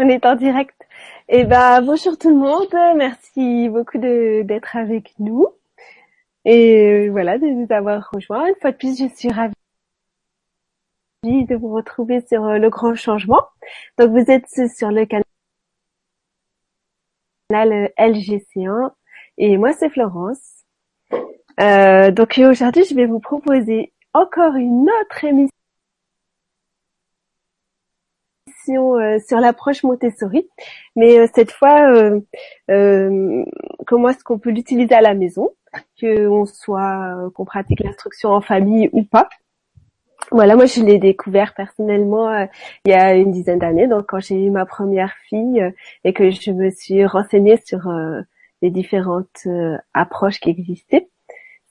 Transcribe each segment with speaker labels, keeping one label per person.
Speaker 1: On est en direct. Eh ben, bonjour tout le monde. Merci beaucoup d'être avec nous. Et euh, voilà, de nous avoir rejoints. Une fois de plus, je suis ravie de vous retrouver sur euh, le grand changement. Donc, vous êtes sur le canal LGC1 et moi, c'est Florence. Euh, donc, aujourd'hui, je vais vous proposer encore une autre émission euh, sur l'approche Montessori, mais euh, cette fois, euh, comment est-ce qu'on peut l'utiliser à la maison, qu'on soit qu'on pratique l'instruction en famille ou pas? Voilà, moi je l'ai découvert personnellement il y a une dizaine d'années, donc quand j'ai eu ma première fille et que je me suis renseignée sur les différentes approches qui existaient,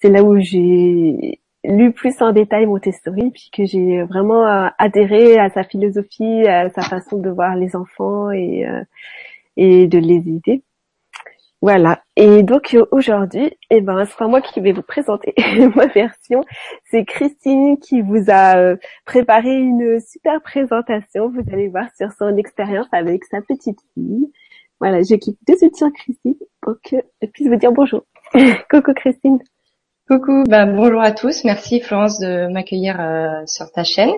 Speaker 1: c'est là où j'ai lu plus en détail Montessori, puis que j'ai vraiment euh, adhéré à sa philosophie, à sa façon de voir les enfants et, euh, et de les aider. Voilà. Et donc euh, aujourd'hui, eh ben, c'est pas moi qui vais vous présenter ma version. C'est Christine qui vous a préparé une super présentation. Vous allez voir sur son expérience avec sa petite fille. Voilà, je quitte de suite Christine pour qu'elle puisse vous dire bonjour. Coucou Christine.
Speaker 2: Coucou, bah, bonjour à tous. Merci Florence de m'accueillir euh, sur ta chaîne.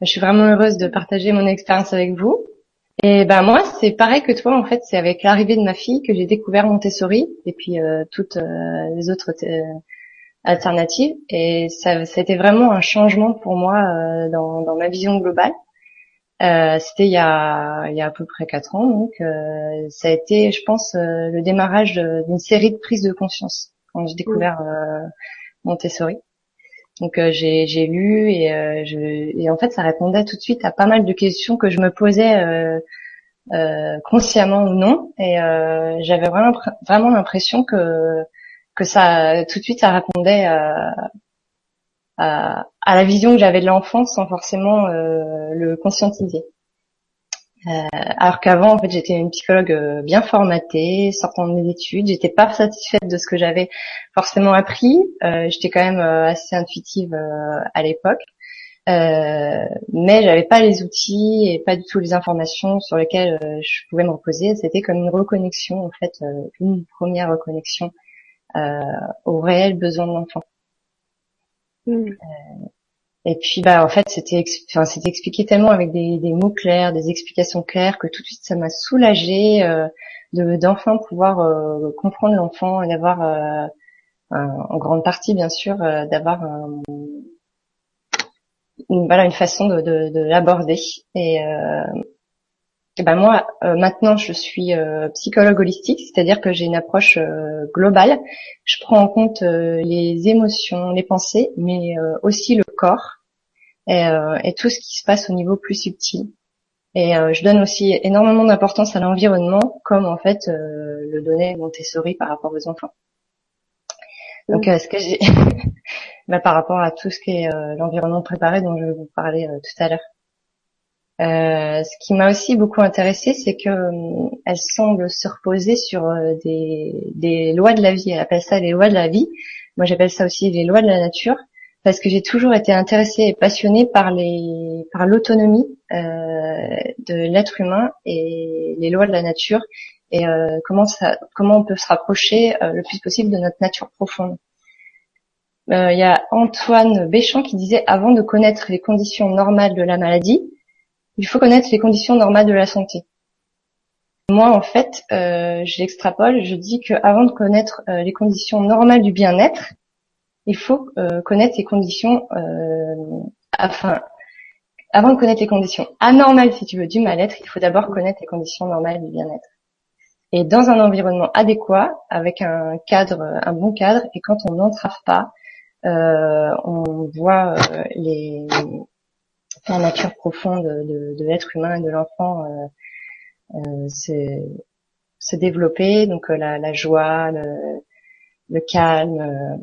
Speaker 2: Je suis vraiment heureuse de partager mon expérience avec vous. Et ben moi, c'est pareil que toi en fait, c'est avec l'arrivée de ma fille que j'ai découvert Montessori et puis euh, toutes euh, les autres alternatives. Et ça, ça a été vraiment un changement pour moi dans, dans, ma vision globale. C'était il y a il y a à peu près quatre ans, donc ça a été, je pense, le démarrage d'une série de prises de conscience quand j'ai découvert euh, Montessori. Donc euh, j'ai, j'ai lu et, euh, je, et en fait ça répondait tout de suite à pas mal de questions que je me posais euh, consciemment ou non et j'avais vraiment vraiment l'impression que que ça tout de suite ça répondait à, à, à la vision que j'avais de l'enfance sans forcément le conscientiser. Euh, alors qu'avant, en fait, j'étais une psychologue euh, bien formatée, sortant de mes études. J'étais pas satisfaite de ce que j'avais forcément appris. Euh, j'étais quand même assez intuitive à l'époque, mais j'avais pas les outils et pas du tout les informations sur lesquelles je pouvais me reposer. C'était comme une reconnexion, en fait, une première reconnexion aux réels besoins de l'enfant. Mmh. Et puis bah en fait c'était enfin c'était expliqué tellement avec des, des, mots clairs, des explications claires que tout de suite ça m'a soulagée euh, de d'enfin pouvoir euh, comprendre l'enfant et d'avoir euh, en grande partie bien sûr euh, d'avoir une, voilà une façon de, de, de l'aborder. Et, euh, et ben moi maintenant je suis psychologue holistique, c'est-à-dire que j'ai une approche globale. Je prends en compte les émotions, les pensées, mais aussi le corps et, euh, et, tout ce qui se passe au niveau plus subtil. Et euh, je donne aussi énormément d'importance à l'environnement, comme en fait euh, le donnait Montessori par rapport aux enfants. Donc, ce que j'ai, bah, par rapport à tout ce qui est l'environnement préparé dont je vais vous parler tout à l'heure. Euh, ce qui m'a aussi beaucoup intéressé, c'est que elle semble se reposer sur des, des, lois de la vie. Elle appelle ça les lois de la vie. Moi, j'appelle ça aussi les lois de la nature parce que j'ai toujours été intéressée et passionnée par les par l'autonomie euh, de l'être humain et les lois de la nature et euh, comment ça comment on peut se rapprocher euh, le plus possible de notre nature profonde. Euh, il y a Antoine Béchamp qui disait avant de connaître les conditions normales de la maladie, il faut connaître les conditions normales de la santé. Moi, en fait, euh, je l'extrapole, je dis que avant de connaître euh, les conditions normales du bien-être, il faut euh, connaître les conditions, euh, afin, avant de connaître les conditions anormales, si tu veux, du mal-être, il faut d'abord connaître les conditions normales du bien-être. Et dans un environnement adéquat, avec un cadre, un bon cadre, et quand on n'entrave pas, euh, on voit euh, les, la nature profonde de, l'être humain et de l'enfant euh, se, se, développer, donc la, la joie, le, le calme,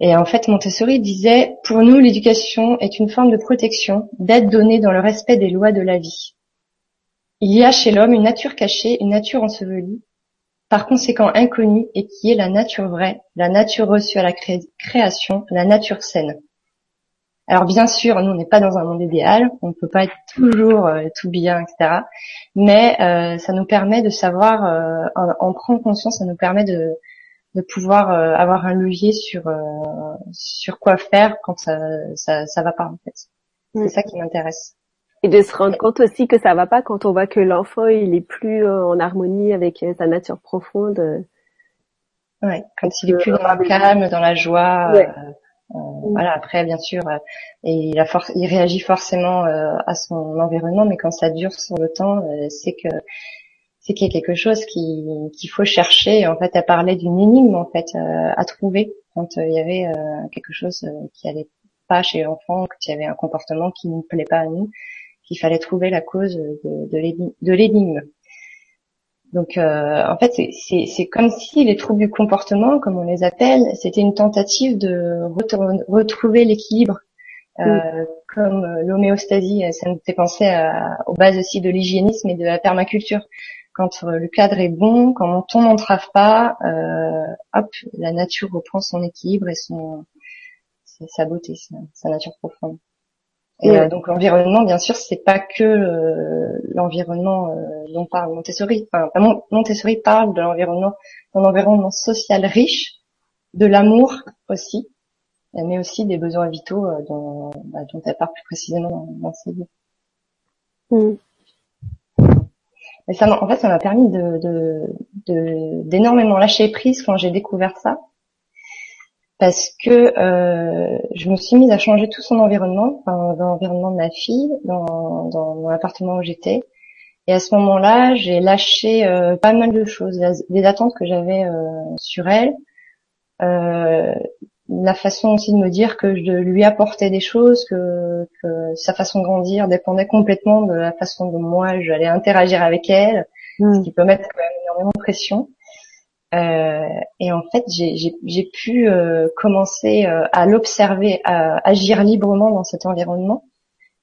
Speaker 2: et en fait, Montessori disait, pour nous, l'éducation est une forme de protection, d'aide donnée dans le respect des lois de la vie. Il y a chez l'homme une nature cachée, une nature ensevelie, par conséquent inconnue, et qui est la nature vraie, la nature reçue à la création, la nature saine. Alors bien sûr, nous on n'est pas dans un monde idéal, on ne peut pas être toujours euh, tout bien, etc. Mais euh, ça nous permet de savoir, euh, en, prendre conscience, ça nous permet de, de pouvoir avoir un levier sur sur quoi faire quand ça, ça, ça va pas en fait. C'est ça qui m'intéresse.
Speaker 1: Et de se rendre compte aussi que ça va pas quand on voit que l'enfant il est plus en harmonie avec sa nature profonde.
Speaker 2: Ouais, quand il est plus dans le calme, dans la joie. Euh, voilà. Après, bien sûr, euh, il, il réagit forcément euh, à son environnement, mais quand ça dure sur le temps, c'est que c'est qu'il y a quelque chose qu'il faut chercher. En fait, à parler d'une énigme en fait à trouver quand il y avait quelque chose qui allait pas chez l'enfant, qu'il y avait un comportement qui ne plaît pas à nous, qu'il fallait trouver la cause de l'énigme. Donc euh, en fait, c'est comme si les troubles du comportement, comme on les appelle, c'était une tentative de retrouver l'équilibre, euh, comme l'homéostasie. Ça nous fait penser à, aux bases aussi de l'hygiénisme et de la permaculture. Quand euh, le cadre est bon, quand ton n'entrave pas, euh, hop, la nature reprend son équilibre et son sa beauté, sa nature profonde. Et euh, donc l'environnement, bien sûr, c'est pas que euh, l'environnement euh, dont parle Montessori. Enfin, Montessori parle de l'environnement, d'un environnement social riche, de l'amour aussi, mais aussi des besoins vitaux dont, bah, dont elle parle plus précisément dans, ses livres. Mm. Mais ça, en fait, ça m'a permis de d'énormément de, lâcher prise quand j'ai découvert ça parce que euh, je me suis mise à changer tout son environnement, dans l'environnement de ma fille, dans, dans, l'appartement où j'étais. Et à ce moment-là, j'ai lâché euh, pas mal de choses, des attentes que j'avais euh, sur elle, la façon aussi de me dire que je lui apportais des choses, que, que, sa façon de grandir dépendait complètement de la façon dont moi j'allais interagir avec elle, ce mmh. qui peut mettre quand même énormément de pression. Euh, et en fait, j'ai pu euh, commencer euh, à l'observer, à agir librement dans cet environnement.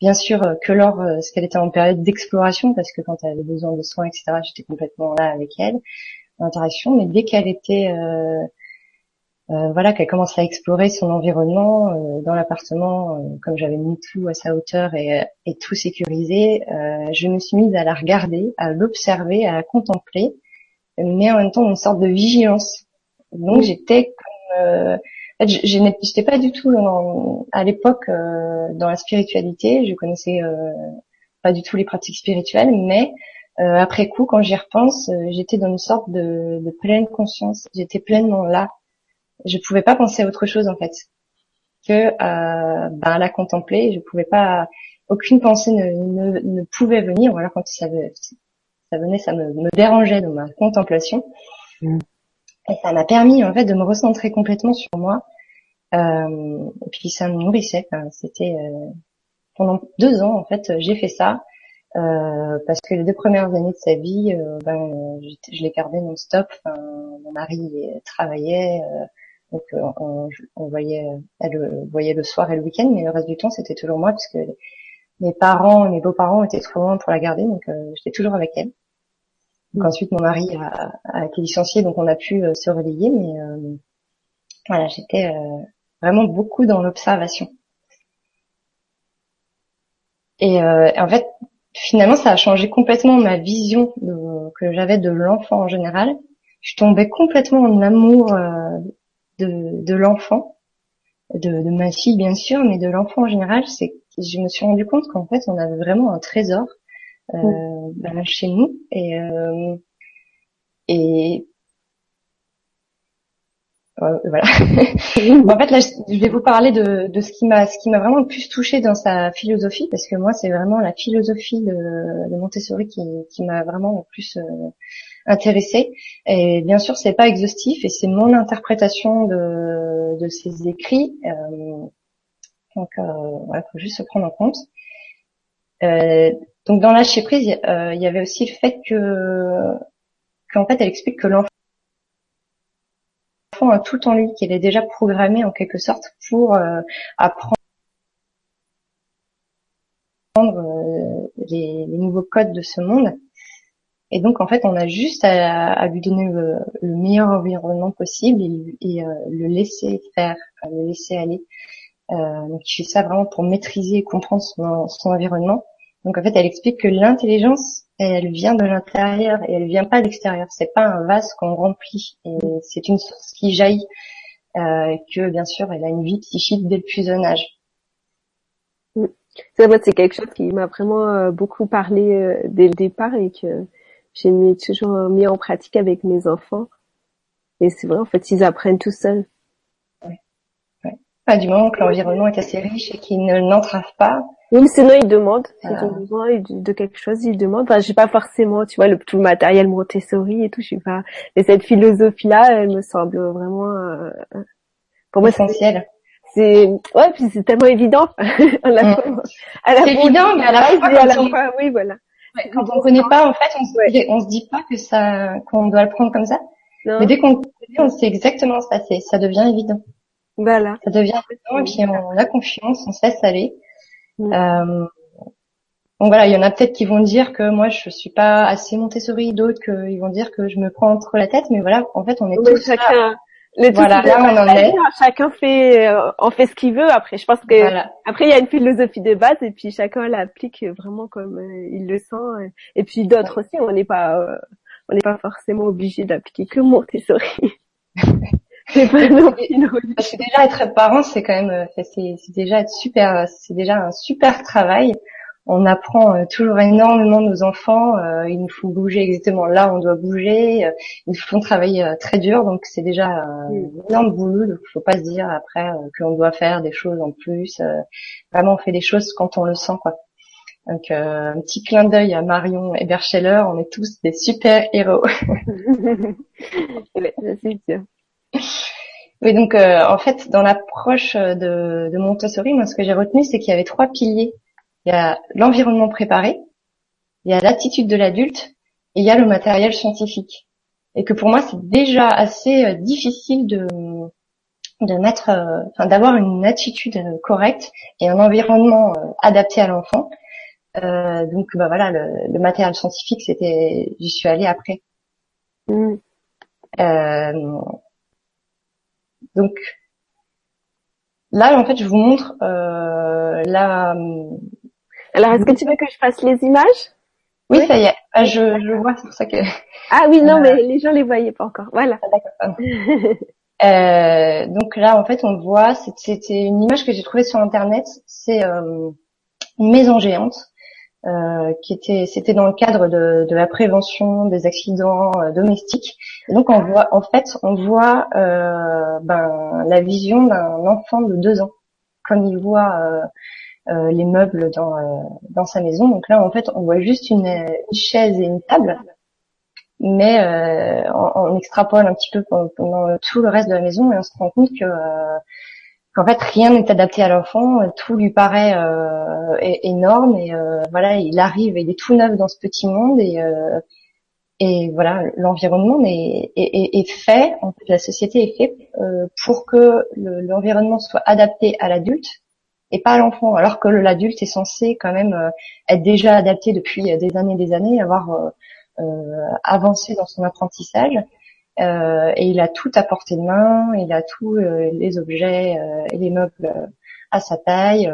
Speaker 2: Bien sûr que lors, ce qu'elle était en période d'exploration, parce que quand elle avait besoin de soins, etc., j'étais complètement là avec elle, en interaction. Mais dès qu'elle était, voilà, qu'elle commençait à explorer son environnement dans l'appartement, comme j'avais mis tout à sa hauteur et, et tout sécurisé, je me suis mise à la regarder, à l'observer, à la contempler mais en même temps une sorte de vigilance. Donc j'étais comme, euh, je n'étais pas du tout à l'époque euh, dans la spiritualité, je connaissais euh, pas du tout les pratiques spirituelles, mais euh, après coup, quand j'y repense, j'étais dans une sorte de, de pleine conscience, j'étais pleinement là. Je pouvais pas penser à autre chose en fait que euh, ben, la contempler. Je pouvais pas, aucune pensée ne, ne, ne pouvait venir. Alors quand ça, ça venait, ça me, dérangeait dans ma contemplation. Mm. Et ça m'a permis en fait de me recentrer complètement sur moi. Euh, et puis ça me nourrissait. C'était euh, pendant deux ans en fait, j'ai fait ça euh, parce que les deux premières années de sa vie, euh, ben, je l'ai gardé non-stop. mon mari travaillait, donc on, on, voyait, elle voyait le soir et le week-end, mais le reste du temps c'était toujours moi puisque mes parents, mes beaux-parents étaient trop loin pour la garder, donc euh, j'étais toujours avec elle. Donc mm. ensuite mon mari a, a, été licencié, donc on a pu euh, se relayer, mais euh, voilà, j'étais vraiment beaucoup dans l'observation. Et en fait, finalement, ça a changé complètement ma vision que j'avais de l'enfant en général. Je tombais complètement en amour de, de l'enfant, de, de, ma fille bien sûr, mais de l'enfant en général. C'est je me suis rendu compte qu'en fait, on avait vraiment un trésor euh, ben, chez nous et euh, et euh, voilà. en fait, là, je vais vous parler de, de ce qui m'a, ce qui m'a vraiment le plus touché dans sa philosophie, parce que moi, c'est vraiment la philosophie de, de Montessori qui, qui m'a vraiment le plus euh, intéressée. Et bien sûr, c'est pas exhaustif, et c'est mon interprétation de, de ses écrits. Euh, donc euh, voilà, faut juste se prendre en compte. Euh, donc dans lâcher prise, euh, il y avait aussi le fait que qu'en fait elle explique que l'enfant a tout en lui, qu'il est déjà programmé en quelque sorte pour apprendre les, nouveaux codes de ce monde. Et donc en fait, on a juste à, lui donner le, meilleur environnement possible et, et le laisser faire, le laisser aller. Donc il fait ça vraiment pour maîtriser et comprendre son, environnement. Donc en fait, elle explique que l'intelligence, elle vient de l'intérieur et elle vient pas de l'extérieur. C'est pas un vase qu'on remplit. Et c'est une source qui jaillit. Euh, que bien sûr, elle a une vie psychique dès le plus jeune âge.
Speaker 1: C'est quelque chose qui m'a vraiment euh, beaucoup parlé euh, dès le départ et que j'ai toujours mis en pratique avec mes enfants. Et c'est vrai, en fait, ils apprennent tout seuls.
Speaker 2: Du moment que l'environnement est assez riche et qu'il ne l'entrave pas,
Speaker 1: oui, mais sinon ils demandent. S'ils ont besoin de quelque chose, ils demandent. Enfin, j'ai pas forcément, tu vois, le tout le matériel Montessori et tout. Je suis pas. Mais cette philosophie-là, elle me semble vraiment euh,
Speaker 2: pour moi essentielle.
Speaker 1: C'est ouais, puis c'est tellement évident.
Speaker 2: à la mm. c'est évident, mais à la fois, à la fois, oui, voilà. quand on connaît pas, en fait, on se, on se dit pas que ça, qu'on doit le prendre comme ça. Non. Mais dès qu'on connaît, on sait exactement ça. C'est, ça devient évident.
Speaker 1: Voilà.
Speaker 2: Ça devient évident et puis on a confiance, on se laisse aller. Euh, donc voilà, il y en a peut-être qui vont dire que moi je suis pas assez Montessori, d'autres qui vont dire que je me prends entre la tête, mais voilà, en fait on est tous
Speaker 1: chacun, les
Speaker 2: voilà, là on en est.
Speaker 1: Chacun fait, euh, en fait ce qu'il veut. Après, je pense que après il y a une philosophie de base et puis chacun l'applique vraiment comme euh, il le sent. Et puis d'autres aussi, on n'est pas, on n'est pas forcément obligé d'appliquer que Montessori.
Speaker 2: c'est Parce que déjà être parent, c'est quand même, euh, c'est déjà être super, c'est déjà un super travail. On apprend euh, toujours énormément nos enfants. Euh, ils nous font bouger exactement là où on doit bouger. ils nous font travailler très dur, donc c'est déjà un énorme boulot. Donc faut pas se dire après qu'on doit faire des choses en plus. vraiment, on fait des choses quand on le sent, quoi. Donc un petit clin d'œil à Marion et Bercheller, on est tous des super héros.
Speaker 1: c'est sûr.
Speaker 2: Oui, donc euh, en fait, dans l'approche de, de Montessori, moi, ce que j'ai retenu, c'est qu'il y avait trois piliers. Il y a l'environnement préparé, il y a l'attitude de l'adulte et il y a le matériel scientifique. Et que pour moi, c'est déjà assez euh, difficile de de mettre, euh, enfin, d'avoir une attitude correcte et un environnement adapté à l'enfant. donc, bah voilà, le, matériel scientifique, c'était, j'y suis allée après. Mm. Donc là, en fait, je vous montre euh, la.
Speaker 1: Alors, est-ce que tu veux que je fasse les images?
Speaker 2: Oui, ça y est. Ah, je, je vois, c'est pour ça que.
Speaker 1: Ah oui, non, mais les gens les voyaient pas encore. Voilà.
Speaker 2: Ah, euh, donc là, en fait, on voit, c'était une image que j'ai trouvée sur internet. C'est euh, une maison géante euh, qui était, c'était dans le cadre de, de, la prévention des accidents euh, domestiques. Et donc on voit, en fait, on voit euh, ben, la vision d'un enfant de deux ans, comme il voit euh, les meubles dans, dans sa maison. Donc là, en fait, on voit juste une, une chaise et une table, mais on, extrapole un petit peu pendant, tout le reste de la maison et on se rend compte que en fait rien n'est adapté à l'enfant, tout lui paraît euh, énorme et euh, voilà, il arrive, il est tout neuf dans ce petit monde et euh, et voilà, l'environnement est, est, est, fait, en fait, la société est faite euh, pour que l'environnement soit adapté à l'adulte et pas à l'enfant, alors que l'adulte est censé quand même euh, être déjà adapté depuis des années et des années, avoir avancé dans son apprentissage. Euh, et il a tout à portée de main, il a tous euh, les objets euh, et les meubles à sa taille.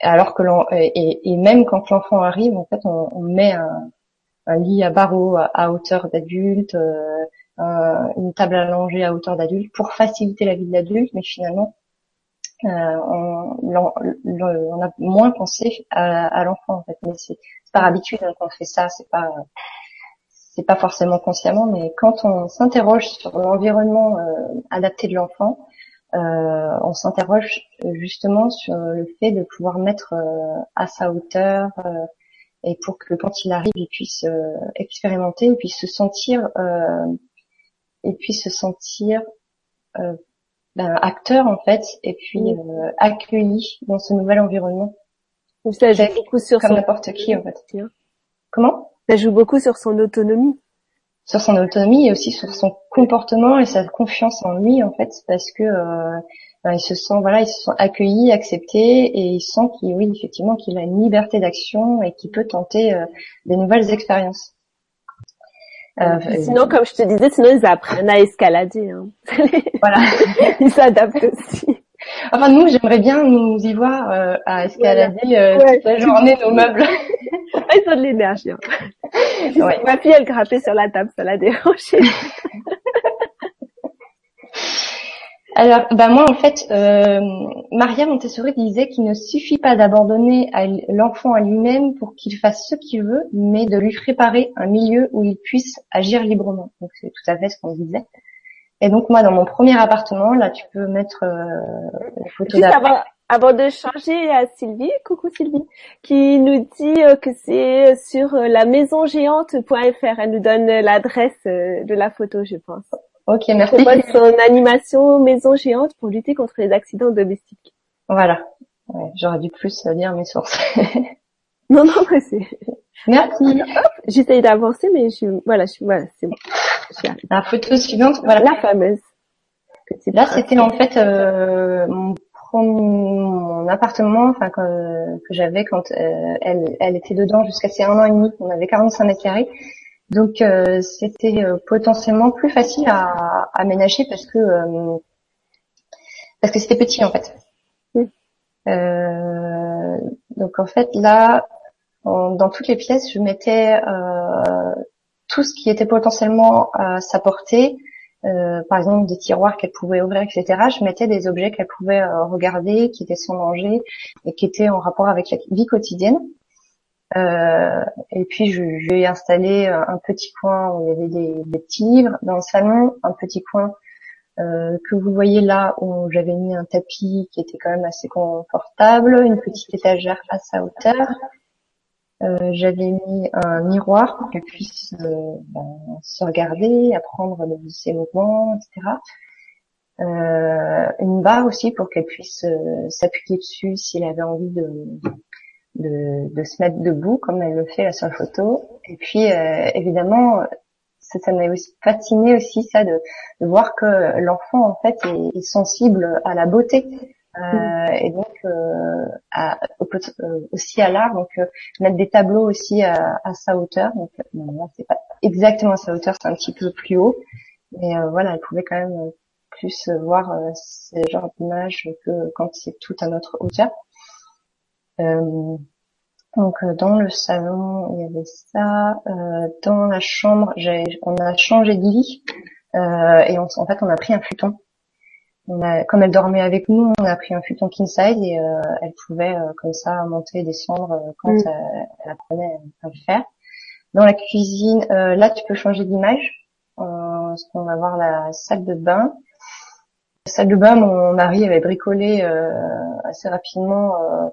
Speaker 2: alors que et, et, même quand l'enfant arrive, en fait, on, met un, lit à barreaux à, hauteur d'adulte, une table allongée à hauteur d'adulte pour faciliter la vie de l'adulte, mais finalement, euh, on, on, a moins pensé à, à l'enfant en fait. Mais c'est par habitude hein, qu'on fait ça, c'est pas c'est pas forcément consciemment, mais quand on s'interroge sur l'environnement euh, adapté de l'enfant, euh, on s'interroge justement sur le fait de pouvoir mettre euh, à sa hauteur et pour que quand il arrive, il puisse expérimenter, il puisse se sentir, et puisse se sentir ben, acteur en fait, et puis accueilli dans ce nouvel environnement.
Speaker 1: Ça joue beaucoup sur
Speaker 2: comme n'importe qui en fait. Comment?
Speaker 1: Ça joue beaucoup sur son autonomie.
Speaker 2: Sur son autonomie et aussi sur son comportement et sa confiance en lui en fait, parce que euh, ben, il se sent voilà, il se sent accueilli, accepté et il sent qu'il oui effectivement qu'il a une liberté d'action et qu'il peut tenter euh, des nouvelles expériences.
Speaker 1: Euh, sinon, comme je te disais, sinon ils apprennent à escalader. Hein.
Speaker 2: Voilà.
Speaker 1: ils s'adaptent aussi.
Speaker 2: Enfin nous, j'aimerais bien nous y voir euh, à escalader euh, toute la journée nos meubles.
Speaker 1: Ah, ils ont de l'énergie. Hein. Ma fille, elle grappait sur la table, ça l'a dérangé.
Speaker 2: Alors, bah moi en fait, euh, Maria Montessori disait qu'il ne suffit pas d'abandonner l'enfant à lui-même pour qu'il fasse ce qu'il veut, mais de lui préparer un milieu où il puisse agir librement. Donc c'est tout à fait ce qu'on disait. Et donc moi, dans mon premier appartement, là, tu peux mettre euh, les photos
Speaker 1: avant, avant de changer à Sylvie, coucou Sylvie, qui nous dit euh, que c'est sur euh, la maisongéante.fr. Elle nous donne l'adresse de la photo, je pense.
Speaker 2: Ok, merci.
Speaker 1: C'est son animation Maison Géante pour lutter contre les accidents domestiques.
Speaker 2: Voilà. Ouais, J'aurais dû plus lire mes sources.
Speaker 1: non, non, mais c'est...
Speaker 2: Merci.
Speaker 1: J'essaye d'avancer, mais je, voilà, je, voilà, c'est bon.
Speaker 2: La photo suivante, voilà.
Speaker 1: La fameuse.
Speaker 2: Là, c'était en fait euh, mon, mon appartement, enfin que, que j'avais quand euh, elle, elle était dedans jusqu'à ses un an et demi. On avait 45 mètres carrés. Donc euh, c'était euh, potentiellement plus facile à, aménager parce que euh, parce que c'était petit en fait. Donc en fait là, dans toutes les pièces, je mettais tout ce qui était potentiellement à sa portée. par exemple des tiroirs qu'elle pouvait ouvrir, etc. Je mettais des objets qu'elle pouvait regarder, qui étaient sans danger et qui étaient en rapport avec la vie quotidienne. Euh, et puis je, je ai installé un petit coin où il y avait des, des petits livres dans le salon, un petit coin euh, que vous voyez là où j'avais mis un tapis qui était quand même assez confortable, une petite étagère à sa hauteur. Euh, j'avais mis un miroir pour qu'elle puisse euh, ben, se regarder, apprendre de ses mouvements, etc. Une barre aussi pour qu'elle puisse euh, s'appuyer dessus s'il avait envie de, de, de, se mettre debout comme elle le fait à sa photo. Et puis évidemment, ça, m'a aussi fasciné aussi ça de, voir que l'enfant en fait est, sensible à la beauté. Euh, et donc euh, euh, aussi à l'art donc euh, mettre des tableaux aussi à, sa hauteur donc non, c'est pas exactement à sa hauteur c'est un petit peu plus haut mais voilà elle pouvait quand même plus voir ces genres d'images que quand c'est tout à notre hauteur euh, donc euh, dans le salon, il y avait ça. Euh, dans la chambre, on a changé de lit et en fait on a pris un futon. On a, comme elle dormait avec nous, on a pris un futon king size et elle pouvait comme ça monter et descendre quand mm. elle, apprenait à le faire. Dans la cuisine, là tu peux changer d'image. on va voir la salle de bain. La salle de bain, mon mari avait bricolé assez rapidement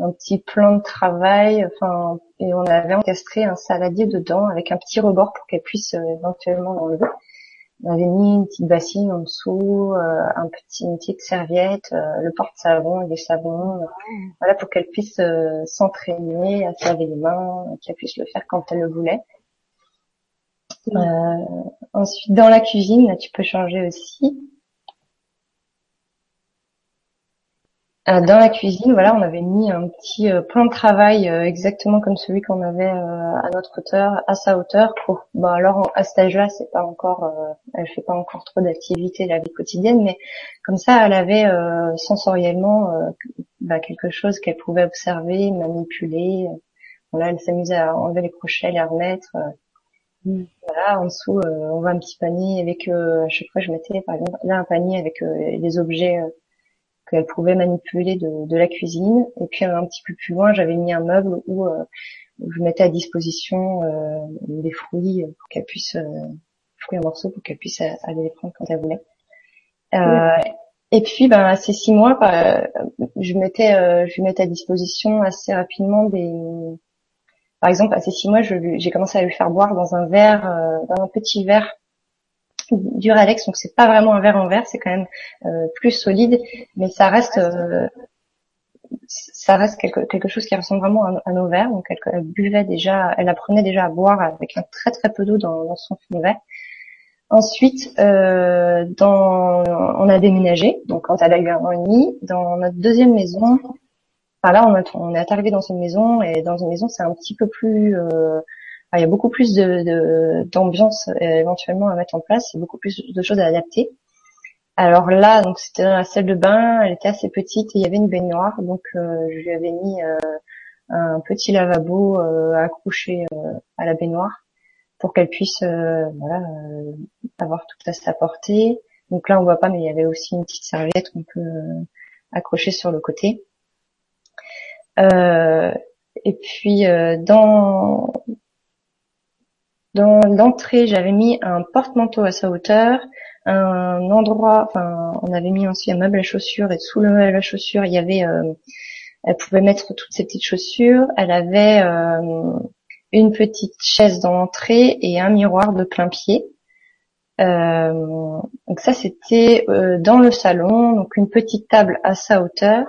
Speaker 2: un petit plan de travail, enfin, et on avait encastré un saladier dedans avec un petit rebord pour qu'elle puisse euh, éventuellement l'enlever. On avait mis une petite bassine en dessous, euh, un petit, une petite serviette, euh, le porte-savon et des savons, voilà pour qu'elle puisse s'entraîner à se laver les mains, qu'elle puisse le faire quand elle le voulait. ensuite, dans la cuisine, là, tu peux changer aussi. Euh, dans la cuisine, voilà, on avait mis un petit euh, plan de travail euh, exactement comme celui qu'on avait à notre hauteur, à sa hauteur. Pour, bah alors à cet âge-là, c'est pas encore, elle fait pas encore trop d'activités la vie quotidienne, mais comme ça, elle avait sensoriellement bah, quelque chose qu'elle pouvait observer, manipuler. Voilà, elle s'amusait à enlever les crochets, les remettre. Mm. Voilà, en dessous, on voit un petit panier avec. à chaque fois, je mettais par exemple là un panier avec des objets qu'elle pouvait manipuler de, de, la cuisine. Et puis un petit peu plus loin, j'avais mis un meuble où, euh, je mettais à disposition euh, des fruits pour qu'elle puisse, euh, fruits en morceaux pour qu'elle puisse aller les prendre quand elle voulait. Et puis, ben, à ces six mois, bah, je mettais, je mettais à disposition assez rapidement des, par exemple, à ces six mois, j'ai commencé à lui faire boire dans un verre, dans un petit verre du Ralex, donc c'est pas vraiment un verre en verre, c'est quand même euh, plus solide, mais ça reste euh, ça reste quelque, quelque chose qui ressemble vraiment à, nos verres. Donc elle, buvait déjà, elle apprenait déjà à boire avec un très très peu d'eau dans, son fond verre. Ensuite, euh, dans, on a déménagé, donc quand elle a eu un an et demi, dans notre deuxième maison. Enfin là, on, on est arrivé dans une maison et dans une maison, c'est un petit peu plus euh, il y a beaucoup plus de d'ambiance euh, éventuellement à mettre en place, beaucoup plus de choses à adapter. Alors là, donc c'était dans la salle de bain, elle était assez petite et il y avait une baignoire, donc je lui avais mis un petit lavabo accroché à la baignoire pour qu'elle puisse voilà avoir tout à sa portée. Donc là on voit pas, mais il y avait aussi une petite serviette qu'on peut accrocher sur le côté. Euh, et puis euh, dans dans l'entrée, j'avais mis un porte-manteau à sa hauteur, un endroit, enfin, on avait mis aussi un meuble à chaussures et sous le meuble à chaussures, il y avait, euh, elle pouvait mettre toutes ses petites chaussures. Elle avait euh, une petite chaise dans l'entrée et un miroir de plein pied. Euh, donc ça, c'était dans le salon, donc une petite table à sa hauteur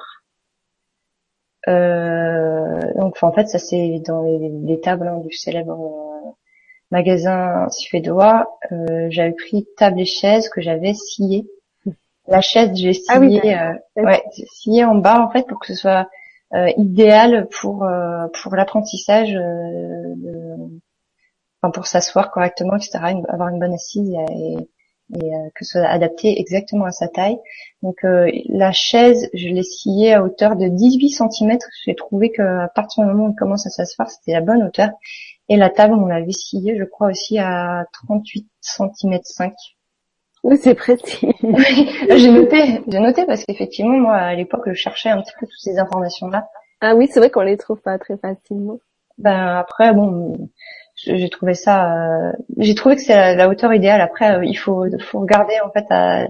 Speaker 2: euh, donc en fait, ça c'est dans les, tables hein, du célèbre euh, magasin suédois. Euh, j'avais pris table et chaise que j'avais scié. La chaise, j'ai
Speaker 1: ah
Speaker 2: scié, euh, ouais, scié en bas en fait pour que ce soit euh, idéal pour pour l'apprentissage, enfin pour s'asseoir correctement, etc. Avoir une bonne assise et, et euh, que ce soit adapté exactement à sa taille. Donc euh, la chaise, je l'ai sciée à hauteur de 18 cm. J'ai trouvé qu'à partir du moment où on commence à s'asseoir, c'était la bonne hauteur. Et la table, on l'avait sciée, je crois aussi à 38 cm 5.
Speaker 1: Oui, c'est précis.
Speaker 2: j'ai noté, j'ai noté parce qu'effectivement, moi, à l'époque, je cherchais un petit peu toutes ces informations-là.
Speaker 1: Ah oui, c'est vrai qu'on les trouve pas très facilement.
Speaker 2: Ben après, bon, j'ai trouvé ça euh, j'ai trouvé que c'est la, hauteur idéale après euh, il faut faut regarder en fait à,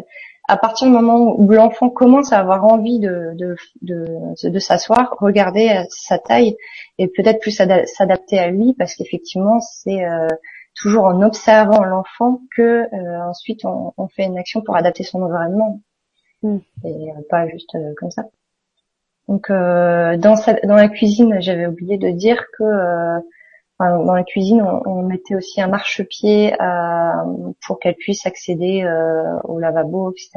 Speaker 2: à partir du moment où l'enfant commence à avoir envie de de de, de s'asseoir regarder sa taille et peut-être plus s'adapter à lui parce qu'effectivement c'est euh, toujours en observant l'enfant que ensuite on, on, fait une action pour adapter son environnement mm. et pas juste comme ça donc dans sa, dans la cuisine j'avais oublié de dire que dans la cuisine, on, mettait aussi un marchepied euh, pour qu'elle puisse accéder euh, au lavabo, etc.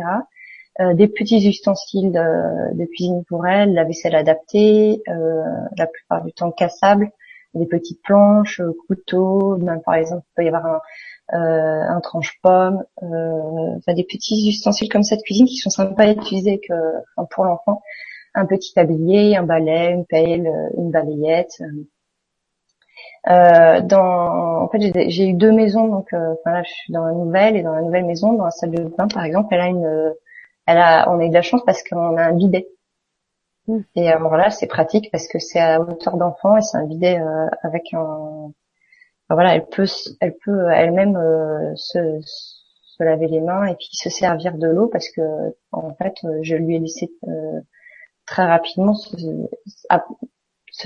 Speaker 2: Euh, des petits ustensiles de, cuisine pour elle, la vaisselle adaptée, la plupart du temps cassable, des petites planches, couteaux, même par exemple, il peut y avoir un, tranche-pomme, des petits ustensiles comme ça de cuisine qui sont sympas à utiliser que, pour l'enfant. Un petit tablier, un balai, une pelle, une balayette. Euh, dans, en fait, j'ai eu deux maisons, donc, euh, enfin là, je suis dans la nouvelle et dans la nouvelle maison, dans la salle de bain, par exemple, elle a une, elle a, on a eu de la chance parce qu'on a un bidet. Mm. Et alors là, c'est pratique parce que c'est à hauteur d'enfant et c'est un bidet euh, avec un, voilà, elle peut, elle peut elle-même se, se laver les mains et puis se servir de l'eau parce que en fait, je lui ai laissé très rapidement se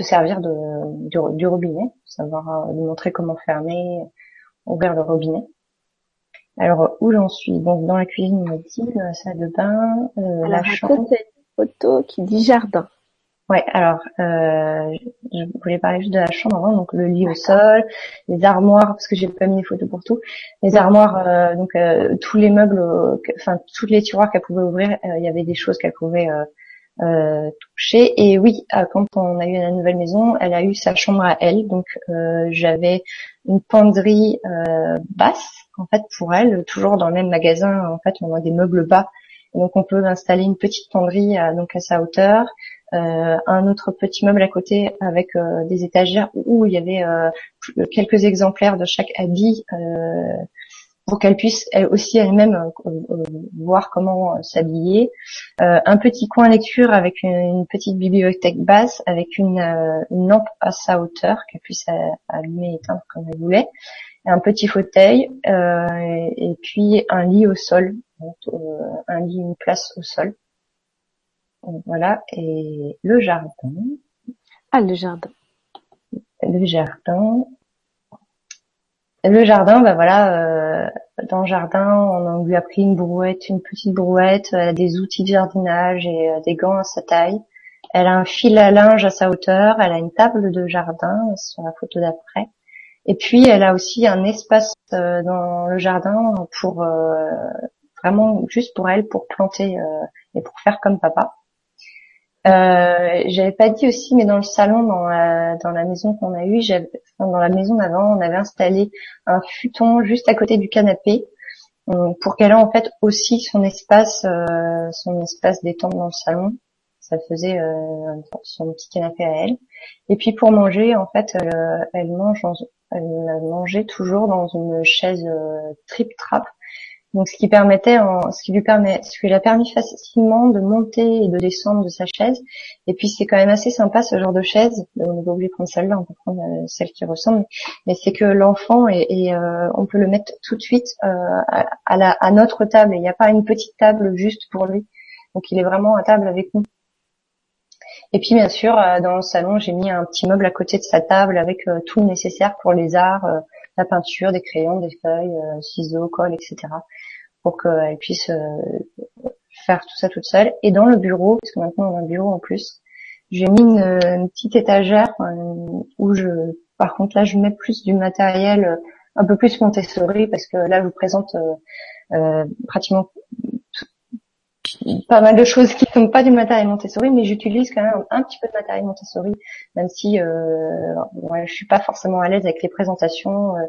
Speaker 2: servir de, du, robinet, savoir euh, lui montrer comment fermer, ouvrir le robinet. Alors où j'en suis? Donc dans la cuisine, on dit, dans la salle de bain, euh, la chambre.
Speaker 1: une photo qui dit jardin.
Speaker 2: Ouais, alors euh, je voulais parler juste de la chambre avant, donc le lit au sol, les armoires, parce que j'ai pas mis les photos pour tout, les armoires, euh, donc euh, tous les meubles, enfin toutes les tiroirs qu'elle pouvait ouvrir, il y avait des choses qu'elle pouvait euh, touchée. Et oui, euh, quand on a eu la nouvelle maison, elle a eu sa chambre à elle. Donc euh, j'avais une penderie basse en fait pour elle, toujours dans le même magasin. En fait, on a des meubles bas, donc on peut installer une petite penderie à, donc à sa hauteur. un autre petit meuble à côté avec des étagères où il y avait quelques exemplaires de chaque habit pour qu'elle puisse elle aussi elle-même euh, euh, voir comment euh, s'habiller. un petit coin lecture avec une, petite bibliothèque basse, avec une, lampe à sa hauteur qu'elle puisse allumer et éteindre comme elle voulait. Un petit fauteuil et, puis un lit au sol, un lit, une place au sol. voilà et le jardin.
Speaker 1: Ah le jardin.
Speaker 2: Le jardin. Le jardin, bah voilà, euh, dans le jardin, on lui a pris une brouette, une petite brouette, elle a des outils de jardinage et euh, des gants à sa taille. Elle a un fil à linge à sa hauteur, elle a une table de jardin sur la photo d'après. Et puis elle a aussi un espace euh, dans le jardin pour vraiment juste pour elle, pour planter et pour faire comme papa. Euh, j'avais pas dit aussi, mais dans le salon, dans la, dans maison qu'on a eue, dans la maison d'avant, on avait installé un futon juste à côté du canapé. pour qu'elle ait en fait aussi son espace, son espace détente dans le salon. Ça faisait son petit canapé à elle. Et puis pour manger, en fait, elle, mange, elle mangeait toujours dans une chaise trip trap donc ce qui permettait, ce qui lui permet, ce qui lui a permis facilement de monter et de descendre de sa chaise. Et puis c'est quand même assez sympa ce genre de chaise. On n'est pas obligé de prendre celle-là, on peut prendre euh, celle qui ressemble. Mais c'est que l'enfant euh, on peut le mettre tout de suite euh, à notre table. Il n'y a pas une petite table juste pour lui. Donc il est vraiment à table avec nous. Et puis bien sûr, dans le salon, j'ai mis un petit meuble à côté de sa table avec tout le nécessaire pour les arts la peinture, des crayons, des feuilles, euh, ciseaux, colle, etc. pour qu'elle puisse euh, faire tout ça toute seule. Et dans le bureau, parce que maintenant on a un bureau en plus, j'ai mis une, petite étagère euh, où je, par contre là, je mets plus du matériel un peu plus Montessori parce que là, je vous présente pratiquement pas mal de choses qui sont pas du matériel Montessori, mais j'utilise quand même un, petit peu de matériel Montessori, même si euh, ouais, je suis pas forcément à l'aise avec les présentations. Euh,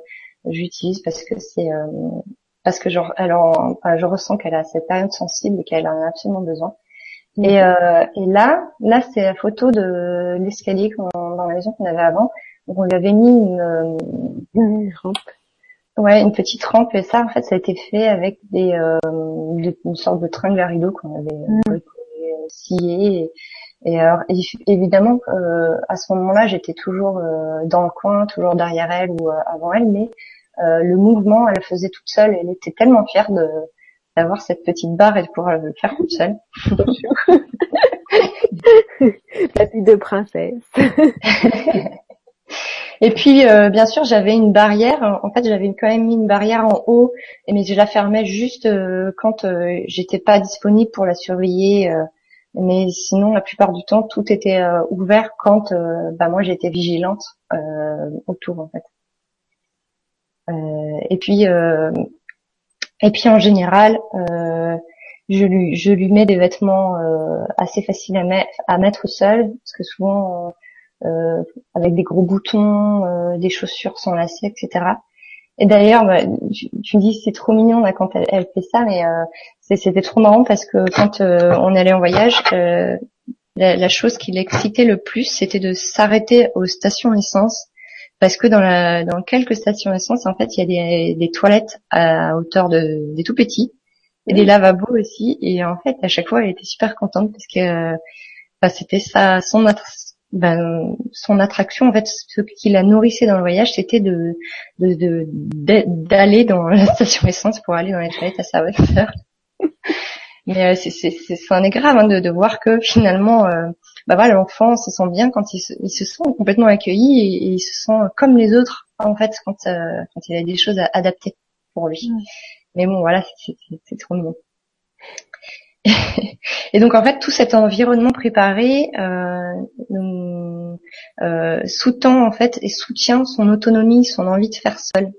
Speaker 2: j'utilise parce que c'est euh, parce que genre, alors, je ressens qu'elle a cette période sensible et qu'elle en a absolument besoin. Mhm. Et, euh, et là, là, c'est la photo de l'escalier dans la maison qu'on avait avant. Donc on lui avait mis une, une rampe Ouais, une petite rampe et ça en fait ça a été fait avec des, euh, une sorte de tringle à rideau qu'on avait mm. Euh, scié et, alors évidemment euh, à ce moment-là j'étais toujours euh, dans le coin, toujours derrière elle ou avant elle, mais le mouvement elle le faisait toute seule. Elle était tellement fière de d'avoir cette petite barre et de pouvoir le faire toute seule.
Speaker 1: La fille de princesse.
Speaker 2: Et puis, euh, bien sûr, j'avais une barrière. En fait, j'avais quand même mis une barrière en haut, mais je la fermais juste euh, quand euh, j'étais pas disponible pour la surveiller. mais sinon, la plupart du temps, tout était ouvert quand bah, moi j'étais vigilante autour, en fait. et puis, et puis en général, je lui, je lui mets des vêtements assez faciles à, mettre, à mettre seul, parce que souvent euh, avec des gros boutons, euh, des chaussures sans lacets, etc. Et d'ailleurs, bah, tu, me dis c'est trop mignon là quand elle, elle fait ça, mais euh, c'était trop marrant parce que quand on allait en voyage, la, la, chose qui l'excitait le plus, c'était de s'arrêter aux stations essence parce que dans, la, dans quelques stations essence, en fait, il y a des, des toilettes à hauteur de des tout petits et des lavabos aussi. Et en fait, à chaque fois, elle était super contente parce que bah, c'était ça son ben, son attraction, en fait, ce qui la nourrissait dans le voyage, c'était de d'aller dans la station essence pour aller dans les toilettes à sa voiture. Mais euh, c'est un est grave hein, de, de, voir que finalement, euh, bah voilà, l'enfant se sent bien quand il se, il se sent complètement accueilli et, il se sent comme les autres en fait quand euh, quand il a des choses à adapter pour lui. Mais bon, voilà, c'est trop mignon. Et donc en fait tout cet environnement préparé euh, euh, sous-tend en fait et soutient son autonomie, son envie de faire seul.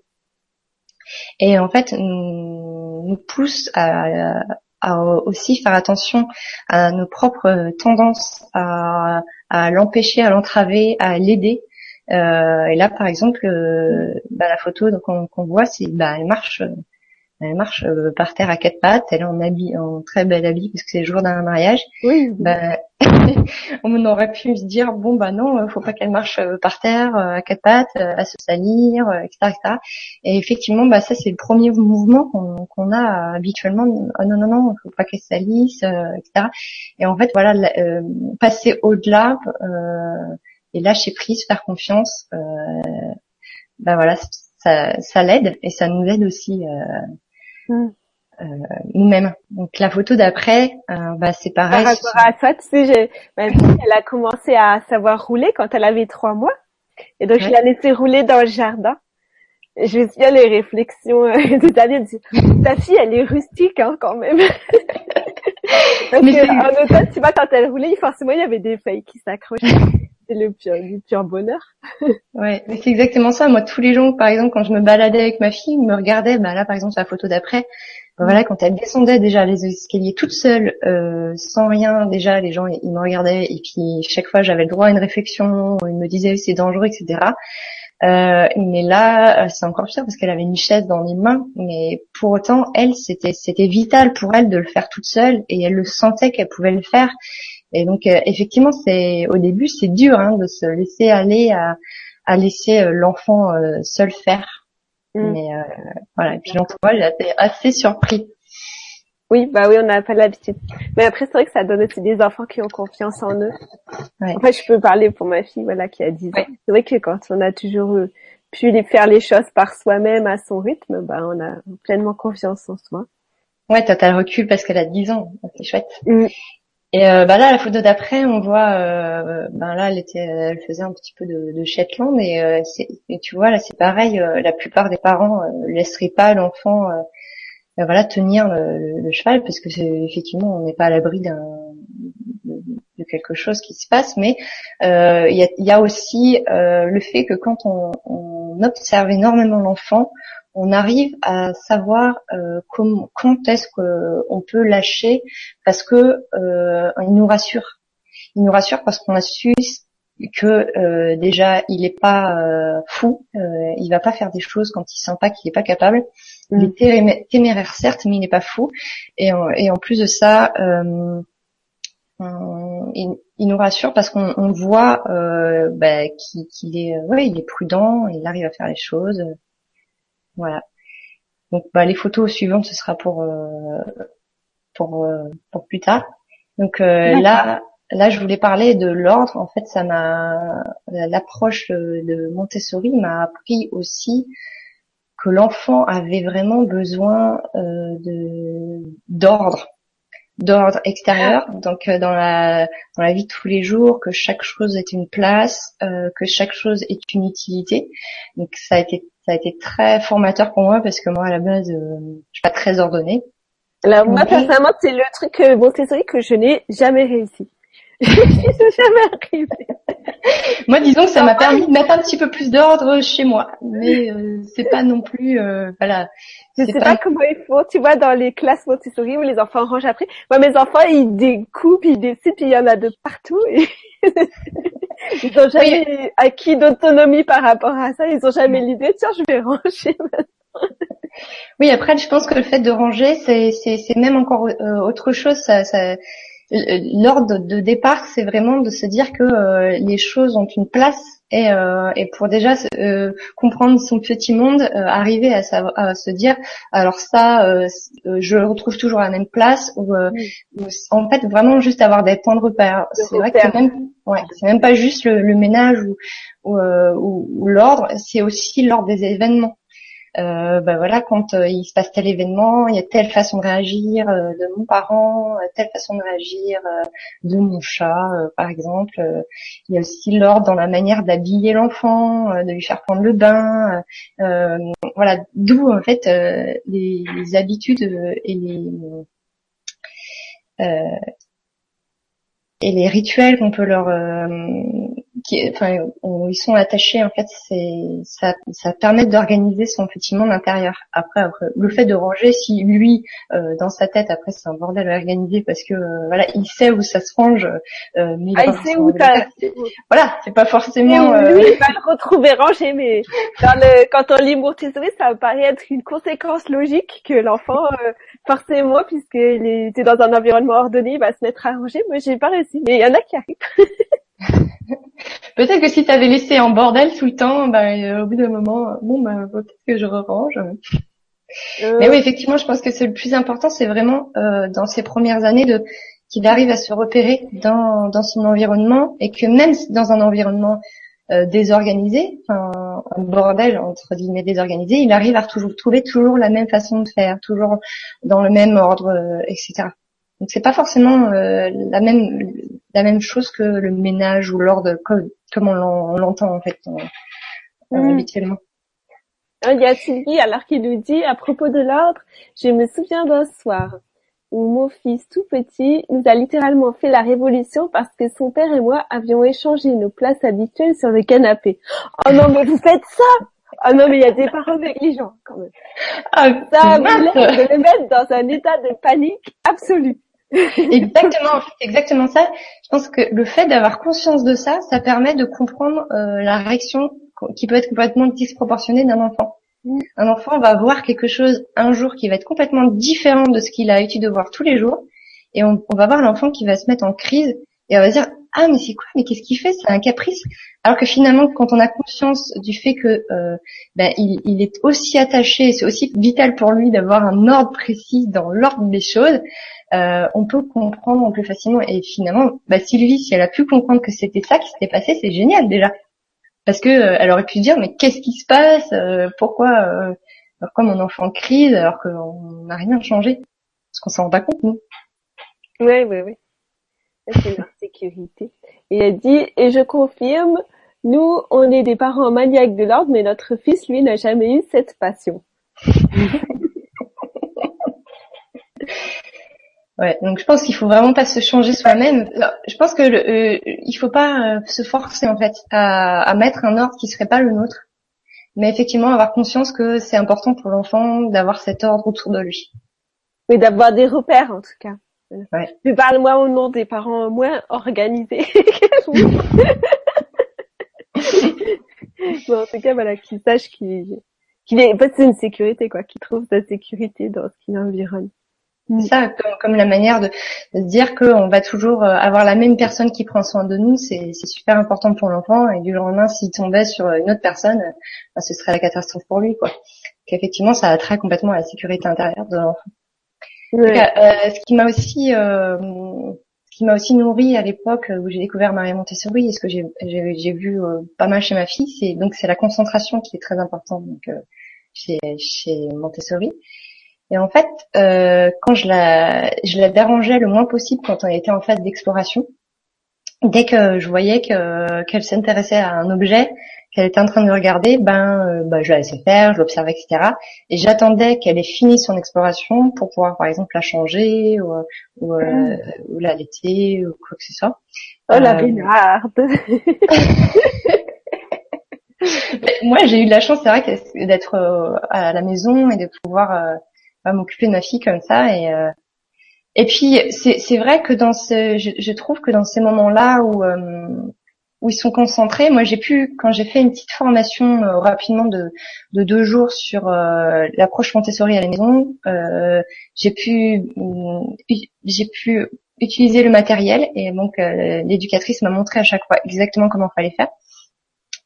Speaker 2: Et en fait nous, pousse à, aussi faire attention à nos propres tendances, à, l'empêcher, à l'entraver, à l'aider. Euh, et là, par exemple, bah, la photo qu'on voit, c'est bah, elle marche elle marche euh, par terre à quatre pattes, elle est en habit, en très bel habit parce que c'est le jour d'un mariage.
Speaker 1: Oui.
Speaker 2: Ben, on aurait pu se dire bon bah non, faut pas qu'elle marche euh, par terre euh, à quatre pattes, à se salir, etc., etc. Et effectivement, bah ça c'est le premier mouvement qu'on a habituellement. Oh, non non non, faut pas qu'elle salisse, etc. Et en fait voilà, passer au-delà et lâcher prise, faire confiance. bah voilà, ça, ça l'aide et ça nous aide aussi euh, nous-mêmes. Donc la photo d'après, euh, bah, c'est pareil.
Speaker 1: Par rapport à toi, tu sais, ma fille, elle a commencé à savoir rouler quand elle avait trois mois. Et donc, je l'ai laissée rouler dans le jardin. Et je me souviens les réflexions euh, de Daniel. Ta fille, elle est rustique hein, quand même. Parce Mais en automne, tu vois, quand elle roulait, forcément, il y avait des feuilles qui s'accrochaient c'est le pur, du pur bonheur.
Speaker 2: ouais, c'est exactement ça. Moi, tous les jours, par exemple, quand je me baladais avec ma fille, me regardait, bah là, par exemple, la photo d'après, bah, voilà, quand elle descendait déjà les escaliers toute seule, euh, sans rien, déjà, les gens, ils me regardaient, et puis chaque fois, j'avais le droit à une réflexion, ils me disaient c'est dangereux, etc. Euh, mais là, c'est encore pire parce qu'elle avait une chaise dans les mains. Mais pour autant, elle, c'était c'était vital pour elle de le faire toute seule et elle le sentait qu'elle pouvait le faire. Et donc, euh, effectivement, c'est au début, c'est dur hein, de se laisser aller à, à laisser euh, l'enfant euh, seul faire. Mm. Mais voilà. Et puis l'entourage été assez surpris.
Speaker 1: Oui, bah oui, on n'a pas l'habitude. Mais après, c'est vrai que ça donne aussi des enfants qui ont confiance en eux. Ouais. En fait, je peux parler pour ma fille, voilà, qui a 10 ans. C'est vrai que quand on a toujours pu les faire les choses par soi-même à son rythme, bah on a pleinement confiance en soi.
Speaker 2: Ouais, le recul parce qu'elle a 10 ans, c'est chouette. Mm. Et euh, bah là, la photo d'après, on voit, euh, ben là, elle était, elle faisait un petit peu de, de Shetland et, euh, et, tu vois là, c'est pareil. Euh, la plupart des parents euh, laisseraient pas l'enfant, voilà, tenir le, le, cheval parce que effectivement, on n'est pas à l'abri d'un de quelque chose qui se passe. Mais il y a, y, a, aussi le fait que quand on, on observe énormément l'enfant, on arrive à savoir euh, comment, quand est-ce qu'on peut lâcher parce que euh, il nous rassure. Il nous rassure parce qu'on a su que euh, déjà il n'est pas euh, fou, euh, il va pas faire des choses quand il sent pas qu'il est pas capable. Il est téméraire certes, mais il n'est pas fou. Et en, et en plus de ça, il, il, nous rassure parce qu'on voit bah, qu'il est, ouais, il est prudent, il arrive à faire les choses. Voilà. Donc bah, les photos suivantes ce sera pour euh, pour euh, pour plus tard. Donc euh, là là je voulais parler de l'ordre. En fait ça m'a l'approche de Montessori m'a appris aussi que l'enfant avait vraiment besoin de d'ordre d'ordre extérieur, donc dans la dans la vie de tous les jours, que chaque chose est une place, que chaque chose est une utilité. Donc ça a été ça a été très formateur pour moi parce que moi à la base euh, je suis pas très ordonnée.
Speaker 1: Alors moi personnellement c'est le truc euh, Montessori que je n'ai jamais réussi. Arrivé.
Speaker 2: moi disons que ça m'a permis de mettre un petit peu plus d'ordre chez moi, mais euh, c'est pas non plus euh, voilà.
Speaker 1: Je sais pas... comment il faut, tu vois, dans les classes Montessori où les enfants rangent après. Moi, mes enfants, ils découpent, ils décident, puis il y en a de partout. Et... Ils n'ont jamais acquis d'autonomie par rapport à ça. Ils n'ont jamais l'idée, tiens, je vais ranger
Speaker 2: Oui, après, je pense que le fait de ranger, c'est même encore euh, autre chose. Ça, ça, L'ordre de départ, c'est vraiment de se dire que euh, les choses ont une place et, euh, et pour déjà euh, comprendre son petit monde, euh, arriver à, à, se dire alors ça, euh, je le retrouve toujours à la même place ou, en fait vraiment juste avoir des temps de repère. C'est vrai que c'est même ouais, c'est même pas juste le, le ménage ou, ou, ou l'ordre, c'est aussi l'ordre des événements euh, ben voilà, quand euh, il se passe tel événement, il y a telle façon de réagir euh, de mon parent, euh, telle façon de réagir de mon chat, par exemple. il y a aussi l'ordre dans la manière d'habiller l'enfant, de lui faire prendre le bain. voilà, d'où en fait les, habitudes et les et les rituels qu'on peut leur qui, enfin, ils sont attachés en fait, c'est ça, ça permet d'organiser son petit monde intérieur. Après, après, le fait de ranger, si lui euh, dans sa tête, après c'est un bordel à organiser parce que euh, voilà, il sait où ça se range,
Speaker 1: euh, mais ah, il, sait où
Speaker 2: Voilà, c'est pas forcément.
Speaker 1: Lui, il va le retrouver rangé, mais dans le, quand on lit Montessori, ça paraît être une conséquence logique que l'enfant, forcément, puisqu'il était dans un environnement ordonné, il va se mettre à ranger. Moi, j'ai pas réussi, mais il y en a qui arrivent.
Speaker 2: Peut-être que si tu avais laissé en bordel tout le temps, ben, euh, au bout d'un moment, bon, ben, peut-être que je range. Euh. Mais oui, effectivement, je pense que c'est le plus important, c'est vraiment euh, dans ces premières années de qu'il arrive à se repérer dans, dans son environnement et que même dans un environnement désorganisé, enfin un bordel entre guillemets désorganisé, il arrive à toujours trouver toujours la même façon de faire, toujours dans le même ordre, etc. Donc c'est pas forcément euh, la même la même chose que le ménage ou l'ordre comme, comme on l'entend en fait mm. habituellement.
Speaker 1: Il y a Sylvie alors qui nous dit à propos de l'ordre, je me souviens d'un soir où mon fils tout petit nous a littéralement fait la révolution parce que son père et moi avions échangé nos places habituelles sur le canapé. Oh non mais vous faites ça Ah non mais il y a des parents négligents quand même. Ah, ça de le mettre dans un état de panique absolue
Speaker 2: exactement, c'est exactement ça. Je pense que le fait d'avoir conscience de ça, ça permet de comprendre euh, la réaction qui peut être complètement disproportionné d'un enfant.
Speaker 1: Mm.
Speaker 2: Un enfant va voir quelque chose un jour qui va être complètement différent de ce qu'il a l'habitude de voir tous les jours, et on, on va voir l'enfant qui va se mettre en crise et on va dire ah mais c'est quoi? Mais qu'est-ce qu'il fait? C'est un caprice alors que finalement quand on a conscience du fait que euh, ben, il, il est aussi attaché c'est aussi vital pour lui d'avoir un ordre précis dans l'ordre des choses euh, on peut comprendre plus facilement et finalement bah, Sylvie si elle a pu comprendre que c'était ça qui s'était passé c'est génial déjà parce que euh, elle aurait pu se dire mais qu'est-ce qui se passe Euh, pourquoi euh, pourquoi mon enfant crise alors qu'on n'a rien changé parce qu'on s'en rend pas compte nous
Speaker 1: Oui, oui, oui. C'est leur sécurité. Et elle dit, et je confirme, nous, on est des parents maniaques de l'ordre, mais notre fils, lui, n'a jamais eu cette passion.
Speaker 2: Ouais, donc je pense qu'il faut vraiment pas se changer soi-même. Je pense que le, euh, il faut pas euh, se forcer en fait à, à mettre un ordre qui serait pas le nôtre, mais effectivement avoir conscience que c'est important pour l'enfant d'avoir cet ordre autour de lui.
Speaker 1: Mais d'avoir des repères, en tout cas.
Speaker 2: Ouais.
Speaker 1: Je parle moi au nom des parents moins organisés. bon, en tout cas, voilà, qu'ils sachent qu'il qu'il est, en fait, c'est une sécurité, quoi, qu'ils trouvent sa sécurité dans ce qui l'environne.
Speaker 2: C'est ça, comme, comme la manière de, de dire qu'on va toujours euh, avoir la même personne qui prend soin de nous, c'est super important pour l'enfant. Et du jour au lendemain, s'il tombait sur une autre personne, euh, ben, ce serait la catastrophe pour lui, quoi. Qu'effectivement, ça attrait complètement à la sécurité intérieure de l'enfant. Euh, ce qui m'a aussi, euh, ce qui m'a aussi nourri à l'époque où j'ai découvert Marie Montessori, et ce que j'ai vu euh, pas mal chez ma fille, c'est donc c'est la concentration qui est très importante donc euh, chez chez Montessori. Et en fait, euh, quand je la je la dérangeais le moins possible quand on était en phase d'exploration, dès que je voyais que qu'elle s'intéressait à un objet qu'elle était en train de regarder, ben, euh, ben, je la laissais faire, je l'observais, etc. Et j'attendais qu'elle ait fini son exploration pour pouvoir, par exemple, la changer ou, ou, euh, ou la laiter ou quoi que ce soit.
Speaker 1: Oh, la
Speaker 2: Euh,
Speaker 1: Bénarde.
Speaker 2: Mais Moi, j'ai eu de la chance, c'est vrai, d'être euh, à la maison et de pouvoir bah, m'occuper de ma fille comme ça. Et euh, et puis c'est vrai que dans ce, je, je trouve que dans ces moments-là où euh, où ils sont concentrés, moi j'ai pu quand j'ai fait une petite formation euh, rapidement de de deux jours sur euh, l'approche Montessori à la maison, j'ai pu j'ai pu utiliser le matériel et donc l'éducatrice m'a montré à chaque fois exactement comment fallait faire.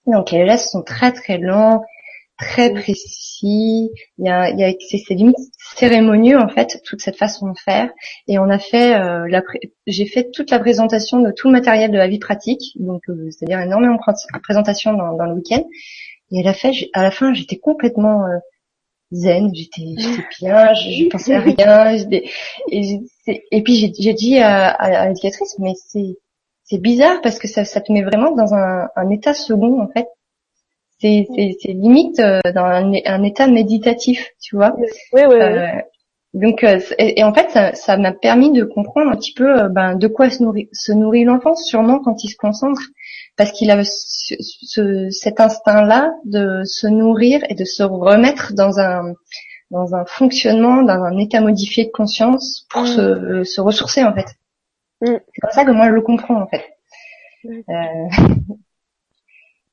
Speaker 2: Donc les gestes sont très très lents, très précis. Il y a, il y a c'est limite cérémonieux en fait toute cette façon de faire. Et on a fait euh, la j'ai fait toute la présentation de tout le matériel de la vie pratique, donc euh, c'est-à-dire énormément de pré- présentation dans, dans le week-end. Et à la fin, à la fin, j'étais complètement euh, zen, j'étais j'étais bien, je, je pensais à rien. Et, et puis j'ai j'ai dit à, à, à l'éducatrice, mais c'est c'est bizarre parce que ça, ça te met vraiment dans un, un état second en fait. C'est c'est- c'est limite euh, dans un, un état méditatif, tu vois.
Speaker 1: Oui, oui, oui.
Speaker 2: Euh, donc euh, et, et en fait ça ça m'a permis de comprendre un petit peu ben, de quoi se nourrit, se nourrit l'enfant, sûrement quand il se concentre, parce qu'il a ce, ce- cet instinct-là de se nourrir et de se remettre dans un dans un fonctionnement, dans un état modifié de conscience pour
Speaker 1: Mm.
Speaker 2: se, se ressourcer en fait.
Speaker 1: Mm.
Speaker 2: C'est comme ça que moi je le comprends en fait. Euh,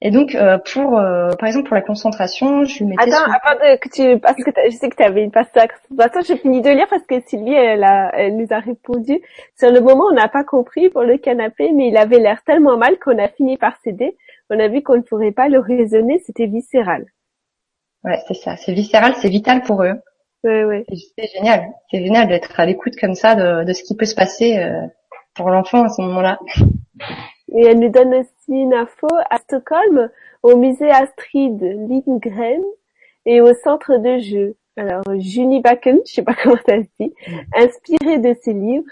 Speaker 2: et donc euh, pour euh, par exemple pour la concentration, je mettais
Speaker 1: Attends, avant de, que tu, parce que je sais que tu avais une passage. Attends, j'ai fini de lire parce que Sylvie, elle, a, elle nous a répondu. Sur le moment, on n'a pas compris pour le canapé, mais il avait l'air tellement mal qu'on a fini par céder. On a vu qu'on ne pourrait pas le raisonner, c'était viscéral.
Speaker 2: Ouais, c'est ça, c'est viscéral, c'est vital pour eux.
Speaker 1: Ouais, ouais.
Speaker 2: C'est génial, c'est génial d'être à l'écoute comme ça de, de ce qui peut se passer euh, pour l'enfant à ce moment-là.
Speaker 1: Et elle nous donne aussi une info à Stockholm, au musée Astrid Lindgren et au centre de jeux. Alors, Junibaken, je sais pas comment ça se dit, inspiré de ses livres,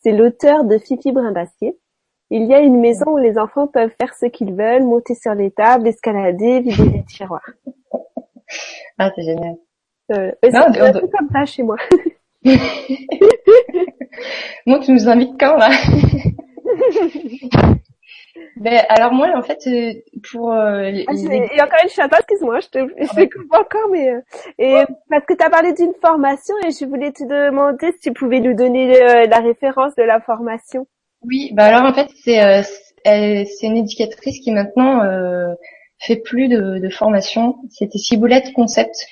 Speaker 1: c'est l'auteur de Fifi Brindacier. Il y a une maison où les enfants peuvent faire ce qu'ils veulent, monter sur les tables, escalader, vider les tiroirs.
Speaker 2: Ah, c'est génial.
Speaker 1: Euh, c'est un peu comme ça chez moi.
Speaker 2: Moi, tu nous invites quand là? Ben alors moi, en fait, euh, pour euh, les-
Speaker 1: Ah, a encore une chatte, excuse-moi, je te, je te coupe encore, mais euh, et parce que tu as parlé d'une formation et je voulais te demander si tu pouvais nous donner euh, la référence de la formation.
Speaker 2: oui, bah alors en fait, c'est euh, c'est une éducatrice qui maintenant euh, fait plus de, de formation. C'était Ciboulette Concept.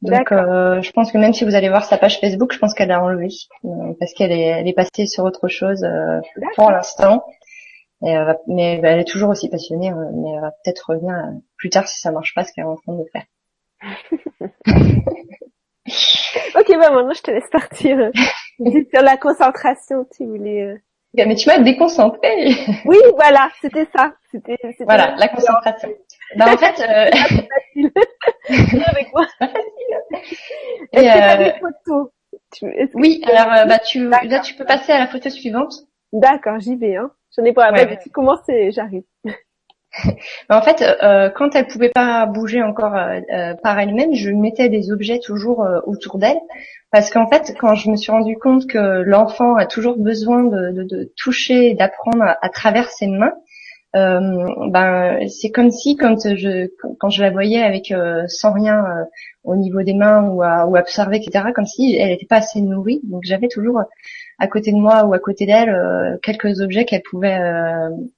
Speaker 2: Donc, euh, je pense que même si vous allez voir sa page Facebook, je pense qu'elle a enlevé euh, parce qu'elle est, elle est passée sur autre chose euh, pour l'instant. Mais elle est toujours aussi passionnée, mais elle va peut-être revenir plus tard si ça marche pas ce qu'elle est en train de faire.
Speaker 1: ok, bah maintenant je te laisse partir sur la concentration, tu voulais.
Speaker 2: Mais tu m'as déconcentré.
Speaker 1: oui, voilà, c'était ça. C'était,
Speaker 2: voilà, la concentration. Bah, en fait, euh... facile. avec moi.
Speaker 1: Est-ce que as des photos?
Speaker 2: Oui, alors euh, bah tu là tu peux passer à la photo suivante.
Speaker 1: D'accord, j'y vais. Hein. J'en ai pas. Ouais, bah, tu commences et j'arrive?
Speaker 2: en fait, euh, quand elle pouvait pas bouger encore euh, euh par elle-même, je mettais des objets toujours euh, autour d'elle, parce qu'en fait, quand je me suis rendu compte que l'enfant a toujours besoin de, de, de toucher, d'apprendre à, à, travers ses mains, euh, ben c'est comme si quand je quand je la voyais avec euh, sans rien euh, au niveau des mains ou à ou observer etc comme si elle n'était pas assez nourrie donc j'avais toujours à côté de moi ou à côté d'elle quelques objets qu'elle pouvait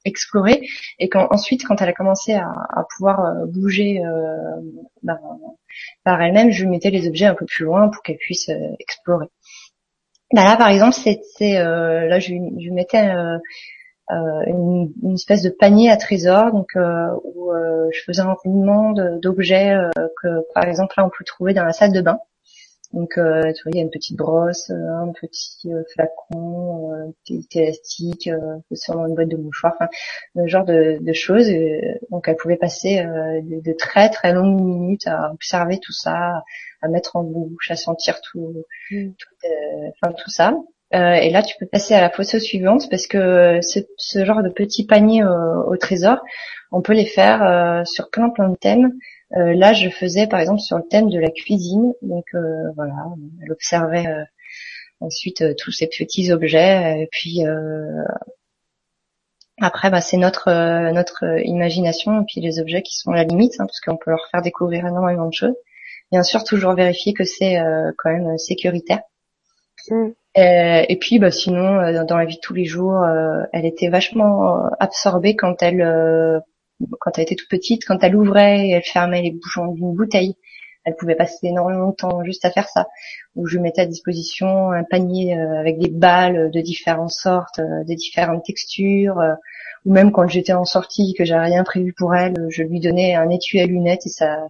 Speaker 2: explorer et quand ensuite quand elle a commencé à, pouvoir bouger ben, par elle-même je mettais les objets un peu plus loin pour qu'elle puisse explorer ben là par exemple c'est là je, mettais euh, une, espèce de panier à trésors, donc euh, où euh, je faisais un roulement d'objets que, par exemple, là on peut trouver dans la salle de bain. Donc, euh, tu vois, il y a une petite brosse, un petit flacon, un petit élastique, sûrement une boîte de mouchoirs, enfin, le genre de, de choses. donc, elle pouvait passer de, de, très très longues minutes à observer tout ça, à mettre en bouche, à sentir tout, mmh. tout, enfin, tout ça. Euh, et là, tu peux passer à la photo suivante parce que ce, ce genre de petits paniers au, trésor, on peut les faire euh, sur plein plein de thèmes. Euh, là, je faisais par exemple sur le thème de la cuisine. Donc voilà, elle observait ensuite tous ces petits objets. Et puis après, bah, c'est notre notre imagination et puis les objets qui sont la limite, hein, parce qu'on peut leur faire découvrir énormément de choses. Bien sûr, toujours vérifier que c'est quand même sécuritaire. Mm. Euh, et puis, bah, sinon, euh, dans la vie de tous les jours, euh, elle était vachement absorbée quand elle, quand elle était toute petite, quand elle ouvrait et elle fermait les bouchons d'une bouteille. Elle pouvait passer énormément de temps juste à faire ça. Ou je mettais à disposition un panier avec des balles de différentes sortes, de différentes textures. ou même quand j'étais en sortie, que j'avais rien prévu pour elle, je lui donnais un étui à lunettes et ça,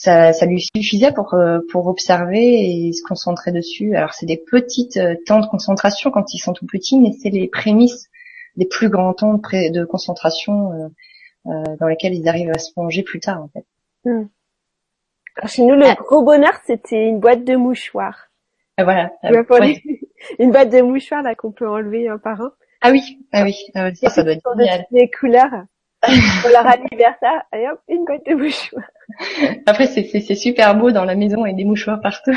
Speaker 2: ça, ça lui suffisait pour euh, pour observer et se concentrer dessus. Alors c'est des petites euh, temps de concentration quand ils sont tout petits, mais c'est les prémices des plus grands temps de, de concentration euh, euh, dans lesquels ils arrivent à se plonger plus tard en fait.
Speaker 1: Hmm. chez nous, le ah. gros bonheur, c'était une boîte de mouchoirs.
Speaker 2: Ah, voilà.
Speaker 1: une boîte de mouchoirs là qu'on peut enlever un par un.
Speaker 2: Ah oui, ah oui, ah, ça, ça doit être génial.
Speaker 1: Les couleurs. Pour leur anniversaire, et hop, une boîte de mouchoirs.
Speaker 2: Après, c'est super beau dans la maison et des mouchoirs partout.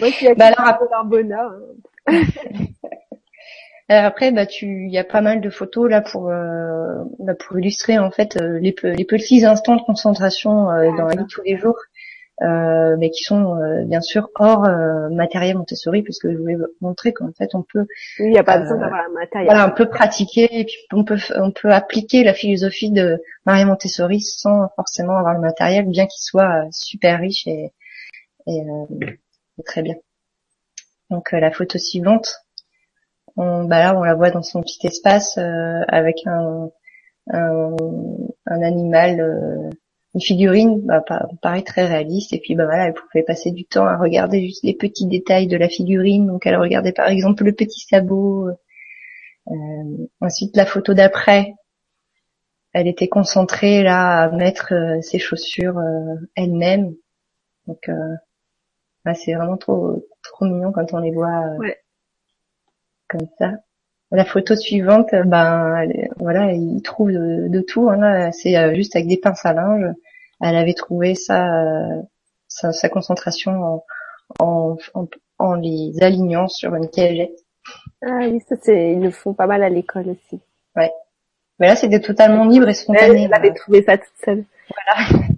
Speaker 1: Moi, qui bah alors, leur bonheur. Hein.
Speaker 2: après, bah tu, il y a pas mal de photos là pour euh, bah, pour illustrer en fait euh, les, les petits instants de concentration euh, dans la vie de tous les jours euh, mais qui sont euh, bien sûr hors euh, matériel Montessori, puisque je voulais montrer qu'en fait on peut,
Speaker 1: il n'y a pas besoin d'avoir un matériel.
Speaker 2: Voilà, on peut pratiquer et puis on peut on peut appliquer la philosophie de Maria Montessori sans forcément avoir le matériel, bien qu'il soit super riche et, et, très bien. Donc la photo suivante, on, bah là on la voit dans son petit espace avec un, un, un animal une figurine bah, pareil très réaliste et puis bah voilà elle pouvait passer du temps à regarder juste les petits détails de la figurine. Donc elle regardait par exemple le petit sabot euh, ensuite la photo d'après. Elle était concentrée là à mettre euh, ses chaussures euh, elle-même donc bah, c'est vraiment trop trop mignon quand on les voit comme ça la photo suivante, ben voilà, il trouve de, tout. Hein, c'est euh, juste avec des pinces à linge. Elle avait trouvé euh, sa, concentration en, en, les alignant sur une cagette.
Speaker 1: Ah oui, ça c'est, ils le font pas mal à l'école aussi.
Speaker 2: Ouais. Mais là, c'était totalement libre et spontané.
Speaker 1: Elle, avait trouvé ça toute seule. Voilà.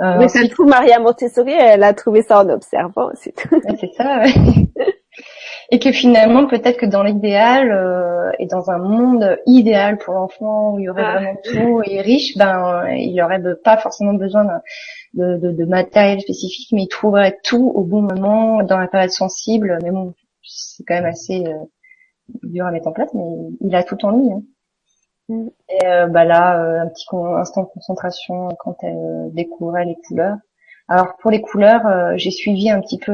Speaker 1: Euh, Mais ça trouve Maria Montessori, elle a trouvé ça en observant, c'est tout.
Speaker 2: c'est ça, ouais. et que finalement peut-être que dans l'idéal euh, et dans un monde idéal pour l'enfant où il y aurait ah. vraiment tout et riche, ben il aurait pas forcément besoin de, de, de, matériel spécifique, mais il trouverait tout au bon moment dans la période sensible. Mais bon, c'est quand même assez euh, dur à mettre en place, mais il a tout en lui. Hein. Mm. Et euh, bah là, euh, un petit instant de concentration quand elle découvrait les couleurs. Alors pour les couleurs, j'ai suivi un petit peu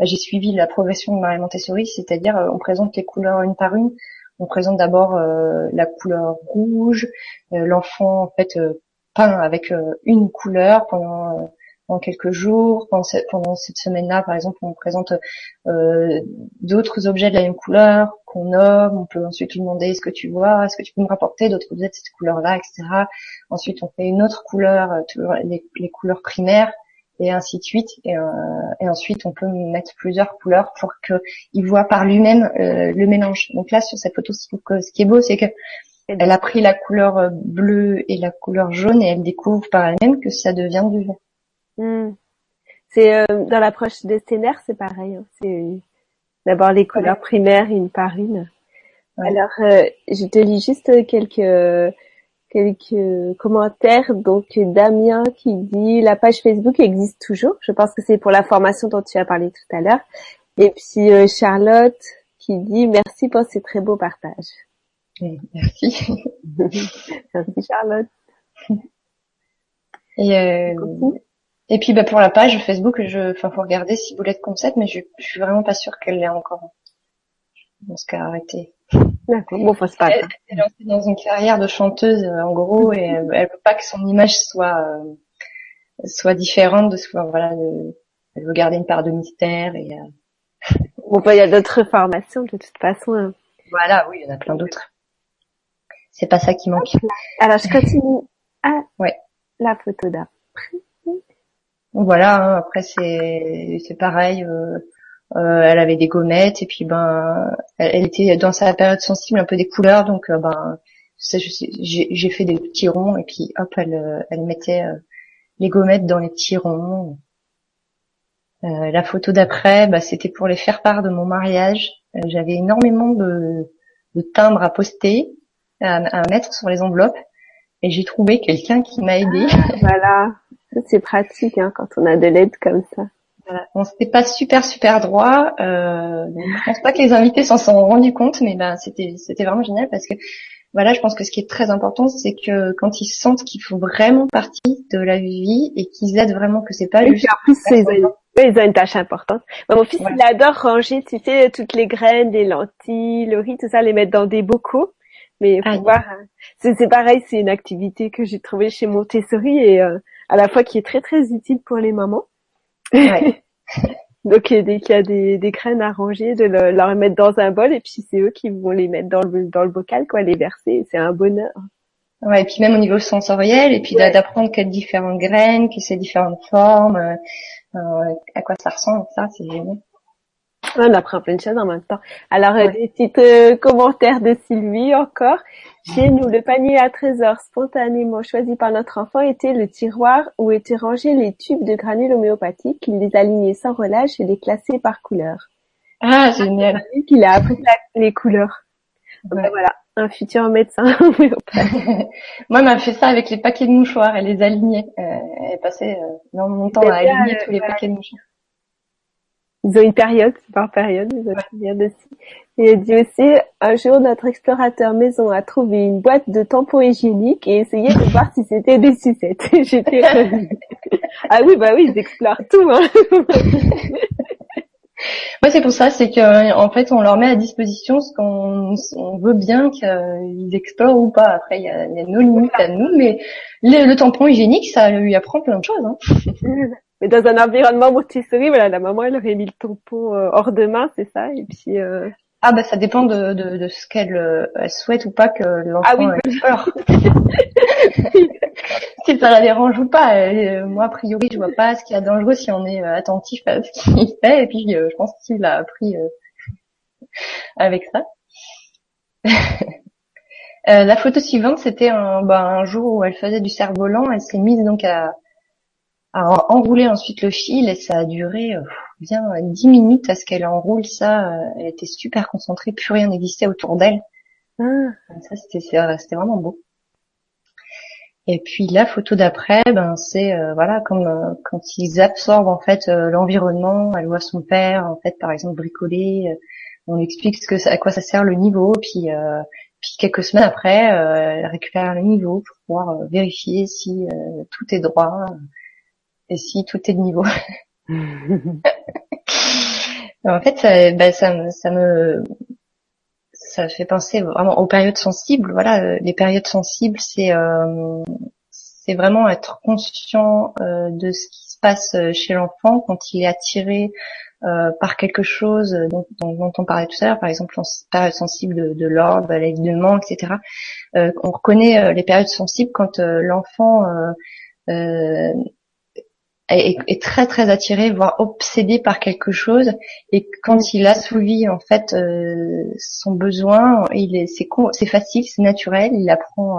Speaker 2: j'ai suivi la progression de Marie Montessori, c'est-à-dire euh, on présente les couleurs une par une. On présente d'abord euh, la couleur rouge. Euh, l'enfant en fait peint avec une couleur pendant pendant quelques jours. Pendant cette, semaine-là, par exemple, on présente euh, d'autres objets de la même couleur qu'on nomme. On peut ensuite lui demander est-ce que tu vois, est-ce que tu peux me rapporter d'autres objets de cette couleur-là, etc. Ensuite, on fait une autre couleur, les, les couleurs primaires et ainsi de suite. Et, euh, et, ensuite, on peut mettre plusieurs couleurs pour qu'il voit par lui-même euh, le mélange. Donc là, sur cette photo, ce qui est beau, c'est que elle a pris la couleur euh, bleue et la couleur jaune et elle découvre par elle-même que ça devient du vert.
Speaker 1: Hmm. C'est euh, dans l'approche des scénaires, c'est pareil. Hein. C'est d'abord les couleurs primaires une par une. Alors, je te lis juste quelques quelques commentaires. Donc Damien qui dit la page Facebook existe toujours. Je pense que c'est pour la formation dont tu as parlé tout à l'heure. Et puis euh, Charlotte qui dit merci pour ces très beaux partages.
Speaker 2: Merci.
Speaker 1: merci Charlotte.
Speaker 2: Et, euh, et puis bah, pour la page Facebook, je, enfin faut regarder si Boulette Concept, mais je, je suis vraiment pas sûre qu'elle l'ait encore. Dans ce cas, arrêtez.
Speaker 1: D'accord. Bon, faut pas.
Speaker 2: Elle, est lancée dans une carrière de chanteuse, euh, en gros, et elle, elle veut pas que son image soit euh, soit différente de ce voilà. De, elle veut garder une part de mystère et. Euh...
Speaker 1: Bon, bah, il y a d'autres formations de toute façon. Hein.
Speaker 2: Voilà, oui, il y en a plein d'autres. C'est pas ça qui manque.
Speaker 1: Alors, je continue. Ah, ouais. La photo d'après.
Speaker 2: Voilà. Hein, après, c'est c'est pareil. Euh, euh, elle avait des gommettes et puis ben elle, était dans sa période sensible un peu des couleurs donc euh, ben j'ai fait des petits ronds et puis hop elle euh, elle mettait les gommettes dans les petits ronds. la photo d'après bah, c'était pour les faire part de mon mariage. J'avais énormément de, de timbres à poster à, à mettre sur les enveloppes et j'ai trouvé quelqu'un qui m'a aidé.
Speaker 1: Ah, voilà, c'est pratique hein, quand on a de l'aide comme ça.
Speaker 2: Voilà. Bon, c'était pas super super droit. Euh, je pense pas que les invités s'en sont rendus compte, mais ben c'était c'était vraiment génial parce que voilà, je pense que ce qui est très important, c'est que quand ils sentent qu'ils font vraiment partie de la vie et qu'ils aident vraiment, que c'est pas
Speaker 1: et juste. en plus, ils ont une tâche importante. mon fils, il adore ranger, tu sais, toutes les graines, les lentilles, le riz, tout ça, les mettre dans des bocaux. Mais ah, voir, hein. c'est pareil, c'est une activité que j'ai trouvée chez Montessori et euh, à la fois qui est très très utile pour les mamans Ouais. Donc dès qu'il y a des, des graines à ranger, de le, leur mettre dans un bol et puis c'est eux qui vont les mettre dans le, dans le bocal, quoi, les verser. C'est un bonheur.
Speaker 2: Ouais, et puis même au niveau sensoriel, et puis d'apprendre quelles différentes graines, que ces différentes formes, euh, euh, à quoi ça ressemble, ça, c'est génial.
Speaker 1: On apprend plein de choses en même temps. Alors, euh, des petits euh, commentaires de Sylvie encore. Chez nous, le panier à trésors spontanément choisi par notre enfant était le tiroir où étaient rangés les tubes de granules homéopathiques. Il les alignait sans relâche et les classait par couleur.
Speaker 2: Ah, génial.
Speaker 1: Il a appris les couleurs. Ben voilà, un futur médecin homéopathe.
Speaker 2: Moi, m'a fait ça avec les paquets de mouchoirs. Elle les alignait. Euh, elle passait euh, mon temps à aligner tous les paquets de mouchoirs.
Speaker 1: Ils ont une période, c'est par période, ils ont une période aussi. Et il dit aussi, un jour, notre explorateur maison a trouvé une boîte de tampons hygiéniques et essayé de voir si c'était des sucettes. J'étais Ah oui, bah oui, ils explorent tout, hein.
Speaker 2: Ouais, c'est pour ça, c'est que en fait, on leur met à disposition ce qu'on on veut bien qu'ils explorent ou pas. Après, il y a, nos limites à nous, mais le, le, tampon hygiénique, ça lui apprend plein de choses. Hein.
Speaker 1: Mais dans un environnement Montessori, voilà, la maman, elle aurait mis le tampon euh, hors de main, c'est ça, et puis. Euh...
Speaker 2: Ah bah ça dépend de, de, de ce qu'elle euh, souhaite ou pas que l'enfant ah oui, ait peur. si ça la dérange ou pas. Euh, moi a priori je vois pas ce qu'il y a dangereux si on est attentif à ce qu'il fait et puis je pense qu'il a appris avec ça. la photo suivante c'était un, bah, un jour où elle faisait du cerf-volant. Elle s'est mise donc à, à enrouler ensuite le fil et ça a duré euh, bien dix minutes à ce qu'elle enroule ça. Elle était super concentrée, plus rien n'existait autour d'elle. Ah. Ça, c'était vraiment beau. Et puis la photo d'après, ben c'est voilà comme quand ils absorbent en fait l'environnement. Elle voit son père en fait par exemple bricoler. on explique ce que à quoi ça sert le niveau. Puis puis quelques semaines après, euh, elle récupère le niveau pour pouvoir euh, vérifier si euh, tout est droit et si tout est de niveau. en fait, ça, bah, ça, ça, me ça fait penser vraiment aux périodes sensibles. Voilà, les périodes sensibles, c'est c'est vraiment être conscient de ce qui se passe chez l'enfant quand il est attiré euh, par quelque chose dont, dont, on parlait tout à l'heure, par exemple en période sensible de, de l'ordre, l'alignement, etc. Euh, on reconnaît euh, les périodes sensibles quand euh, l'enfant est, est, très très attiré, voire obsédé par quelque chose, et quand il assouvi en fait son besoin, il est c'est c'est facile, c'est naturel, il apprend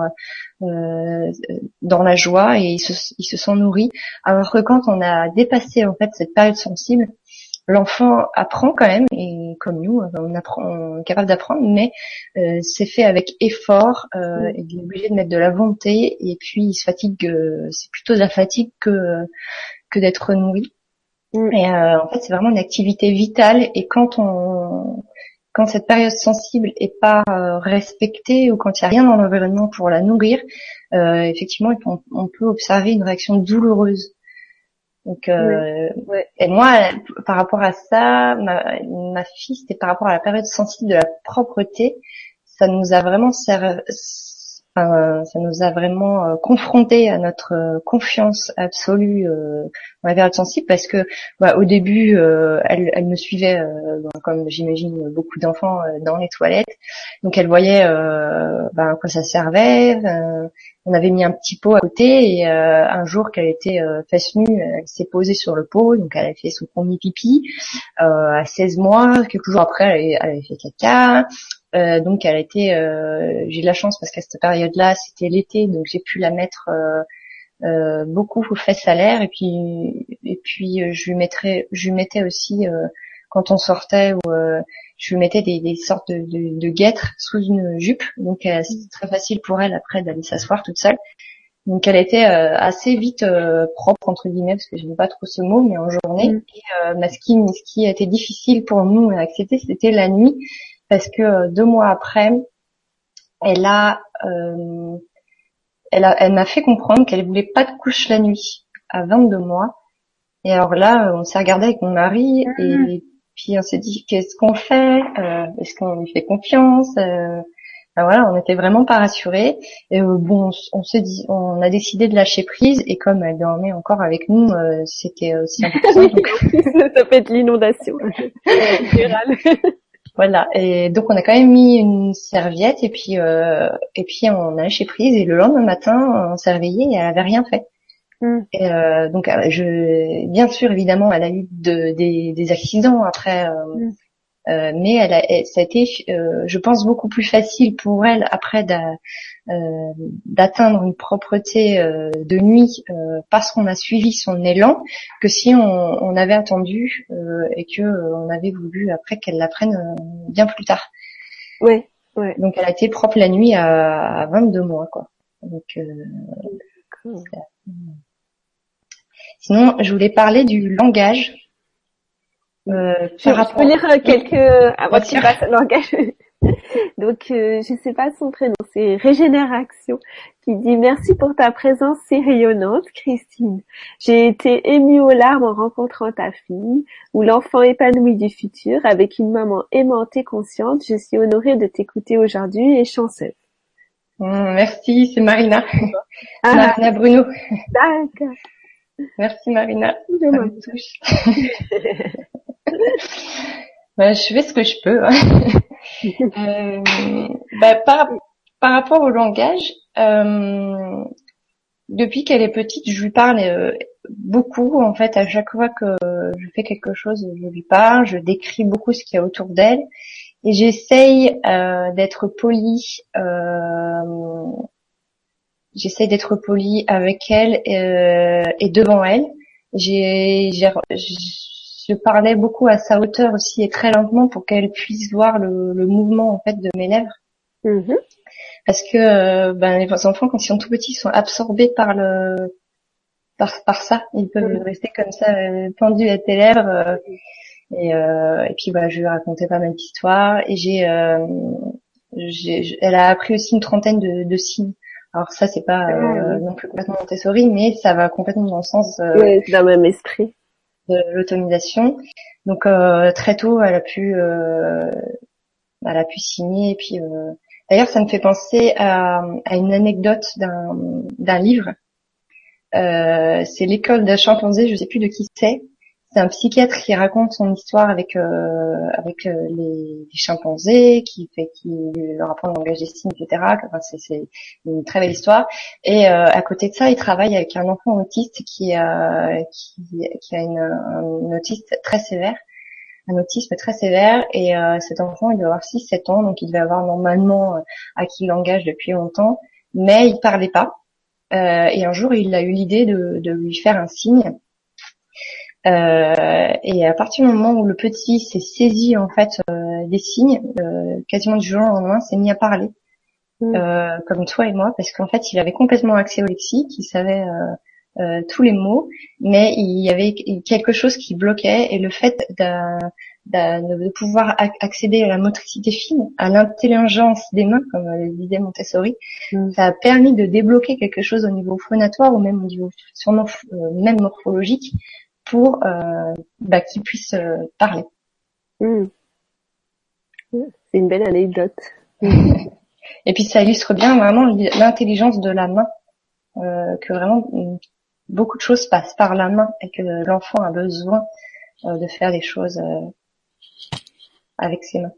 Speaker 2: dans la joie et il se, il se sent nourri. Alors que quand on a dépassé en fait cette période sensible, l'enfant apprend quand même, et comme nous, on, apprend, on est capable d'apprendre, mais euh, c'est fait avec effort, euh, il est obligé de mettre de la volonté, et puis il se fatigue, euh, c'est plutôt de la fatigue que, que d'être nourri. Mm. Et euh, en fait, c'est vraiment une activité vitale, et quand on quand cette période sensible est pas respectée ou quand il n'y a rien dans l'environnement pour la nourrir, effectivement, on peut observer une réaction douloureuse donc, euh, et moi, par rapport à ça, ma, ma fille, c'était par rapport à la période sensible de la propreté. Ça nous a vraiment servi, ça nous a vraiment euh, confronté à notre euh, confiance absolue euh, dans la période sensible parce que bah, au début elle, elle, me suivait comme j'imagine beaucoup d'enfants dans les toilettes. Donc elle voyait bah, à quoi ça servait on avait mis un petit pot à côté et un jour qu'elle était face nue elle s'est posée sur le pot. Donc elle a fait son premier pipi à 16 mois. Quelques jours après elle, elle avait fait caca euh, donc elle été, euh, j'ai de la chance parce qu'à cette période-là c'était l'été, donc j'ai pu la mettre euh, beaucoup aux fesses à l'air et puis et puis je lui mettrais, je lui mettais aussi quand on sortait ou je lui mettais des, des sortes de, de, de, guêtres sous une jupe, donc c'était très facile pour elle après d'aller s'asseoir toute seule. Donc elle était assez vite propre entre guillemets parce que je n'aime pas trop ce mot, mais en journée. Mm. Et euh, ce, qui, ce qui a été difficile pour nous à accepter, c'était la nuit parce que euh, deux mois après, elle a, euh, elle a, elle m'a fait comprendre qu'elle voulait pas de couche la nuit à 22 mois. Et alors là, on s'est regardé avec mon mari et mm. puis on s'est dit qu'est-ce qu'on fait? Euh, Est-ce qu'on lui fait confiance? Euh, ben voilà, on était vraiment pas rassurés. Et euh, bon, on, s'est dit, on a décidé de lâcher prise. Et comme elle dormait encore avec nous, euh, c'était aussi important. donc...
Speaker 1: ça peut être l'inondation
Speaker 2: Voilà. Et donc on a quand même mis une serviette et puis euh, et puis on a lâché prise et le lendemain matin on s'est réveillé et elle avait rien fait. Mm. Et euh, donc euh, je, bien sûr évidemment elle a eu de, des, des accidents après, euh, mm. mais elle a, ça a été, euh, je pense, beaucoup plus facile pour elle après euh, d'atteindre une propreté euh, de nuit euh, parce qu'on a suivi son élan que si on, on avait attendu et que on avait voulu après qu'elle l'apprenne bien plus tard.
Speaker 1: Oui. Ouais.
Speaker 2: Donc elle a été propre la nuit à, à 22 mois quoi. Donc Sinon, je voulais parler du langage.
Speaker 1: Euh, je, peux lire quelques avant que tu passes langage. Donc, euh, je sais pas son prénom, c'est Régénération, qui dit merci pour ta présence si rayonnante, Christine. J'ai été émue aux larmes en rencontrant ta fille, ou l'enfant épanoui du futur, avec une maman aimante et consciente. Je suis honorée de t'écouter aujourd'hui et chanceuse.
Speaker 2: Mmh, merci, c'est Marina. Ah. Marina Bruno.
Speaker 1: D'accord.
Speaker 2: Merci Marina. Je me touche. je fais ce que je peux. Hein. Euh, bah, par, par rapport au langage, euh, depuis qu'elle est petite, je lui parle euh, beaucoup. En fait, à chaque fois que je fais quelque chose, je lui parle, je décris beaucoup ce qu'il y a autour d'elle, et j'essaye d'être polie. j'essaye d'être polie avec elle et devant elle. J'ai je parlais beaucoup à sa hauteur aussi et très lentement pour qu'elle puisse voir le, le, mouvement en fait de mes lèvres.
Speaker 1: Mhm.
Speaker 2: Parce que euh, ben, les enfants quand ils sont tout petits ils sont absorbés par le par, par ça. Ils peuvent
Speaker 1: Mhm.
Speaker 2: rester comme ça euh, pendus à tes lèvres. euh, et, euh, et puis bah, je lui racontais pas mal d'histoires et j'ai, euh, elle a appris aussi une trentaine de, de signes. Alors ça c'est pas
Speaker 1: oui.
Speaker 2: non plus complètement Montessori, mais ça va complètement dans le sens euh,
Speaker 1: c'est dans le même esprit.
Speaker 2: De l'autonomisation. Donc euh, très tôt, elle a pu, euh, elle a pu signer. Et puis, euh, d'ailleurs, ça me fait penser à, une anecdote d'un livre. C'est l'école des chimpanzés. Je sais plus de qui c'est. C'est un psychiatre qui raconte son histoire avec euh, avec euh, les, chimpanzés, qui fait qui leur apprend le langage des signes, etc. Enfin, c'est une très belle histoire. Et euh, à côté de ça, il travaille avec un enfant autiste qui a qui, qui a une, un autiste très sévère, un autisme très sévère. Et euh, cet enfant, il doit avoir 6-7 ans, donc il devait avoir normalement euh, acquis le langage depuis longtemps, mais il parlait pas. Euh, et un jour, il a eu l'idée de, de lui faire un signe. Euh, et à partir du moment où le petit s'est saisi en fait euh, des signes, euh, quasiment du jour au lendemain, s'est mis à parler
Speaker 1: Mm.
Speaker 2: euh, comme toi et moi, parce qu'en fait, il avait complètement accès au lexique, il savait euh, tous les mots, mais il y avait quelque chose qui bloquait, et le fait de pouvoir ac- accéder à la motricité fine, à l'intelligence des mains, comme le disait Montessori,
Speaker 1: Mm.
Speaker 2: ça a permis de débloquer quelque chose au niveau phonatoire ou même au niveau sûrement euh, même morphologique pour euh, bah, qu'il puisse euh, parler.
Speaker 1: Mm. Mm. C'est une belle anecdote.
Speaker 2: Et puis ça illustre bien vraiment l'intelligence de la main, euh, que vraiment beaucoup de choses passent par la main et que l'enfant a besoin euh, de faire des choses euh, avec ses mains.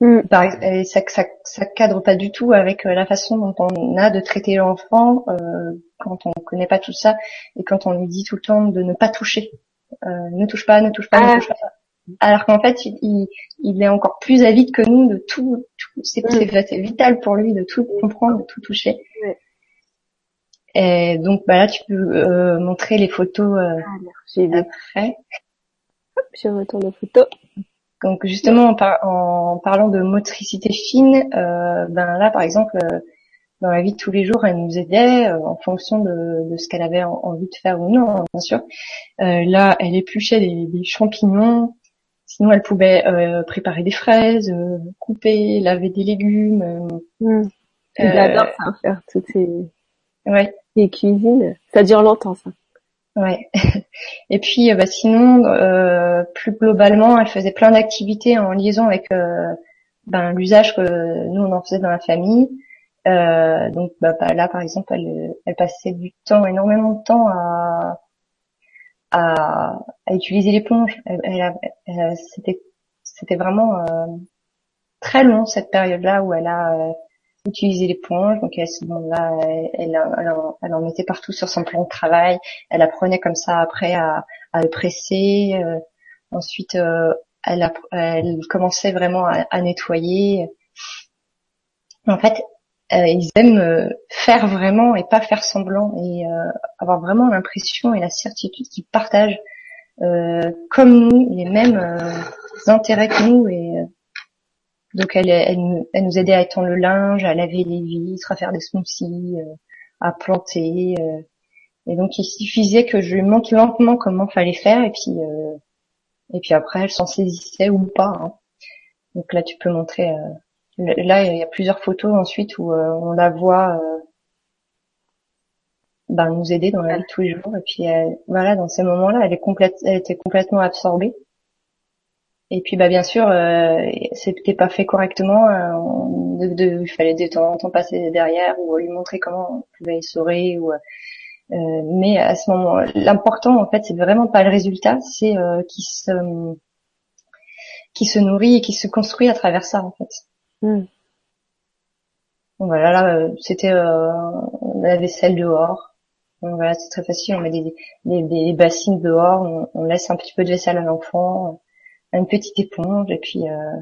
Speaker 1: Mm.
Speaker 2: Par ex- et ça, ça, ça cadre pas du tout avec euh, la façon dont on a de traiter l'enfant euh, quand on connaît pas tout ça et quand on lui dit tout le temps de ne pas toucher, ne touche pas, ne touche pas,
Speaker 1: Ah.
Speaker 2: ne touche pas. Alors qu'en fait, il, il, il est encore plus avide que nous de tout. tout c'est
Speaker 1: Mm.
Speaker 2: vital pour lui de tout comprendre, de tout toucher. Et donc, bah là, tu peux euh, montrer les photos euh,
Speaker 1: vu.
Speaker 2: après.
Speaker 1: Hop, je retourne aux photos.
Speaker 2: Donc justement en, par- en parlant de motricité fine, euh, ben là par exemple euh, dans la vie de tous les jours, elle nous aidait euh, en fonction de, de ce qu'elle avait en- envie de faire ou non, hein, bien sûr. Euh, là, elle épluchait des, des champignons. Sinon, elle pouvait euh, préparer des fraises, euh, couper, laver des légumes. euh,
Speaker 1: Mm.
Speaker 2: Euh,
Speaker 1: J'adore ça, faire toutes ces,
Speaker 2: ouais,
Speaker 1: cuisines. Ça dure longtemps, ça.
Speaker 2: ouais. Et puis, euh, bah, sinon, euh, plus globalement, elle faisait plein d'activités en liaison avec euh, ben, l'usage que nous on en faisait dans la famille. Euh, donc bah, bah, là, par exemple, elle, elle passait du temps, énormément de temps à à, à utiliser l'éponge. Elle, elle c'était c'était vraiment euh, très long cette période-là où elle a euh, utilisé l'éponge. Donc elle, là, elle, elle, en- mettait partout sur son plan de travail. Elle apprenait comme ça après à, à le presser. euh, ensuite, euh, elle, commençait vraiment à, à nettoyer. En fait, ils aiment euh, faire vraiment et pas faire semblant et euh, avoir vraiment l'impression et la certitude qu'ils partagent euh, comme nous les mêmes euh, intérêts que nous et euh, donc elle, elle, nous- aidait à étendre le linge, à laver les vitres, à faire des smoothies, euh, à planter euh, et donc il suffisait que je lui montre lentement comment fallait faire et puis euh, et puis après elle s'en saisissait ou pas. hein. Donc là tu peux montrer euh, Là, il y a plusieurs photos ensuite où euh, on la voit euh, ben, nous aider dans la vie tous les jours. Et puis elle- voilà, dans ces moments-là, elle est complète, elle était complètement absorbée. Et puis bah bien sûr, euh, c'était pas fait correctement. euh, de, de- il fallait de temps en temps passer derrière ou lui montrer comment on pouvait essorer. Ou, euh, mais à ce moment, l'important en fait, c'est vraiment pas le résultat, c'est euh, qui se qui se nourrit et qui se construit à travers ça en fait.
Speaker 1: Mm.
Speaker 2: Donc voilà, là, euh, c'était euh, la vaisselle dehors. Donc voilà, c'est très facile. On met des, des, des bassines dehors, on, on laisse un petit peu de vaisselle à l'enfant, euh, une petite éponge, et puis euh,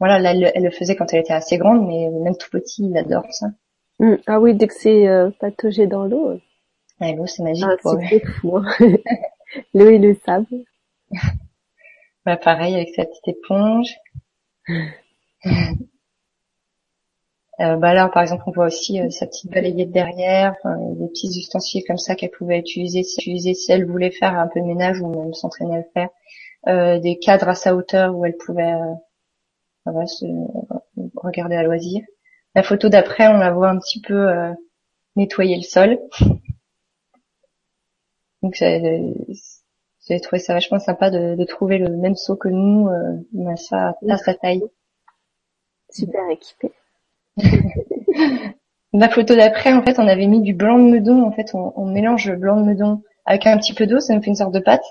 Speaker 2: voilà, là, elle, elle le faisait quand elle était assez grande, mais même tout petit, il adore ça.
Speaker 1: Mm. Ah oui, dès que c'est euh, pataugé dans l'eau,
Speaker 2: Ouais, l'eau, c'est magique.
Speaker 1: ah,
Speaker 2: pour
Speaker 1: c'est fou. hein. l'eau et le sable.
Speaker 2: Bah, pareil avec sa petite éponge. Euh, bah là, par exemple, on voit aussi euh, sa petite balayette derrière, des petits ustensiles comme ça qu'elle pouvait utiliser, si elle voulait faire un peu de ménage ou même s'entraîner à le faire. Euh, des cadres à sa hauteur où elle pouvait se regarder à loisir. La photo d'après, on la voit un petit peu nettoyer le sol. Donc j'ai trouvé ça vachement sympa de, de, trouver le même seau que nous, euh, ça à sa taille.
Speaker 1: Super équipé.
Speaker 2: La photo d'après, en fait, on avait mis du blanc de meudon. En fait, on, mélange le blanc de meudon avec un petit peu d'eau, ça nous fait une sorte de pâte.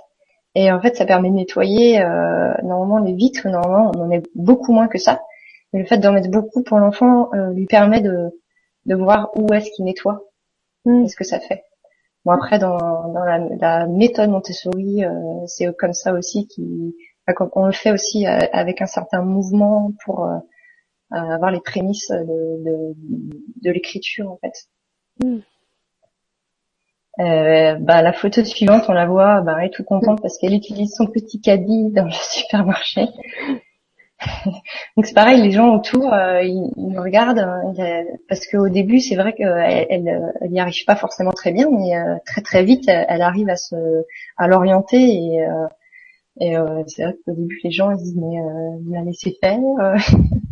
Speaker 2: Et en fait, ça permet de nettoyer. Euh, normalement, les vitres, normalement, on en met beaucoup moins que ça. Mais le fait d'en mettre beaucoup pour l'enfant euh, lui permet de, de voir où est-ce qu'il nettoie, mm. ce que ça fait. Bon après, dans, dans la, la méthode Montessori, euh, c'est comme ça aussi qui, on le fait aussi euh, avec un certain mouvement pour euh, avoir les prémices de, de, de l'écriture en fait. Mm. Euh, bah, la photo suivante, on la voit, bah, elle est toute contente parce qu'elle utilise son petit caddie dans le supermarché. Donc c'est pareil, les gens autour, euh, ils, ils, regardent euh, parce qu'au début, c'est vrai qu'elle elle, elle y arrive pas forcément très bien, mais très très vite, elle, arrive à se à l'orienter et, et c'est vrai qu'au début, les gens ils disent mais vous la laissez faire.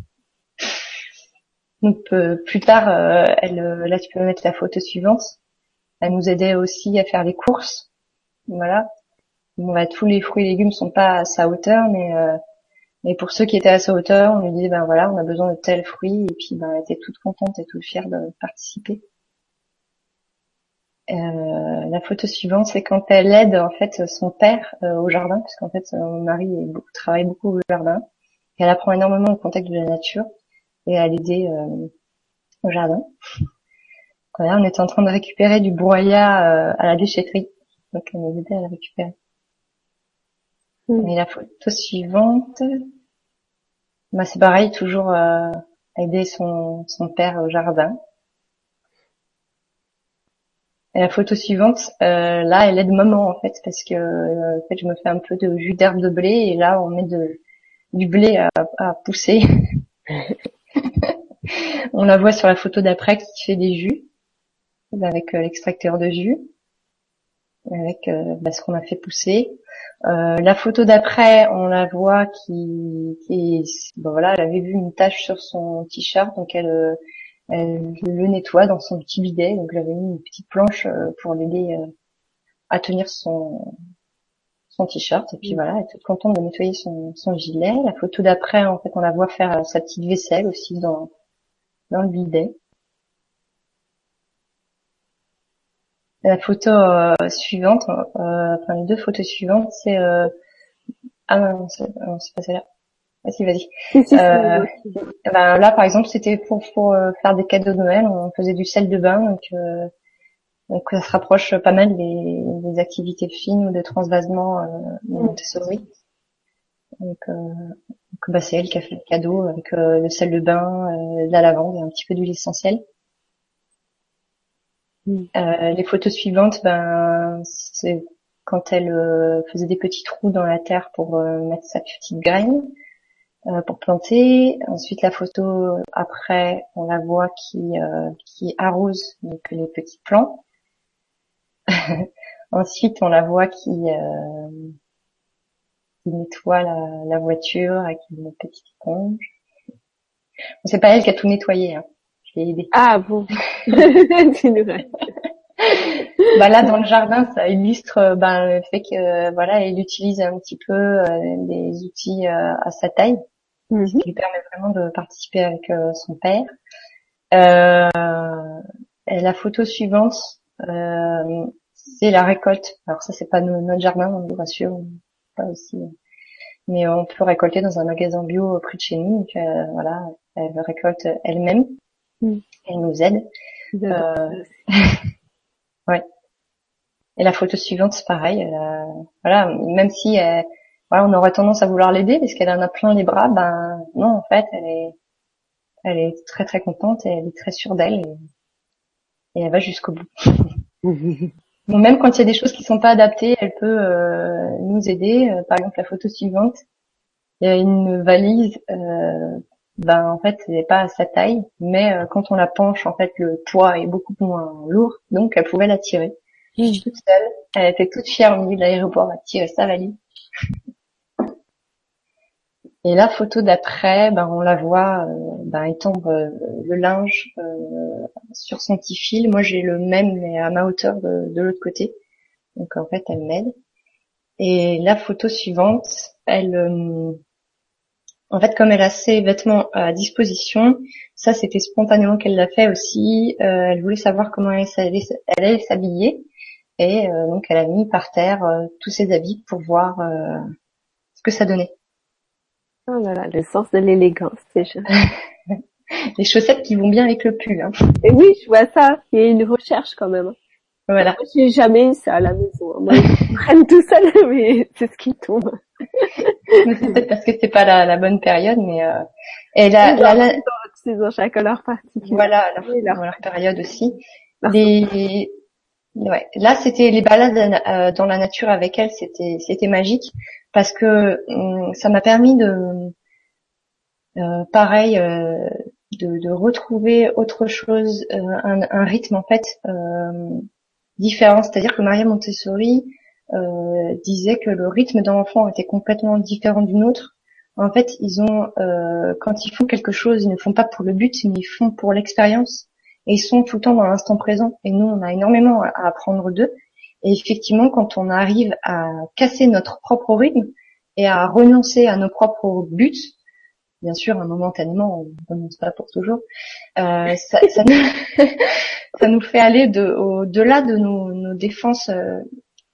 Speaker 2: Donc euh, plus tard, euh, elle, euh, là tu peux mettre la photo suivante. Elle nous aidait aussi à faire les courses. Voilà. Bon, bah, tous les fruits et légumes sont pas à sa hauteur, mais pour ceux qui étaient à sa hauteur, on lui disait ben voilà, on a besoin de tels fruits et puis ben elle était toute contente et toute fière de participer. La photo suivante, c'est quand elle aide en fait son père au jardin, parce qu'en fait son mari travaille beaucoup au jardin. Et elle apprend énormément au contact de la nature et à l'aider euh, au jardin. on était en train de récupérer du broyat euh, à la déchetterie. Donc elle nous aidait à le récupérer. Mm. Et la photo suivante, bah c'est pareil, toujours euh, aider son, son père au jardin. Et la photo suivante, euh, là, elle aide maman en fait, parce que en fait, je me fais un peu de jus d'herbe de blé et là, on met de, du blé à, à pousser. On la voit sur la photo d'après qui fait des jus avec euh, l'extracteur de jus, avec euh, bah, ce qu'on a fait pousser. Euh, la photo d'après, on la voit qui, qui voilà, elle avait vu une tache sur son t-shirt, donc elle, elle, le nettoie dans son petit bidet. Donc j'avais mis une petite planche pour l'aider à tenir son son t-shirt et puis voilà, elle est toute contente de nettoyer son, son gilet. La photo d'après, en fait, on la voit faire sa petite vaisselle aussi dans dans le bidet. La photo euh, suivante, euh, enfin les deux photos suivantes, c'est euh, ah non, c'est pas celle-là. Vas-y, vas-y. euh, ben, là, par exemple, c'était pour, pour faire des cadeaux de Noël. On faisait du sel de bain, donc donc ça se rapproche pas mal des, des activités fines ou de transvasement euh, Montessori. Donc, euh, bah, c'est elle qui a fait le cadeau avec euh, le sel de bain, euh, de la lavande et un petit peu d'huile essentielle. Mm. Euh, les photos suivantes, ben c'est quand elle faisait des petits trous dans la terre pour mettre sa petite graine pour planter. Ensuite, la photo après, on la voit qui qui arrose donc les petits plants. Ensuite, on la voit qui qui nettoie la, la voiture avec une petite éponge. c'est pas elle qui a tout nettoyé. Hein.
Speaker 1: Ah bon.
Speaker 2: bah là dans le jardin ça illustre ben, le fait que voilà elle utilise un petit peu euh, des outils euh, à sa taille mhm. ce qui lui permet vraiment de participer avec euh, son père et la photo suivante c'est la récolte alors ça c'est pas notre jardin on vous rassure aussi. Mais on peut récolter dans un magasin bio près de chez nous. Donc, euh, voilà, elle récolte elle-même. Mm. Elle nous aide. Euh... ouais. Et la photo suivante, c'est pareil. voilà, même si euh, voilà, on aurait tendance à vouloir l'aider parce qu'elle en a plein les bras, ben non, en fait, elle est, elle est très très contente et elle est très sûre d'elle et, et elle va jusqu'au bout. même quand il y a des choses qui sont pas adaptées, elle peut nous aider. par exemple, la photo suivante, il y a une valise. ben en fait, n'est pas à sa taille, mais quand on la penche, en fait, le poids est beaucoup moins lourd, donc elle pouvait la tirer. Toute seule, elle était toute fière au milieu de l'aéroport à tirer sa valise. Et la photo d'après, ben, on la voit euh, ben, étendre euh, le linge euh, sur son petit fil. Moi, j'ai le même, mais à ma hauteur de, l'autre côté. Donc, en fait, elle m'aide. Et la photo suivante, elle, en fait, comme elle a ses vêtements à disposition, ça, c'était spontanément qu'elle l'a fait aussi. elle voulait savoir comment elle, allait s'habiller. Et donc, elle a mis par terre tous ses habits pour voir ce que ça donnait.
Speaker 1: Oh là là, le sens de l'élégance déjà.
Speaker 2: Les chaussettes qui vont bien avec le pull. Hein.
Speaker 1: Et oui, je vois ça. Il y a une recherche quand même.
Speaker 2: Voilà.
Speaker 1: Moi, j'ai jamais eu ça à la maison. Moi, ils prennent tout seul, mais c'est ce qui tombe.
Speaker 2: c'est peut-être parce que c'est pas la, la, bonne période, mais euh... et
Speaker 1: la, la, la... Ils ont chacun leur particulier.
Speaker 2: Voilà, leur, leur... période aussi. Là, c'était les balades euh, dans la nature avec elle, c'était c'était magique parce que hum, ça m'a permis de, euh, pareil, euh, de, retrouver autre chose, un, rythme en fait différent. C'est-à-dire que Maria Montessori disait que le rythme d'un enfant était complètement différent d'une autre. En fait, ils ont, quand ils font quelque chose, ils ne font pas pour le but, mais ils font pour l'expérience. Et ils sont tout le temps dans l'instant présent. Et nous, on a énormément à apprendre d'eux. Et effectivement, quand on arrive à casser notre propre rythme et à renoncer à nos propres buts, bien sûr, momentanément, on ne renonce pas pour toujours, euh, ça, ça, nous, ça, nous, fait aller de, au-delà de nos, nos défenses euh,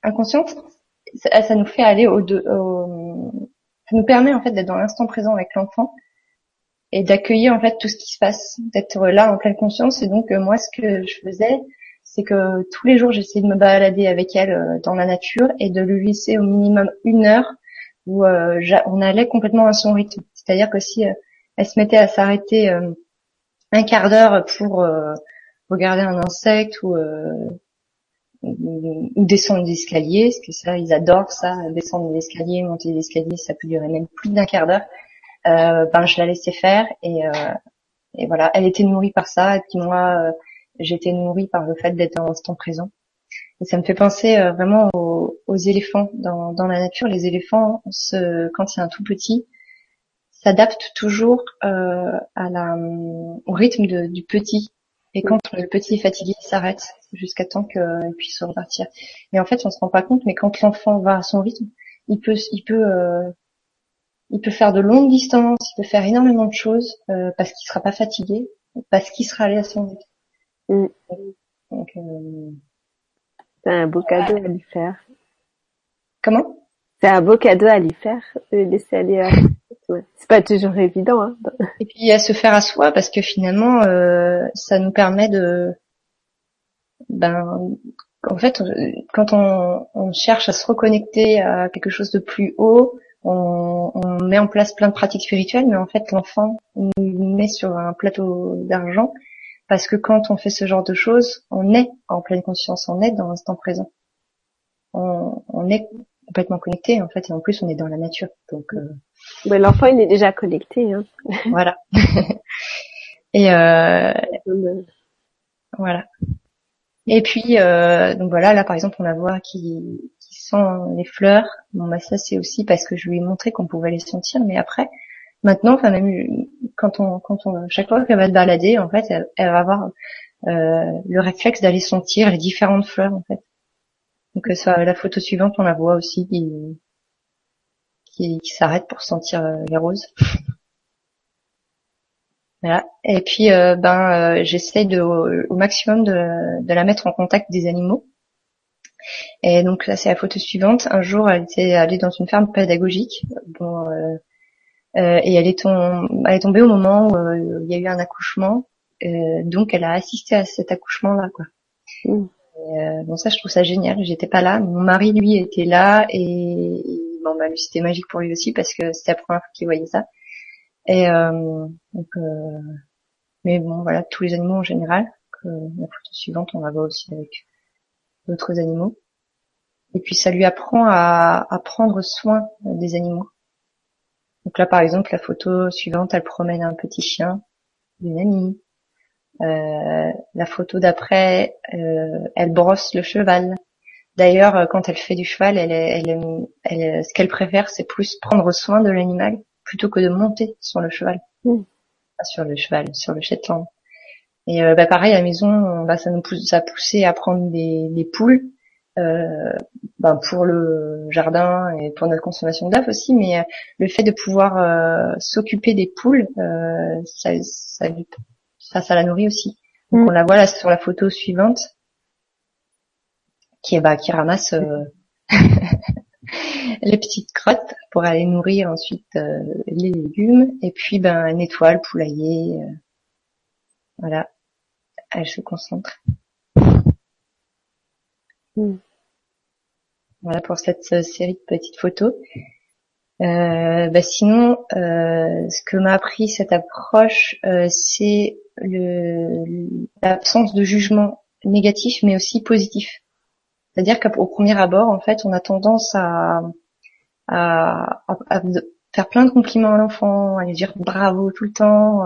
Speaker 2: inconscientes. Ça, ça, nous fait aller au, de, au, ça nous permet en fait d'être dans l'instant présent avec l'enfant et d'accueillir en fait tout ce qui se passe, d'être là en pleine conscience. Et donc euh, moi, ce que je faisais, c'est que tous les jours j'essayais de me balader avec elle euh, dans la nature et de lui laisser au minimum une heure où euh, on allait complètement à son rythme. C'est-à-dire que si elle se mettait à s'arrêter un quart d'heure pour regarder un insecte ou ou descendre des escaliers, parce que ça, ils adorent ça, descendre des escaliers, monter des escaliers, ça peut durer même plus d'un quart d'heure. Euh, ben je la laissais faire et, euh, et voilà, elle était nourrie par ça et puis moi j'étais nourrie par le fait d'être dans l'instant présent. Et ça me fait penser euh, vraiment aux, éléphants dans, dans, la nature. Les éléphants, se, quand il y a un tout petit, s'adaptent toujours euh, à la, au rythme de, du petit. Et quand le petit est fatigué, il s'arrête jusqu'à temps qu'il puisse repartir. Et en fait, on se rend pas compte, mais quand l'enfant va à son rythme, il peut, il peut, euh, il peut faire de longues distances, il peut faire énormément de choses euh, parce qu'il sera pas fatigué, parce qu'il sera allé à son rythme.
Speaker 1: Mm. Donc, euh... C'est un beau cadeau à lui faire.
Speaker 2: Comment?
Speaker 1: C'est un beau cadeau à lui faire, de laisser aller à... C'est pas toujours évident. Hein.
Speaker 2: Et puis à se faire à soi, parce que finalement, euh, ça nous permet de... Ben, en fait, quand on, on, cherche à se reconnecter à quelque chose de plus haut, on, on met en place plein de pratiques spirituelles, mais en fait, l'enfant nous met sur un plateau d'argent parce que quand on fait ce genre de choses, on est en pleine conscience, on est dans l'instant présent. On, est complètement connecté en fait, et en plus on est dans la nature. Donc euh...
Speaker 1: l'enfant il est déjà connecté. Hein.
Speaker 2: voilà. et euh... voilà. Et puis euh, donc voilà, là par exemple on la voit qui les fleurs. Bon bah ça c'est aussi parce que je lui ai montré qu'on pouvait les sentir, mais après Maintenant, enfin même quand on, quand on, chaque fois qu'elle va se balader, en fait, elle, va avoir euh, le réflexe d'aller sentir les différentes fleurs, en fait. Donc euh, soit la photo suivante, on la voit aussi qui, qui, s'arrête pour sentir euh, les roses. voilà. Et puis, ben, j'essaye de, au maximum de, de la mettre en contact des animaux. Et donc là, c'est la photo suivante. Un jour, elle était allée dans une ferme pédagogique. Bon, euh, et elle est, tombée au moment où euh, il y a eu un accouchement, euh, donc elle a assisté à cet accouchement-là, quoi. Mmh. bon ça, je trouve ça génial. J'étais pas là, mon mari lui était là et bon bah lui c'était magique pour lui aussi parce que c'était la première fois qu'il voyait ça. Et donc, mais bon voilà, tous les animaux en général. Que la photo suivante, on la voit aussi avec d'autres animaux. Et puis ça lui apprend à, à prendre soin des animaux. Donc là, par exemple, la photo suivante, elle promène un petit chien d'une amie. Euh, la photo d'après, euh, elle brosse le cheval. D'ailleurs, euh, quand elle fait du cheval, elle, elle, elle, ce qu'elle préfère, c'est plus prendre soin de l'animal plutôt que de monter sur le cheval. Mm. sur le cheval, sur le Shetland. Et euh, bah, pareil, à la maison, bah, ça nous pousse, ça a poussé à prendre des, des poules euh, bah, pour le jardin et pour notre consommation d'œufs aussi. Mais euh, le fait de pouvoir euh, s'occuper des poules, ça, ça, ça, ça, la nourrit aussi. Donc mm. on la voit là sur la photo suivante, qui est bah, qui ramasse les petites crottes pour aller nourrir ensuite les légumes et puis ben nettoie le poulailler. voilà elle se concentre. Hmm. Voilà pour cette euh, série de petites photos. Euh, bah sinon, euh, ce que m'a appris cette approche, c'est l'absence de jugement négatif, mais aussi positif. C'est-à-dire qu'au premier abord, en fait, on a tendance à, à, à, faire plein de compliments à l'enfant, à lui dire bravo tout le temps,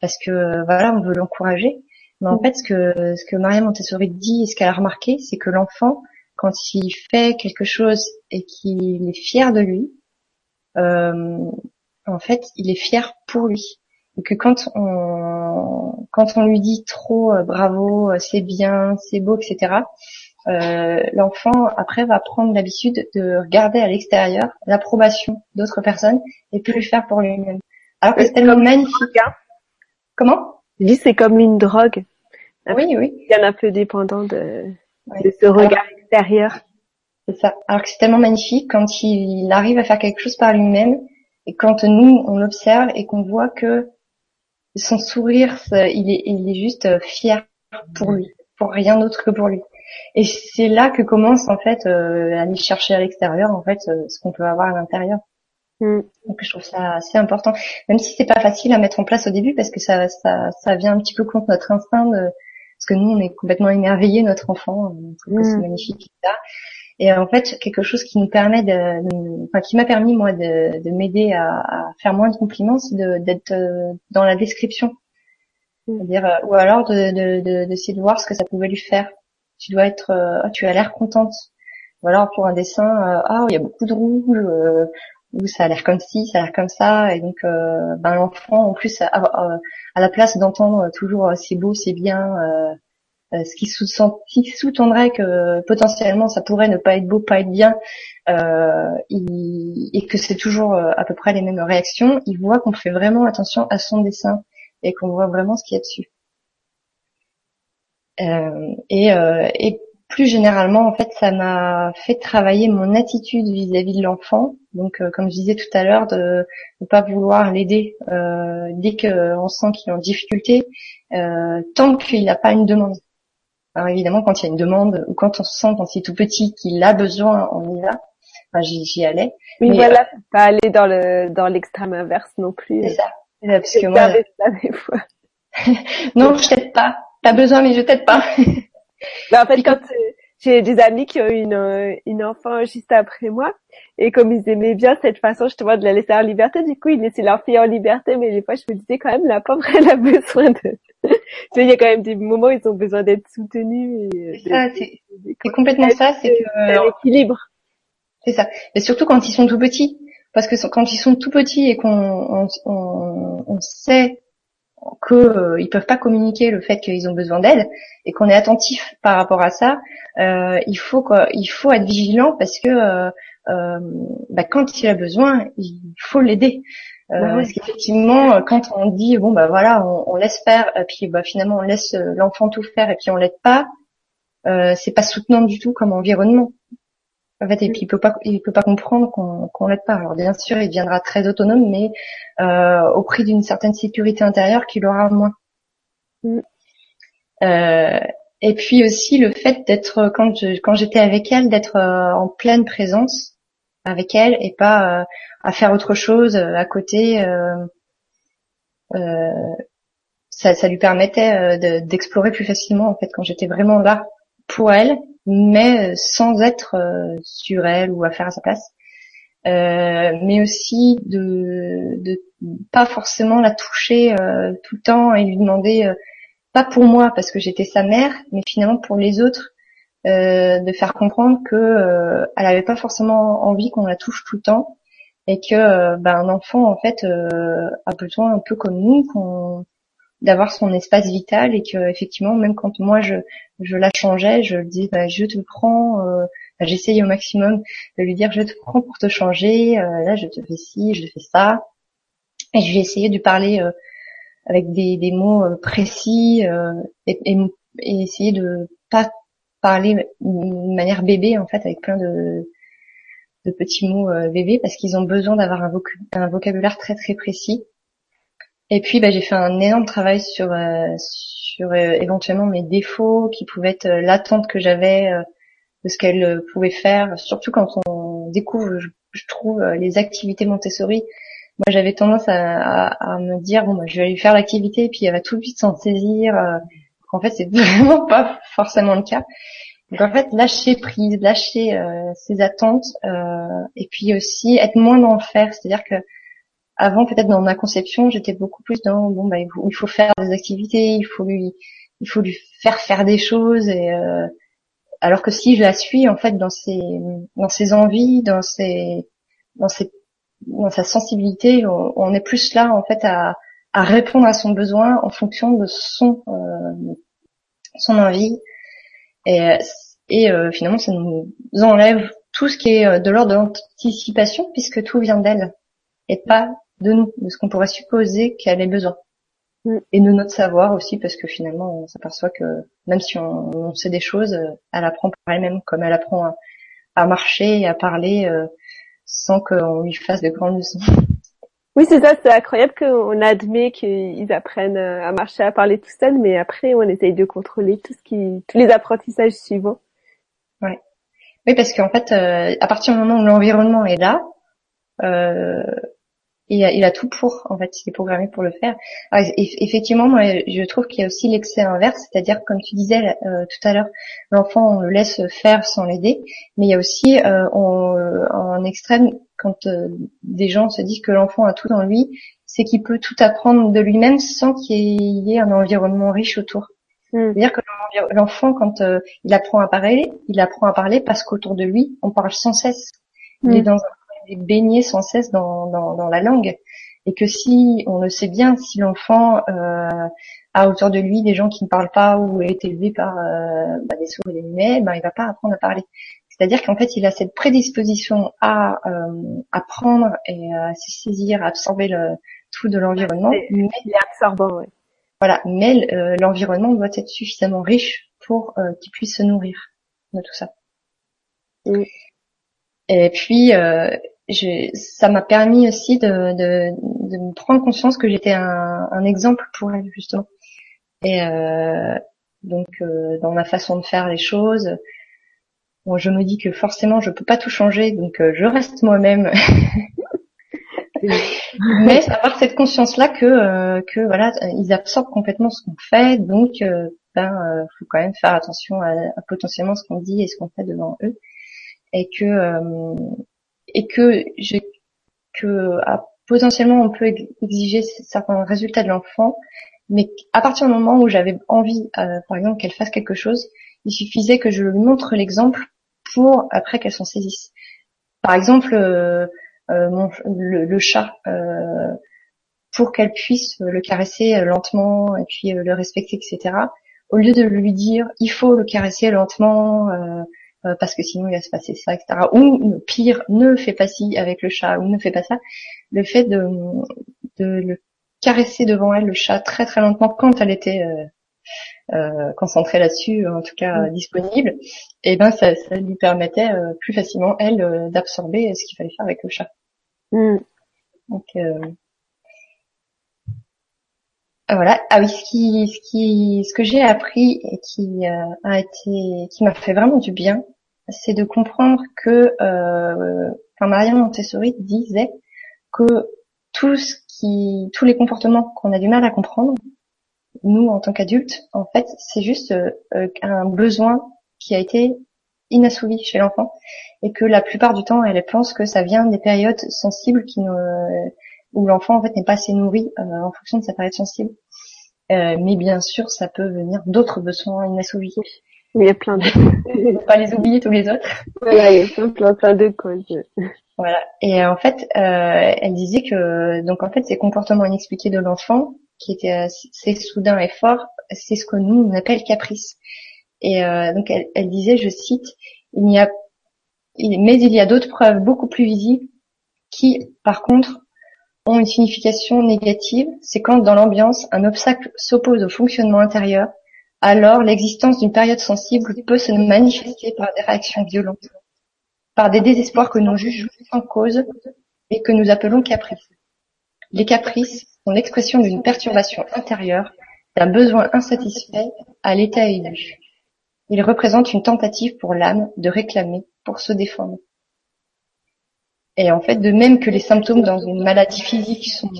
Speaker 2: parce que voilà, on veut l'encourager. Mais en mm. fait, ce que, ce que Maria Montessori dit et ce qu'elle a remarqué, c'est que l'enfant, quand il fait quelque chose et qu'il est fier de lui, euh, en fait, il est fier pour lui. Et que quand on, quand on lui dit trop euh, bravo, euh, c'est bien, c'est beau, etc., euh, l'enfant après va prendre l'habitude de regarder à l'extérieur l'approbation d'autres personnes et plus le faire pour lui-même. Alors que c'est tellement magnifique. Hein. Comment?
Speaker 1: Dis c'est comme une drogue.
Speaker 2: Oui, oui.
Speaker 1: Il y en a peu dépendant de, de ce regard extérieur.
Speaker 2: C'est ça. Alors que c'est tellement magnifique quand il arrive à faire quelque chose par lui-même et quand nous on l'observe et qu'on voit que son sourire, il est, il est juste euh, fier pour lui, pour rien d'autre que pour lui. Et c'est là que commence en fait euh, à aller chercher à l'extérieur en fait euh, ce qu'on peut avoir à l'intérieur. Mm. Donc je trouve ça assez important, même si c'est pas facile à mettre en place au début parce que ça, ça, ça vient un petit peu contre notre instinct, de, parce que nous on est complètement émerveillé notre enfant, que c'est mm. magnifique, etc. Et en fait quelque chose qui nous permet de, enfin qui m'a permis moi de, de m'aider à, à, faire moins de compliments, c'est d'être euh, dans la description, mm. c'est-à-dire euh, ou alors de d'essayer de, de, voir ce que ça pouvait lui faire. Tu dois être, euh, tu as l'air contente. Ou alors pour un dessin, ah il y a beaucoup de rouge, où ça a l'air comme ci, ça a l'air comme ça, et donc euh, ben l'enfant en plus à, la place d'entendre toujours euh, c'est beau, c'est bien, euh, ce qui sous-tendrait que potentiellement ça pourrait ne pas être beau, pas être bien, et que c'est toujours à peu près les mêmes réactions, il voit qu'on fait vraiment attention à son dessin et qu'on voit vraiment ce qu'il y a dessus. et plus généralement, en fait, ça m'a fait travailler mon attitude vis-à-vis de l'enfant. Donc, euh, comme je disais tout à l'heure, de ne pas vouloir l'aider euh, dès qu'on sent qu'il est en difficulté, euh, tant qu'il n'a pas une demande. Alors évidemment, quand il y a une demande ou quand on se sent quand il est tout petit qu'il a besoin, on y va. Enfin, j'y allais.
Speaker 1: Oui, Mais, voilà, euh, pas aller dans le dans l'extrême inverse non plus.
Speaker 2: C'est ça. Parce que moi, ça des fois. non, je t'aide pas. T'as besoin, mais je t'aide pas.
Speaker 1: en fait, quand j'ai des amis qui ont une, euh, une enfant juste après moi, et comme ils aimaient bien cette façon justement de la laisser en liberté, du coup ils laissaient leur fille en liberté, mais des fois je me disais quand même la pauvre elle a besoin de... il y a quand même des moments où ils ont besoin d'être soutenus.
Speaker 2: Euh, c'est ça, c'est complètement ça, c'est que...
Speaker 1: l'équilibre.
Speaker 2: C'est ça. Mais surtout quand ils sont tout petits. Parce que quand ils sont tout petits et qu'on on, on, on sait qu'ils euh, peuvent pas communiquer le fait qu'ils ont besoin d'aide et qu'on est attentif par rapport à ça, euh, il faut quoi, il faut être vigilant parce que euh, euh bah, quand il a besoin, il faut l'aider. Parce qu'effectivement, quand on dit bon bah voilà, on, on laisse faire, et puis bah finalement on laisse l'enfant tout faire et puis on l'aide pas, euh, c'est pas soutenant du tout comme environnement. En fait, et puis il peut pas, il peut pas comprendre qu'on qu'on l'aide pas. Alors bien sûr, il deviendra très autonome, mais euh, au prix d'une certaine sécurité intérieure qu'il aura moins. Mm. Euh, et puis aussi le fait d'être quand je, quand j'étais avec elle, d'être euh, en pleine présence avec elle et pas euh, à faire autre chose euh, à côté. Ça, ça, lui permettait d'explorer plus facilement en fait quand j'étais vraiment là pour elle mais sans être sur elle ou à faire à sa place. mais aussi de, de pas forcément la toucher tout le temps et lui demander pas pour moi parce que j'étais sa mère, mais finalement pour les autres, euh, de faire comprendre que euh, elle avait pas forcément envie qu'on la touche tout le temps et que euh, ben, un enfant en fait a besoin un peu comme nous qu'on d'avoir son espace vital et que effectivement même quand moi je je la changeais je dis bah, je te prends j'essayais au maximum de lui dire je te prends pour te changer là je te fais ci je te fais ça et je lui essayais de parler avec des, des mots euh, précis euh, et, et, essayer de pas parler d'une manière bébé en fait avec plein de, de petits mots euh, bébés parce qu'ils ont besoin d'avoir un, vocabulaire très très précis. Et puis bah, j'ai fait un énorme travail sur sur éventuellement mes défauts qui pouvaient être l'attente que j'avais de ce qu'elle pouvait faire, surtout quand on découvre, je, je trouve, les activités Montessori moi j'avais tendance à, à, me dire bon bah, je vais lui faire l'activité et puis elle va tout de suite s'en saisir. Euh, en fait c'est vraiment pas forcément le cas. Donc en fait lâcher prise, lâcher euh, ses attentes euh, et puis aussi être moins dans le faire. C'est-à-dire que avant peut-être dans ma conception j'étais beaucoup plus dans bon bah il faut, faire des activités, il faut lui il faut lui faire faire des choses et euh, alors que si je la suis en fait dans ses dans ses envies, dans ses dans ses dans sa sensibilité, on, est plus là en fait à, à, répondre à son besoin en fonction de son euh, son envie. Et, et euh, finalement ça nous enlève tout ce qui est euh, de l'ordre de l'anticipation puisque tout vient d'elle et pas de nous, de ce qu'on pourrait supposer qu'elle ait besoin. Mm. Et de notre savoir aussi parce que finalement on s'aperçoit que même si on, on, sait des choses, elle apprend par elle-même comme elle apprend à, à marcher et à parler euh, sans qu'on lui fasse de grandes leçons.
Speaker 1: Oui, c'est ça, c'est incroyable qu'on admet qu'ils apprennent à marcher, à parler tout seuls, mais après on essaye de contrôler tout ce qui, tous les apprentissages suivants.
Speaker 2: Ouais. Oui, parce qu'en fait, euh, à partir du moment où l'environnement est là, euh, il a, il a tout pour, en fait, il est programmé pour le faire. effectivement, moi, je trouve qu'il y a aussi l'excès inverse, c'est-à-dire, comme tu disais euh, tout à l'heure, l'enfant, on le laisse faire sans l'aider, mais il y a aussi euh, en extrême, quand euh, des gens se disent que l'enfant a tout dans lui, c'est qu'il peut tout apprendre de lui-même sans qu'il y ait un environnement riche autour. Hmm. C'est-à-dire que l'enfant, quand il apprend à parler, il apprend à parler parce qu'autour de lui, on parle sans cesse. Il est hmm. dans un baigner sans cesse dans, dans, dans, la langue. Et que si, on le sait bien, si l'enfant euh, a autour de lui des gens qui ne parlent pas ou est élevé par euh, bah, des sourds et des muets, ben, il va pas apprendre à parler. C'est-à-dire qu'en fait, il a cette prédisposition à euh, apprendre et à se saisir, à absorber le, tout de l'environnement.
Speaker 1: Il est absorbant,
Speaker 2: Voilà, mais euh, l'environnement doit être suffisamment riche pour euh, qu'il puisse se nourrir de tout ça. Et puis, euh, ça m'a permis aussi de, de, de, me prendre conscience que j'étais un, un, exemple pour elle justement. Et euh, donc euh, dans ma façon de faire les choses, bon, je me dis que forcément je peux pas tout changer, donc euh, je reste moi-même. Mais avoir cette conscience-là que euh, que voilà, ils absorbent complètement ce qu'on fait, donc ben faut quand même faire attention à, à potentiellement ce qu'on dit et ce qu'on fait devant eux, et que et que je, que à, potentiellement on peut exiger certains résultats de l'enfant, mais à partir du moment où j'avais envie, euh, par exemple, qu'elle fasse quelque chose, il suffisait que je lui montre l'exemple pour après qu'elle s'en saisisse. Par exemple, euh, euh mon, le, le, chat, euh, pour qu'elle puisse le caresser lentement et puis le respecter, etc. Au lieu de lui dire il faut le caresser lentement, euh, parce que sinon il va se passer ça, etc. Ou pire, ne fais pas ci avec le chat, ou ne fais pas ça. Le fait de, de le caresser devant elle, le chat, très très lentement, quand elle était euh, euh, concentrée là-dessus, en tout cas mm. disponible, et eh ben ça, ça lui permettait euh, plus facilement elle d'absorber ce qu'il fallait faire avec le chat. Mm. Donc voilà. Ah oui, ce qui, ce qui, ce que j'ai appris et qui a été, qui m'a fait vraiment du bien, c'est de comprendre que, euh, enfin, Marianne Montessori disait que tous les comportements qu'on a du mal à comprendre, nous en tant qu'adultes, en fait, c'est juste euh, un besoin qui a été inassouvi chez l'enfant et que la plupart du temps, elle pense que ça vient des périodes sensibles où l'enfant en fait n'est pas assez nourri euh, en fonction de sa période sensible. Euh, mais bien sûr, ça peut venir d'autres besoins inassouvis.
Speaker 1: Il y a plein de...
Speaker 2: faut pas les oublier tous les autres.
Speaker 1: Voilà, il y a plein, plein, plein de causes.
Speaker 2: Voilà. Et en fait, euh, elle disait que donc en fait ces comportements inexpliqués de l'enfant, qui étaient assez soudains et forts, c'est ce que nous on appelle caprice. Et euh, donc elle, elle, disait, je cite, il n'y a, mais il y a d'autres preuves beaucoup plus visibles qui, par contre, ont une signification négative. C'est quand dans l'ambiance un obstacle s'oppose au fonctionnement intérieur, alors l'existence d'une période sensible peut se manifester par des réactions violentes, par des désespoirs que nous jugeons sans cause et que nous appelons caprices. Les caprices sont l'expression d'une perturbation intérieure, d'un besoin insatisfait à l'état élu. Ils représentent une tentative pour l'âme de réclamer, pour se défendre. Et en fait, de même que les symptômes dans une maladie physique sont,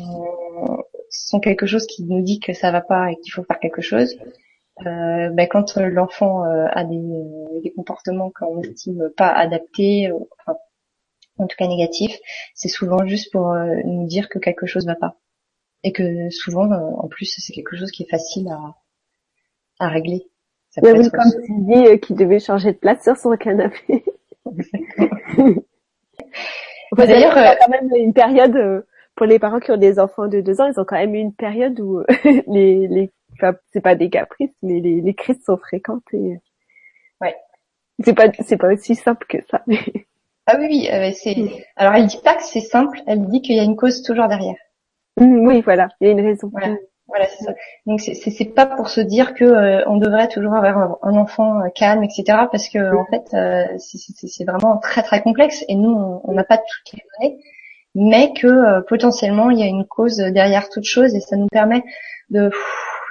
Speaker 2: sont quelque chose qui nous dit que ça va pas et qu'il faut faire quelque chose, euh, ben quand l'enfant euh, a des, des comportements qu'on estime pas adaptés, enfin, en tout cas négatifs, c'est souvent juste pour euh, nous dire que quelque chose va pas. Et que souvent, euh, en plus, c'est quelque chose qui est facile à, à régler.
Speaker 1: Ça comme tu dis, qu'il devait changer de place sur son canapé. D'ailleurs, il y a quand même une période pour les parents qui ont des enfants de deux ans, ils ont quand même eu une période où les, les c'est pas des caprices, mais les, les crises sont fréquentes et
Speaker 2: ouais.
Speaker 1: c'est pas c'est pas aussi simple que ça.
Speaker 2: ah oui oui, euh, c'est alors elle dit pas que c'est simple, elle dit qu'il y a une cause toujours derrière.
Speaker 1: Mm, oui voilà, il y a une raison.
Speaker 2: Voilà. Voilà, c'est ça. Donc c'est c'est pas pour se dire que euh, on devrait toujours avoir un, enfant euh, calme, etc. Parce que en fait, euh, c'est vraiment très très complexe et nous on n'a pas toutes les données, mais que potentiellement il y a une cause derrière toute chose et ça nous permet de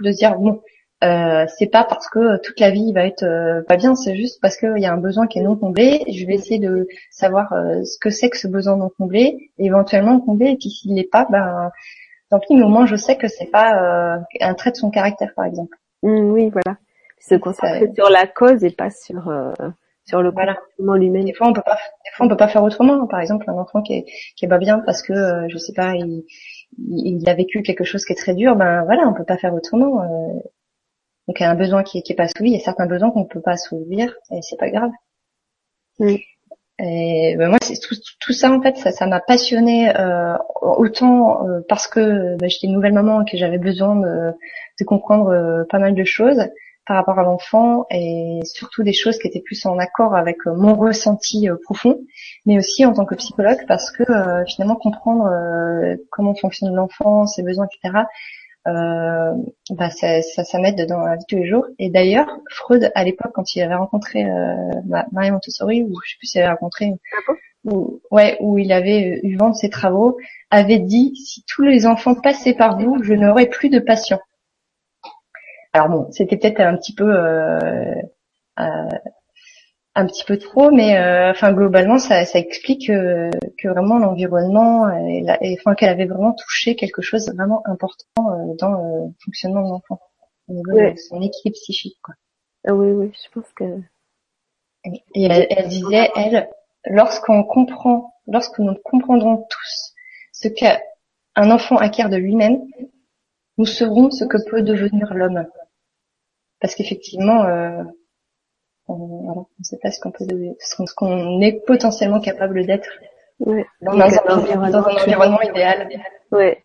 Speaker 2: de se dire bon euh, c'est pas parce que toute la vie va être euh, pas bien, c'est juste parce qu'il y a un besoin qui est non comblé. Je vais essayer de savoir euh, ce que c'est que ce besoin non comblé, éventuellement combler. Et puis s'il n'est pas, ben tant pis. Mais au moins je sais que c'est pas un trait de son caractère, par exemple.
Speaker 1: Mmh, oui, voilà. Se concentrer sur la cause et pas sur sur le comportement lui-même.
Speaker 2: Des fois on peut pas, des fois on peut pas faire autrement. Par exemple, un enfant qui est qui est pas bien parce que je sais pas, il il a vécu quelque chose qui est très dur, ben voilà, on peut pas faire autrement. Euh. donc il y a un besoin qui, qui est pas assouvi, il y a certains besoins qu'on peut pas assouvir et c'est pas grave.
Speaker 1: Oui.
Speaker 2: Et ben moi, c'est tout, tout, ça en fait, ça, ça m'a passionné euh, autant euh, parce que ben, j'étais une nouvelle maman et que j'avais besoin de, de comprendre euh, pas mal de choses par rapport à l'enfant et surtout des choses qui étaient plus en accord avec euh, mon ressenti euh, profond, mais aussi en tant que psychologue parce que euh, finalement comprendre comment fonctionne l'enfant, ses besoins, etc. Euh, bah ça, ça, ça m'aide dans la vie de tous les jours. Et d'ailleurs, Freud, à l'époque, quand il avait rencontré euh, Marie Montessori, ou je sais plus s'il avait rencontré, ou, ouais, où il avait eu vent de ses travaux, avait dit si tous les enfants passaient par vous, je n'aurais plus de patients. Alors bon, c'était peut-être un petit peu euh, euh, un petit peu trop, mais euh, enfin globalement ça, explique que vraiment l'environnement, et, enfin qu'elle avait vraiment touché quelque chose de vraiment important dans le fonctionnement de l'enfant, au niveau de son équilibre psychique. Quoi.
Speaker 1: Ah oui, oui, je pense que.
Speaker 2: Et elle, disait, elle, lorsqu'on comprend, lorsque nous comprendrons tous ce qu'un enfant acquiert de lui-même, nous saurons ce que peut devenir l'homme parce qu'effectivement, euh, on ne sait pas ce qu'on peut, ce qu'on est potentiellement capable d'être
Speaker 1: ouais.
Speaker 2: dans, un, environnement idéal.
Speaker 1: Ouais.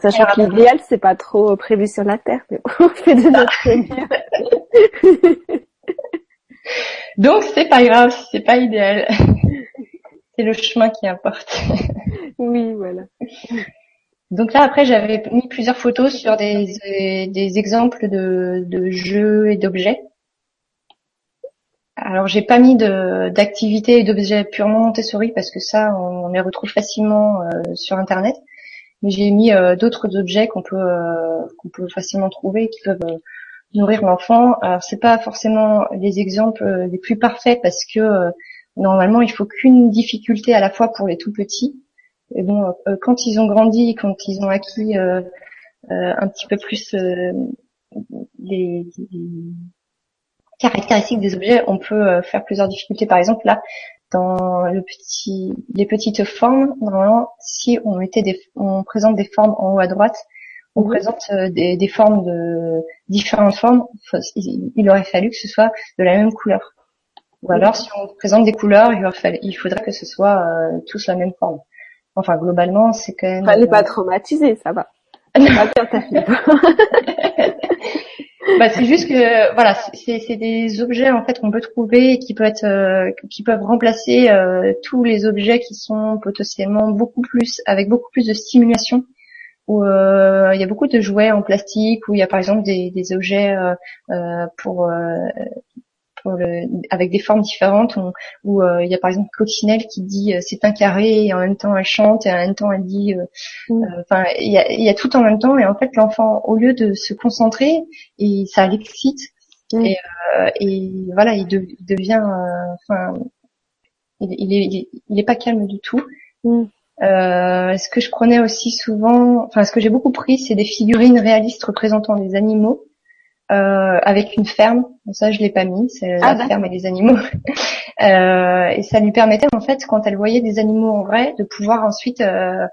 Speaker 1: Sachant que l'idéal, c'est pas trop prévu sur la Terre, mais on fait de notre
Speaker 2: mieux. Donc c'est pas grave, c'est pas idéal. c'est le chemin qui importe.
Speaker 1: oui, voilà.
Speaker 2: Donc là, après, j'avais mis plusieurs photos sur des, des exemples de, de jeux et d'objets. Alors, j'ai pas mis d'activités et d'objets purement Montessori parce que ça, on, les retrouve facilement euh, sur Internet. Mais j'ai mis euh, d'autres objets qu'on peut euh, qu'on peut facilement trouver qui peuvent nourrir l'enfant. Alors, c'est pas forcément les exemples les plus parfaits parce que normalement, il faut qu'une difficulté à la fois pour les tout petits et bon, euh, quand ils ont grandi, quand ils ont acquis euh, euh, un petit peu plus les, caractéristiques des objets, on peut faire plusieurs difficultés. Par exemple, là, dans le petit, les petites formes, normalement, si on mettait des, on présente des formes en haut à droite, on mhm. présente des, des, formes de différentes formes. Il aurait fallu que ce soit de la même couleur. Ou alors, si on présente des couleurs, il, faudrait que ce soit euh, tous la même forme. Enfin, globalement, c'est quand même.
Speaker 1: Fallait pas traumatiser, ça va.
Speaker 2: bah, c'est juste que voilà, c'est des objets en fait qu'on peut trouver qui peuvent être, euh, qui peuvent remplacer euh, tous les objets qui sont potentiellement beaucoup plus avec beaucoup plus de stimulation. Où il y a beaucoup de jouets en plastique, où il y a par exemple des, des objets pour avec des formes différentes où euh, il y a par exemple Coccinelle qui dit euh, c'est un carré et en même temps elle chante et en même temps elle dit euh, mm. enfin il y a, y a, tout en même temps et en fait l'enfant au lieu de se concentrer et ça l'excite mm. et, et, voilà il, devient enfin il, il, est, il, est pas calme du tout mm. ce que je prenais aussi souvent, enfin ce que j'ai beaucoup pris, c'est des figurines réalistes représentant des animaux euh, avec une ferme. Ça, je l'ai pas mis, c'est ah, la ferme et les animaux. euh, et ça lui permettait en fait, quand elle voyait des animaux en vrai, de pouvoir ensuite euh,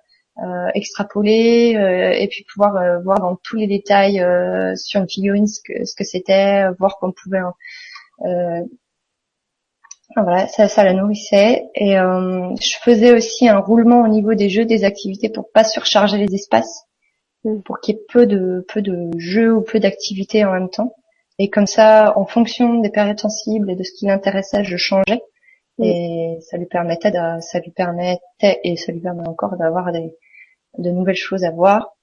Speaker 2: euh extrapoler euh, et puis pouvoir euh, voir dans tous les détails sur une figurine ce que ce que c'était, voir qu'on pouvait. voilà, ça, ça la nourrissait. Et je faisais aussi un roulement au niveau des jeux, des activités pour pas surcharger les espaces pour qu'il y ait peu de peu de jeux ou peu d'activités en même temps. Et comme ça, en fonction des périodes sensibles et de ce qui l'intéressait, je changeais. Et ça lui permettait de, ça lui permettait et ça lui permet encore d'avoir des de nouvelles choses à voir.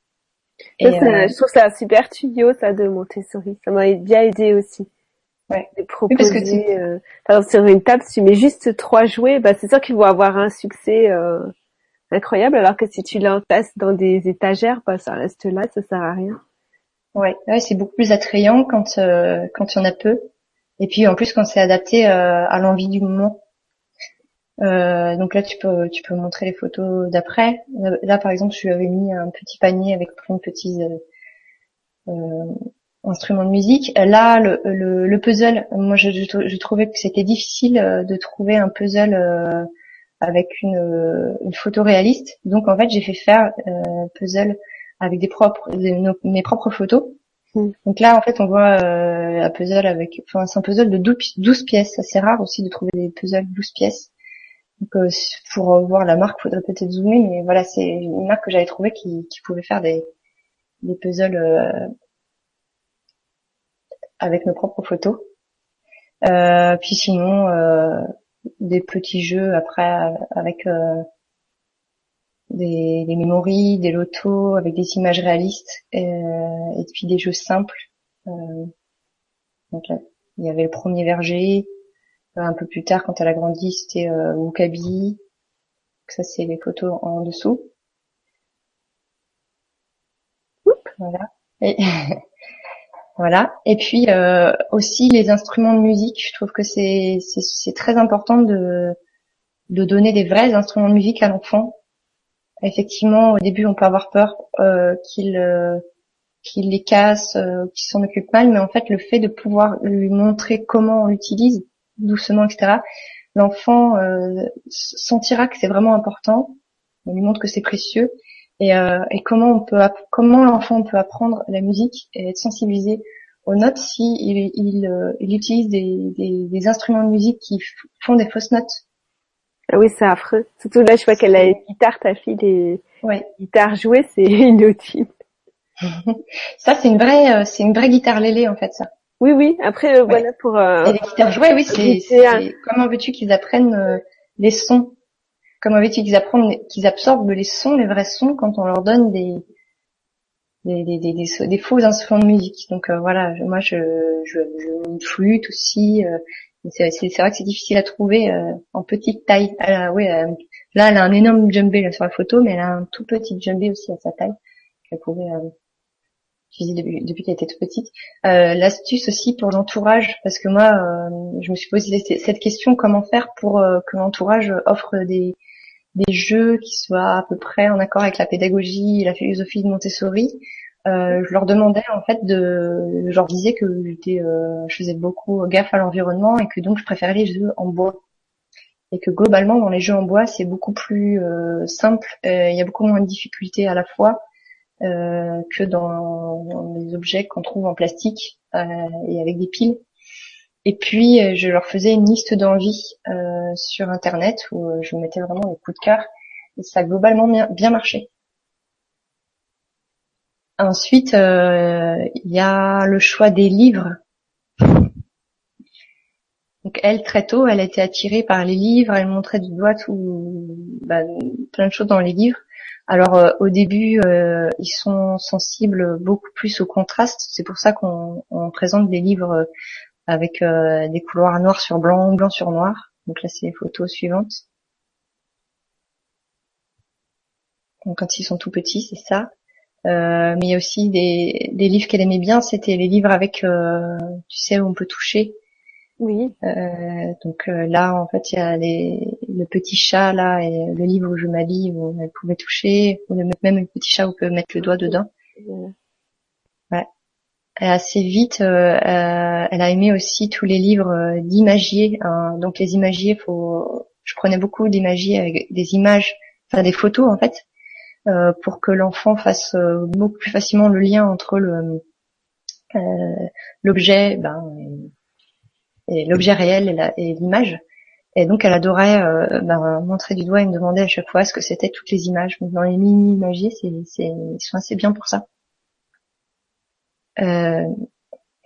Speaker 1: Et euh, je trouve ça un super tuyau ça de Montessori. Ça m'a bien aidé aussi.
Speaker 2: Ouais.
Speaker 1: De proposer, euh, par exemple sur une table, si tu mets juste trois jouets, bah c'est sûr qu'ils vont avoir un succès. Euh, incroyable, alors que si tu l'entasses dans des étagères, bah, ça reste là, ça sert à rien.
Speaker 2: Ouais, ouais c'est beaucoup plus attrayant quand euh, quand il y en a peu. Et puis en plus quand c'est adapté euh, à l'envie du moment. Euh, donc là tu peux tu peux montrer les photos d'après. Là par exemple je lui avais mis un petit panier avec plein de petits instruments de musique. Là le, le, puzzle, moi je, je, trouvais que c'était difficile de trouver un puzzle avec une, euh, une photo réaliste. Donc en fait, j'ai fait faire euh, puzzle avec des propres mes propres photos. Hmm. Donc là, en fait, on voit euh, un puzzle avec, enfin, c'est un puzzle de 12, pièces. C'est rare aussi de trouver des puzzles 12 pièces. Donc, euh, pour voir la marque, faudrait peut-être zoomer, mais voilà, c'est une marque que j'avais trouvée qui, qui pouvait faire des, des puzzles euh, avec nos propres photos. Euh, puis sinon, des petits jeux après avec euh, des, des mémories, des lotos avec des images réalistes et, euh, et puis des jeux simples. Euh, donc là, il y avait le premier verger. Un peu plus tard, quand elle a grandi, c'était euh, Wukabi. Ça, c'est les photos en dessous. Voilà. Voilà. Et puis euh, aussi les instruments de musique. Je trouve que c'est c'est très important de de donner des vrais instruments de musique à l'enfant. Effectivement, au début, on peut avoir peur euh, qu'il euh, qu'il les casse, euh, qu'il s'en occupe mal, mais en fait, le fait de pouvoir lui montrer comment on l'utilise doucement, etc. L'enfant euh, sentira que c'est vraiment important. On lui montre que c'est précieux et, euh, et comment on peut comment l'enfant peut apprendre la musique et être sensibilisé aux notes si il, il, euh, il utilise des, des, des, instruments de musique qui font des fausses notes.
Speaker 1: Ah oui, c'est affreux. Surtout là, je vois qu'elle a une guitare, ta fille, les ouais. guitares jouées, c'est inaudible.
Speaker 2: ça, c'est une vraie, euh, c'est une vraie guitare lélé en fait, ça.
Speaker 1: Oui, oui. Après, euh, voilà pour. Euh...
Speaker 2: Et les guitares jouées, oui, c'est. Comment veux-tu qu'ils apprennent les sons? Comment veux-tu qu'ils apprennent, qu'ils absorbent les sons, les vrais sons, quand on leur donne des des, des, des, des faux instruments de musique. Donc euh, voilà, moi je, je, je une flûte aussi. Euh, c'est, c'est, vrai que c'est difficile à trouver euh, en petite taille. Ah, ouais, là elle a un énorme djembé là, sur la photo, mais elle a un tout petit djembé aussi à sa taille qu'elle pouvait utiliser depuis, depuis qu'elle était toute petite. L'astuce aussi pour l'entourage, parce que moi je me suis posé cette question comment faire pour que l'entourage offre des des jeux qui soient à peu près en accord avec la pédagogie et la philosophie de Montessori. euh, je leur demandais en fait de, je leur disais que j'étais, euh, je faisais beaucoup gaffe à l'environnement et que donc je préférais les jeux en bois et que globalement dans les jeux en bois c'est beaucoup plus euh, simple, il y a beaucoup moins de difficultés à la fois que dans, dans, les objets qu'on trouve en plastique et avec des piles. Et puis je leur faisais une liste d'envie sur internet où je mettais vraiment les coups de cœur et ça a globalement bien, marché. Ensuite, euh, il y a le choix des livres. Donc elle, très tôt, elle a été attirée par les livres, elle montrait du doigt tout, bah, plein de choses dans les livres. Alors euh, au début, euh, ils sont sensibles beaucoup plus au contraste. C'est pour ça qu'on présente des livres avec des couloirs noir sur blanc, blanc sur noir. Donc là, c'est les photos suivantes. Donc quand ils sont tout petits, c'est ça. Euh, mais il y a aussi des, des livres qu'elle aimait bien, c'était les livres avec, euh, tu sais, où on peut toucher.
Speaker 1: Oui.
Speaker 2: Euh, donc euh, là, en fait, il y a les, le petit chat là et le livre où je m'habille où elle pouvait toucher, ou même le petit chat où on peut mettre le doigt dedans. Et assez vite, euh, elle a aimé aussi tous les livres d'imagier. Hein. Donc les imagiers, faut, je prenais beaucoup d'imagiers avec des images, enfin des photos en fait euh, pour que l'enfant fasse euh, beaucoup plus facilement le lien entre le euh, l'objet ben, et, l'objet réel et l'image. Et donc elle adorait ben, montrer du doigt et me demander à chaque fois ce que c'était toutes les images. dans les mini imagiers, c'est, c'est, ils sont assez bien pour ça. Euh,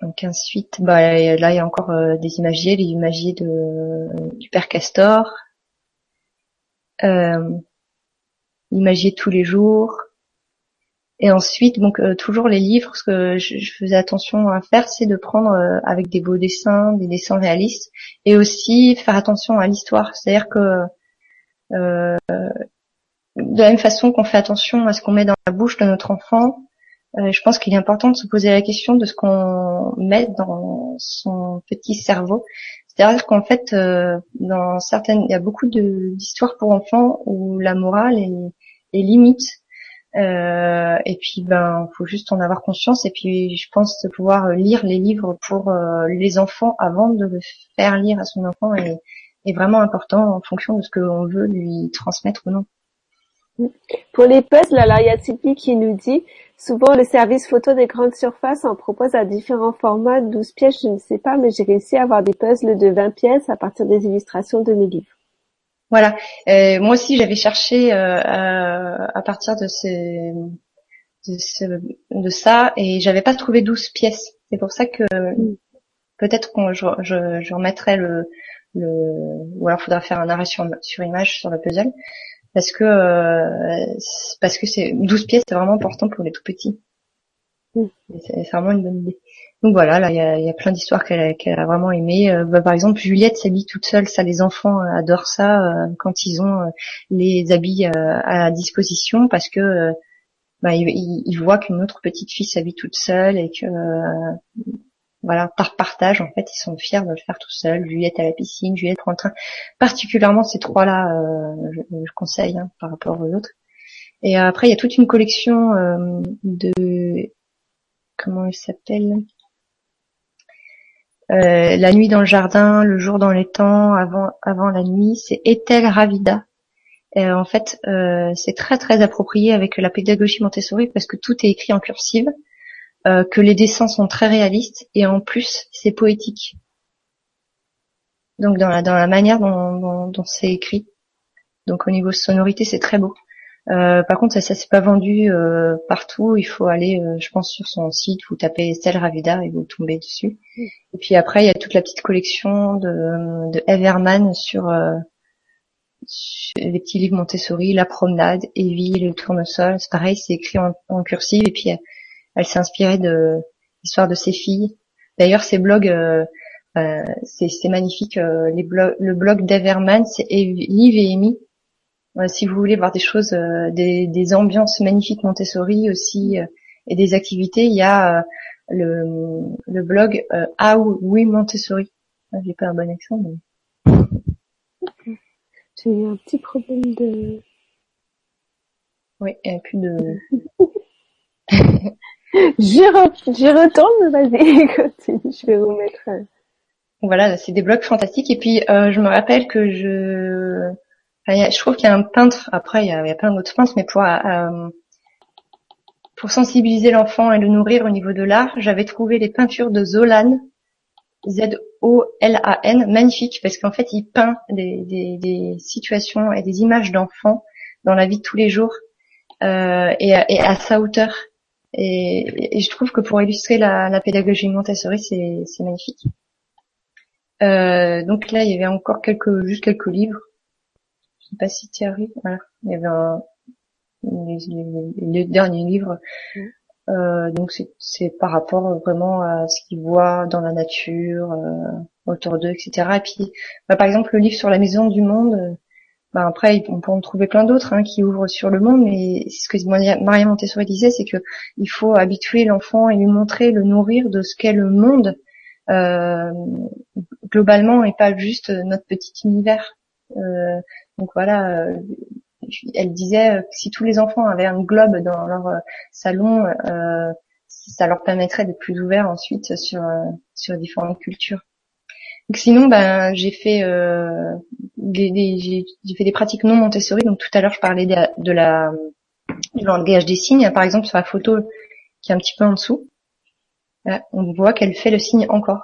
Speaker 2: donc ensuite, bah, là il y a encore des imagiers, les imagiers de, du père Castor. Euh, imagier tous les jours. Et ensuite, donc euh, toujours les livres, ce que je, faisais attention à faire, c'est de prendre euh, avec des beaux dessins, des dessins réalistes, et aussi faire attention à l'histoire. C'est-à-dire que euh, de la même façon qu'on fait attention à ce qu'on met dans la bouche de notre enfant, je pense qu'il est important de se poser la question de ce qu'on met dans son petit cerveau. C'est-à-dire qu'en fait, dans certaines, il y a beaucoup d'histoires pour enfants où la morale est les limites. Euh, et puis ben faut juste en avoir conscience et puis je pense de pouvoir lire les livres pour euh, les enfants avant de le faire lire à son enfant est vraiment important en fonction de ce qu'on veut lui transmettre ou non.
Speaker 1: Pour les puzzles, alors il y a Tipeee qui nous dit souvent le service photo des grandes surfaces en propose à différents formats, 12 pièces, je ne sais pas, mais j'ai réussi à avoir des puzzles de 20 pièces à partir des illustrations de mes livres.
Speaker 2: Voilà. Euh, moi aussi, j'avais cherché euh, à, partir de, ces, de, de ça et j'avais pas trouvé 12 pièces. C'est pour ça que peut-être que je, je, je, remettrai le, le ou alors faudra faire un arrêt sur, sur image sur le puzzle parce que euh, parce que c'est 12 pièces c'est vraiment important pour les tout petits. C'est vraiment une bonne idée. Donc voilà, là il y a, y a, plein d'histoires qu'elle a, a, vraiment aimé. Euh, bah, par exemple, Juliette s'habille toute seule, ça les enfants euh, adorent ça euh, quand ils ont les habits à disposition parce que bah, ils, voient qu'une autre petite fille s'habille toute seule et que voilà par partage en fait ils sont fiers de le faire tout seul. Juliette à la piscine, Juliette en train. Particulièrement ces trois-là, je, je, conseille hein, par rapport aux autres. Et après il y a toute une collection de comment elle s'appelle? Euh, La nuit dans le jardin, le jour dans les temps, avant avant la nuit, c'est Ethel Ravida. Et en fait, euh, c'est très très approprié avec la pédagogie Montessori parce que tout est écrit en cursive, euh, que les dessins sont très réalistes et en plus c'est poétique. Donc dans la dans la manière dont, dont c'est écrit. Donc au niveau sonorité, c'est très beau. Euh, par contre, ça, ça s'est pas vendu euh, partout. Il faut aller, euh, je pense, sur son site, vous tapez Estelle Ravida et vous tombez dessus. Et puis après, il y a toute la petite collection de, de Everman sur, les petits livres Montessori, La Promenade, Evie, Le Tournesol. C'est pareil, c'est écrit en, en, cursive. Et puis elle, s'est inspirée de l'histoire de ses filles. D'ailleurs, ces blogs, c'est magnifique. les blogs, le blog d'Everman, c'est Liv et Amy si vous voulez voir des choses, euh, des, des, ambiances magnifiques Montessori aussi euh, et des activités, il y a euh, le, le blog How We Montessori. Ah, j'ai pas un bon accent, mais...
Speaker 1: J'ai eu un petit problème de...
Speaker 2: Oui, il n'y a plus de...
Speaker 1: J'y retourne, vas-y, continue, je vais vous mettre.
Speaker 2: Voilà, c'est des blocs fantastiques. Et puis, euh, je me rappelle que je, je trouve qu'il y a un peintre. Après, il y a, plein d'autres peintres, mais pour euh, pour sensibiliser l'enfant et le nourrir au niveau de l'art, j'avais trouvé les peintures de Zolan, Z-O-L-A-N, magnifiques, parce qu'en fait, il peint des, des, situations et des images d'enfants dans la vie de tous les jours euh, et, à, sa hauteur. Et, et, je trouve que pour illustrer la, la pédagogie Montessori, c'est magnifique. Euh, donc là, il y avait encore quelques, juste quelques livres. Je sais pas si tu arrives. Voilà. Il y avait un, les, derniers livres. Mm. Euh, donc c'est par rapport vraiment à ce qu'ils voient dans la nature, euh, autour d'eux, etc. Et puis, bah, par exemple, le livre sur la maison du monde. Bah, après, on peut en trouver plein d'autres hein, qui ouvrent sur le monde, mais ce que Maria Montessori disait, c'est que il faut habituer l'enfant et lui montrer, le nourrir de ce qu'est le monde euh, globalement et pas juste notre petit univers. Euh, donc voilà, euh, elle disait que si tous les enfants avaient un globe dans leur salon, ça leur permettrait d'être plus ouverts ensuite sur sur différentes cultures. Donc sinon, ben j'ai fait des, j'ai fait des pratiques non Montessori. Donc tout à l'heure, je parlais de, la du langage des signes. Par exemple, sur la photo qui est un petit peu en dessous, on voit qu'elle fait le signe encore.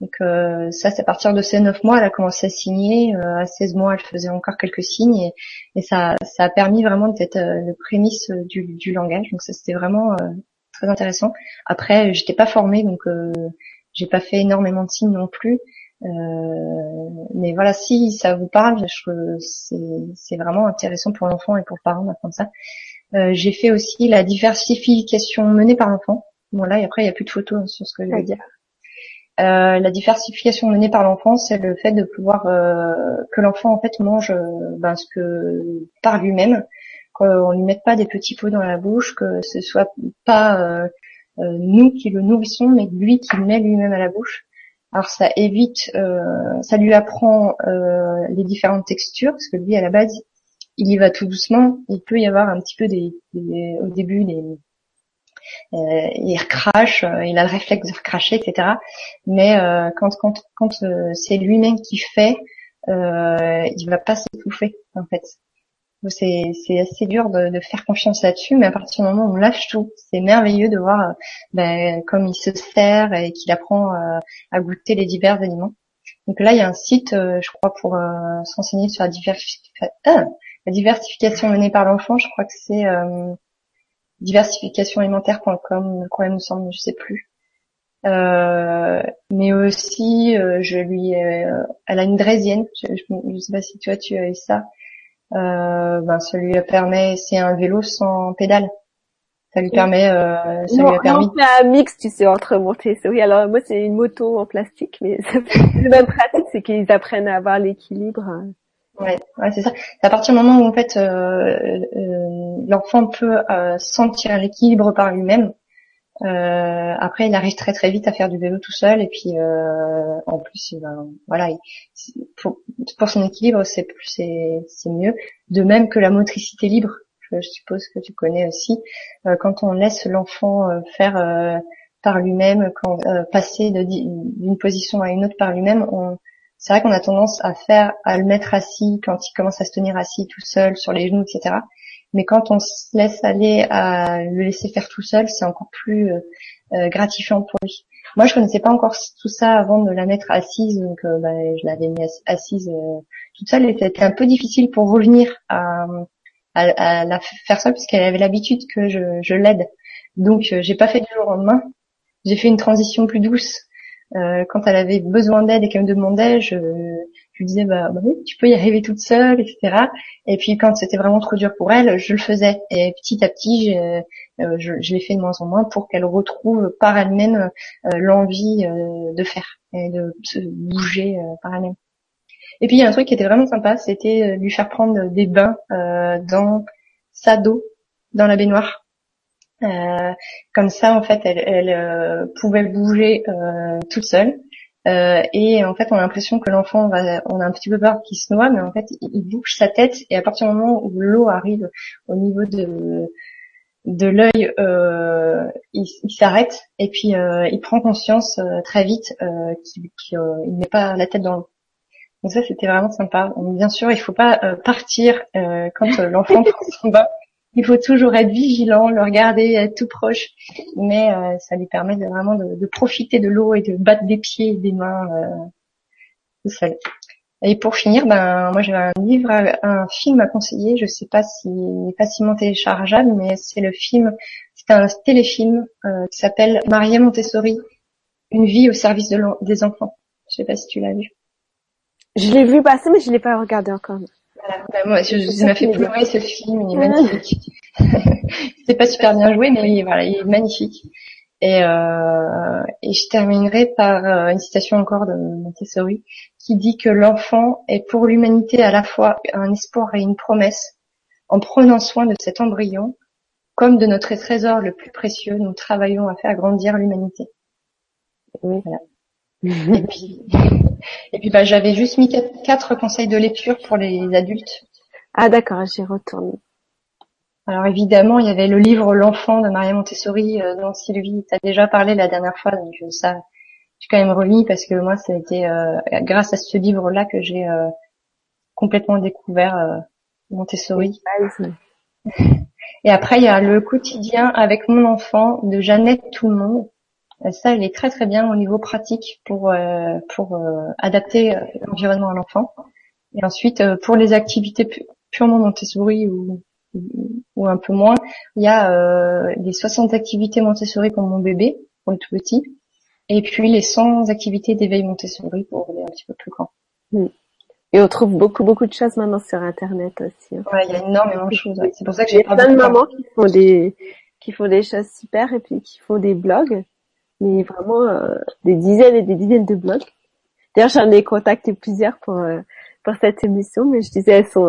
Speaker 2: Donc euh, ça, c'est à partir de ses 9 mois, elle a commencé à signer. Euh, à 16 mois, elle faisait encore quelques signes et, ça, ça a permis vraiment d'être euh, le prémisse du, du, langage. Donc ça, c'était vraiment très intéressant. Après, j'étais pas formée, donc j'ai pas fait énormément de signes non plus. mais voilà, si ça vous parle, c'est vraiment intéressant pour l'enfant et pour le parent d'apprendre ça. j'ai fait aussi la diversification menée par l'enfant. Bon là, et après, il n'y a plus de photos sur ce que je vais dire. Euh, la diversification menée par l'enfant, c'est le fait de pouvoir euh, que l'enfant en fait mange euh, ben, ce que par lui-même, qu'on lui mette pas des petits pots dans la bouche, que ce soit pas nous qui le nourrissons, mais lui qui le met lui-même à la bouche. Alors ça évite, ça lui apprend les différentes textures, parce que lui à la base, il y va tout doucement. Il peut y avoir un petit peu des, au début des euh, il recrache, euh, il a le réflexe de recracher, etc. Mais euh, quand quand quand c'est lui-même qui fait, il va pas s'étouffer en fait. C'est, c'est assez dur de, de faire confiance là-dessus, mais à partir du moment où on lâche tout, c'est merveilleux de voir ben, comme il se sert et qu'il apprend à goûter les divers aliments. Donc là, il y a un site, je crois, pour s'enseigner sur la, ah, la diversification menée par l'enfant. Je crois que c'est diversificationalimentaire.com, quoi il me semble, je sais plus. Euh, mais aussi, euh, je lui, euh, elle a une draisienne. Je, je, sais pas si toi tu as eu ça. Euh, ben, ça lui permet, c'est un vélo sans pédale. Ça lui permet, euh, ça lui a permis.
Speaker 1: c'est un mix, tu sais, entre Montessori. Alors moi, c'est une moto en plastique, mais le même pratique, c'est qu'ils apprennent à avoir l'équilibre. Hein.
Speaker 2: Ouais, ouais c'est ça. C'est à partir du moment où en fait euh, euh, l'enfant peut euh, sentir l'équilibre par lui-même. Euh, après, il arrive très très vite à faire du vélo tout seul et puis euh, en plus, voilà, pour, son équilibre, c'est c'est mieux. De même que la motricité libre, je, suppose que tu connais aussi. quand on laisse l'enfant faire par lui-même, quand passer d'une position à une autre par lui-même, c'est vrai qu'on a tendance à faire, à le mettre assis quand il commence à se tenir assis tout seul sur les genoux, etc. Mais quand on se laisse aller à le laisser faire tout seul, c'est encore plus euh, euh, gratifiant pour lui. Moi, je connaissais pas encore tout ça avant de la mettre assise, donc euh, bah, je l'avais mis assise toute seule. C'était un peu difficile pour revenir à, à, la faire seule, puisqu'elle avait l'habitude que je, je l'aide. Donc, j'ai pas fait du jour au lendemain. J'ai fait une transition plus douce euh, quand elle avait besoin d'aide et qu'elle me demandait, je lui disais bah, bah, oui, tu peux y arriver toute seule, etc. Et puis quand c'était vraiment trop dur pour elle, je le faisais. Et petit à petit, euh, je, je, l'ai fait de moins en moins pour qu'elle retrouve par elle-même euh, l'envie de faire et de se bouger par elle-même. Et puis il y a un truc qui était vraiment sympa, c'était lui faire prendre des bains dans sa dos, dans la baignoire. Euh, comme ça, en fait, elle, elle euh, pouvait bouger euh, toute seule. Euh, et en fait, on a l'impression que l'enfant va, on a un petit peu peur qu'il se noie, mais en fait, il, bouge sa tête et à partir du moment où l'eau arrive au niveau de de l'œil, euh, il, s'arrête et puis euh, il prend conscience euh, très vite qu'il il met pas la tête dans l'eau. Donc ça, c'était vraiment sympa. bien sûr, il faut pas partir quand l'enfant prend son bain. Il faut toujours être vigilant, le regarder, être tout proche, mais ça lui permet de, vraiment de, profiter de l'eau et de battre des pieds et des mains tout seul. Et pour finir, ben moi j'ai un livre, un film à conseiller. Je sais pas si facilement téléchargeable, mais c'est le film, c'est un téléfilm euh, qui s'appelle Maria Montessori, une vie au service de des enfants. Je sais pas si tu l'as vu.
Speaker 1: Je l'ai vu passer, mais je l'ai pas regardé encore.
Speaker 2: Voilà, ben moi, je, je, m'a fait pleurer ce film, il est magnifique. c'est pas super bien joué, mais voilà, il est magnifique. Et, euh, et je terminerai par euh, une citation encore de Montessori qui dit que l'enfant est pour l'humanité à la fois un espoir et une promesse. En prenant soin de cet embryon, comme de notre trésor le plus précieux, nous travaillons à faire grandir l'humanité. Oui, voilà. Et puis, et puis bah, j'avais juste mis quatre, conseils de lecture pour les adultes.
Speaker 1: Ah d'accord, j'y retourne.
Speaker 2: Alors évidemment, il y avait le livre L'enfant de Maria Montessori euh, dont Sylvie t'a déjà parlé la dernière fois, donc euh, ça, j'ai quand même remis parce que moi, ça a été euh, grâce à ce livre-là que j'ai complètement découvert Montessori. Et après, il y a le quotidien avec mon enfant de Jeannette Tout le monde. Ça, il est très très bien au niveau pratique pour pour adapter l'environnement à l'enfant. Et ensuite, pour les activités purement Montessori ou ou un peu moins. Il y a euh, les 60 activités Montessori pour mon bébé, pour le tout petit, et puis les 100 activités d'éveil Montessori pour les un petit peu plus grands.
Speaker 1: Mm. Et on trouve beaucoup beaucoup de choses maintenant sur Internet aussi.
Speaker 2: Hein. Ouais, il y a énormément de choses.
Speaker 1: C'est pour ça que j'ai plein de mamans qui font des qui font des choses super et puis qui font des blogs, mais vraiment euh, des dizaines et des dizaines de blogs. D'ailleurs, j'en ai contacté plusieurs pour euh, pour cette émission, mais je disais elles sont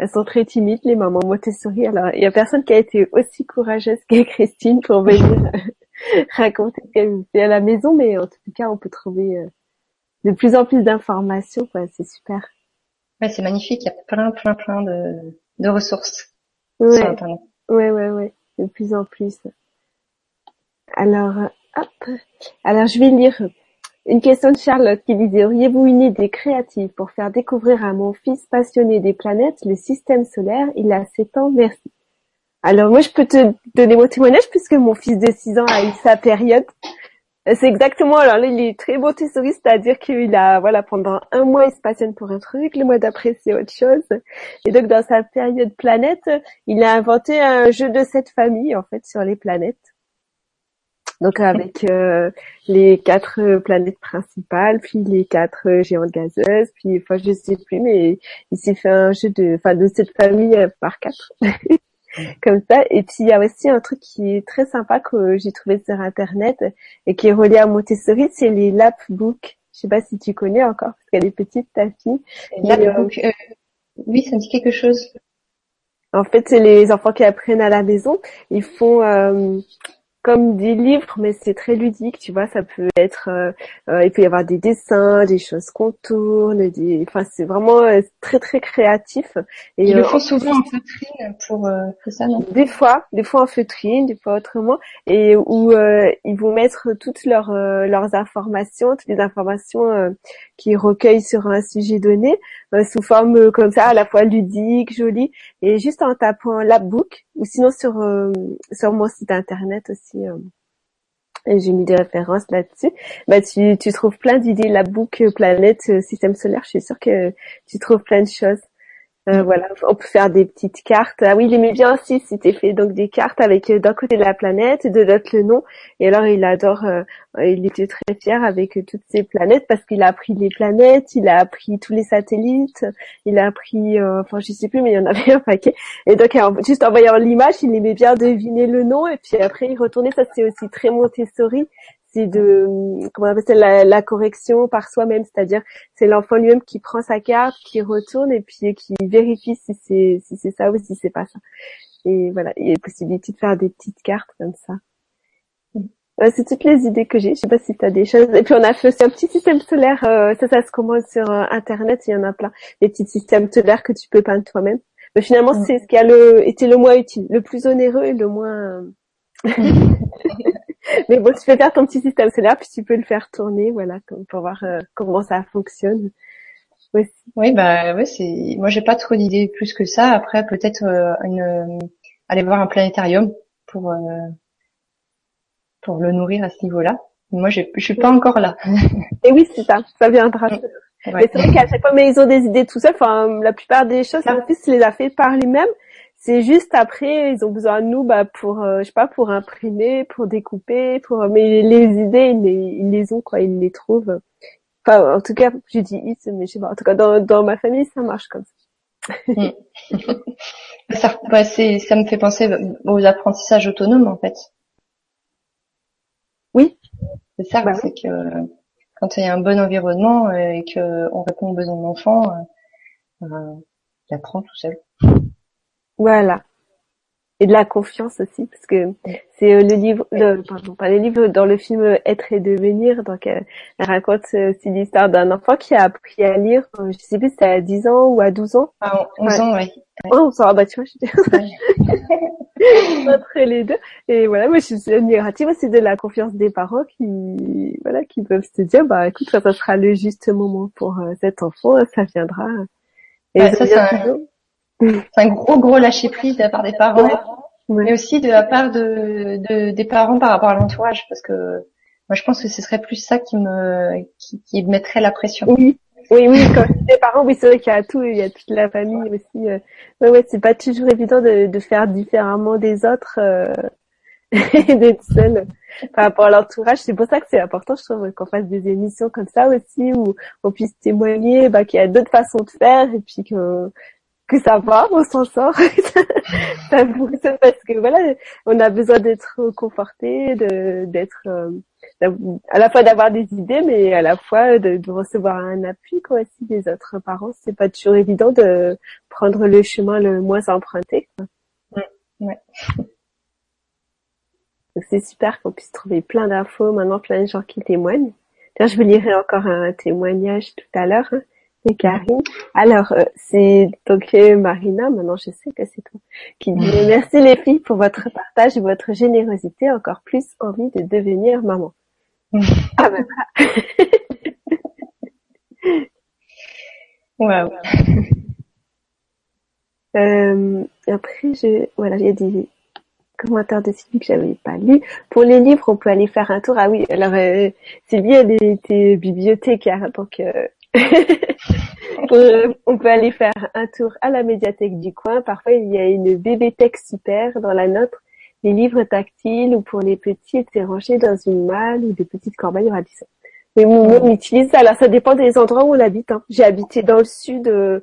Speaker 1: elles sont très timides, les mamans Montessori. Alors, il y a personne qui a été aussi courageuse que Christine pour venir raconter ce qu'elle fait à la maison, mais en tout cas, on peut trouver euh, de plus en plus d'informations, C'est super.
Speaker 2: Ouais, c'est magnifique. Il y a plein, plein, plein de, de ressources
Speaker 1: ouais. sur Internet. Ouais, ouais, ouais. De plus en plus. Alors, hop. Alors, je vais lire une question de Charlotte qui disait Auriez-vous une idée créative pour faire découvrir à mon fils passionné des planètes le système solaire Il a 7 ans, merci. Alors moi je peux te donner mon témoignage puisque mon fils de 6 ans a eu sa période. C'est exactement, alors là il est très beau thésauriste, c'est-à-dire qu'il a, voilà, pendant un mois il se passionne pour un truc, le mois d'après c'est autre chose. Et donc dans sa période planète, il a inventé un jeu de cette famille en fait sur les planètes. Donc avec euh, les quatre planètes principales, puis les quatre géantes gazeuses, puis enfin je sais plus, mais il s'est fait un jeu de, enfin de cette famille euh, par quatre, comme ça. Et puis il y a aussi un truc qui est très sympa que j'ai trouvé sur internet et qui est relié à Montessori, c'est les lap books. Je sais pas si tu connais encore parce qu'elle est petite ta fille.
Speaker 2: Lap euh, oui, ça me dit quelque chose.
Speaker 1: En fait, c'est les enfants qui apprennent à la maison. Ils font comme des livres, mais c'est très ludique, tu vois. Ça peut être, euh, euh, il peut y avoir des dessins, des choses qu'on tourne, des, enfin c'est vraiment euh, très très créatif.
Speaker 2: Et ils le font souvent en feutrine pour, ça, non?
Speaker 1: Des fois, des fois en feutrine, des fois autrement, et où ils vont mettre toutes leurs leurs informations, toutes les informations qu'ils recueillent sur un sujet donné, sous forme comme ça, à la fois ludique, jolie, et juste en tapant Labbook ou sinon sur sur mon site internet aussi euh, et j'ai mis des références là-dessus. Bah tu, tu trouves plein d'idées, la boucle planète, euh, système solaire, je suis sûre que tu trouves plein de choses. Euh, voilà, on peut faire des petites cartes. Ah oui, il aimait bien aussi, c'était fait donc des cartes avec euh, d'un côté la planète, de l'autre le nom. Et alors il adore, euh, il était très fier avec toutes ces planètes parce qu'il a appris les planètes, il a appris tous les satellites, il a appris, enfin je sais plus, mais il y en avait un paquet. Et donc juste en voyant l'image, il aimait bien deviner le nom et puis après il retournait. Ça c'est aussi très Montessori c'est de comment on appelle ça, la, la, correction par soi-même, c'est-à-dire c'est l'enfant lui-même qui prend sa carte, qui retourne et puis qui vérifie si c'est si c'est ça ou si c'est pas ça. Et voilà, il y a possibilité de faire des petites cartes comme ça. c'est toutes les idées que j'ai. Je sais pas si tu as des choses. Et puis on a fait aussi un petit système solaire. Euh, ça, ça se commande sur euh, internet. Il y en a plein. Des petits systèmes solaires que tu peux peindre toi-même. Mais finalement, c'est ce qui a le, été le moins utile, le plus onéreux et le moins. Mais bon, tu peux faire ton petit système solaire, puis tu peux le faire tourner, voilà, pour voir euh, comment ça fonctionne.
Speaker 2: Oui, bah ouais, c'est. Moi, j'ai pas trop d'idées plus que ça. Après, peut-être euh, une aller voir un planétarium pour pour le nourrir à ce niveau-là. Moi, je suis pas encore là.
Speaker 1: Et oui, c'est ça, ça viendra. Mais c'est vrai qu'à chaque fois, mais ils ont des idées tout seuls. Enfin, la plupart des choses, mon fils les a fait par lui-même. C'est juste après, ils ont besoin de nous, bah, pour, euh, je sais pas, pour imprimer, pour découper, pour, mais les idées, ils les, ils les ont, quoi, ils les trouvent. Enfin, en tout cas, j'ai dit ils, mais je sais pas. En tout cas, dans, dans ma famille, ça marche comme ça.
Speaker 2: Mm. ça, bah, ça me fait penser aux apprentissages autonomes, en fait.
Speaker 1: Oui.
Speaker 2: C'est ça, bah c'est que quand il y a un bon environnement euh, et qu'on répond aux besoins de l'enfant, euh, euh, il apprend tout seul.
Speaker 1: Voilà. Et de la confiance aussi, parce que c'est le livre, le, pardon, pas le livre, dans le film Être et devenir, donc elle, raconte aussi l'histoire d'un enfant qui a appris à lire, je sais plus, c'était à 10 ans ou à 12 ans.
Speaker 2: Ah, 11 ans, oui.
Speaker 1: Oh, on bah tu vois, entre les deux. Et voilà, moi je suis admirative c'est de la confiance des parents qui, voilà, qui peuvent se dire, bah écoute, ça, ça sera le juste moment pour euh, cet enfant, ça viendra.
Speaker 2: Et ça, c'est un, un, gros gros lâcher prise de la part des parents, mais aussi de la part de, de, des parents par rapport à l'entourage, parce que moi je pense que ce serait plus ça qui me, qui, qui mettrait la pression.
Speaker 1: Oui. Oui, oui, quand des parents, oui, c'est vrai qu'il y a tout, il y a toute la famille aussi. Euh. Ouais, ouais, c'est pas toujours évident de, de faire différemment des autres euh, et d'être seul par rapport à l'entourage. C'est pour ça que c'est important, je trouve, qu'on fasse des émissions comme ça aussi, où on puisse témoigner bah, qu'il y a d'autres façons de faire et puis que que ça va, on s'en sort, ça fonctionne parce que voilà, on a besoin d'être conforté, de d'être euh, à la fois d'avoir des idées, mais à la fois de, recevoir un appui quoi aussi des autres parents. C'est pas toujours évident de prendre le chemin le moins emprunté.
Speaker 2: Quoi. Ouais.
Speaker 1: C'est super qu'on puisse trouver plein d'infos maintenant, plein de gens qui témoignent. je vous lirai encore un témoignage tout à l'heure. Hein. C'est Karine. Alors, euh, c'est donc euh, Marina, maintenant je sais que c'est toi, qui dit merci les filles pour votre partage et votre générosité, encore plus envie de devenir maman. ah ben
Speaker 2: Wow.
Speaker 1: Euh, après, je, voilà, il y a des commentaires de Sylvie que j'avais pas lu. Pour les livres, on peut aller faire un tour. Ah oui, alors Sylvie, elle était bibliothécaire, donc on peut aller faire un tour à la médiathèque du coin. Parfois, il y a une bibliothèque super dans la nôtre. Les livres tactiles ou pour les petits, c'est rangé dans une malle ou des petites corbeilles radisson. Mais on, utilise ça. Alors, ça dépend des endroits où on habite. Hein. J'ai habité dans le sud euh,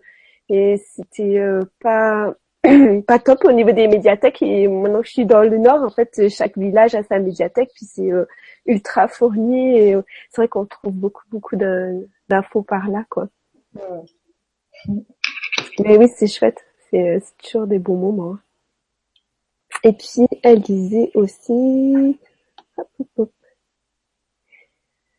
Speaker 1: et c'était euh, pas pas top au niveau des médiathèques. Et maintenant que je suis dans le nord, en fait, chaque village a sa médiathèque. Puis c'est euh, ultra fourni et c'est vrai qu'on trouve beaucoup beaucoup d'infos par là, quoi. Mais oui, c'est chouette. C'est toujours des bons moments. Et puis, elle disait aussi...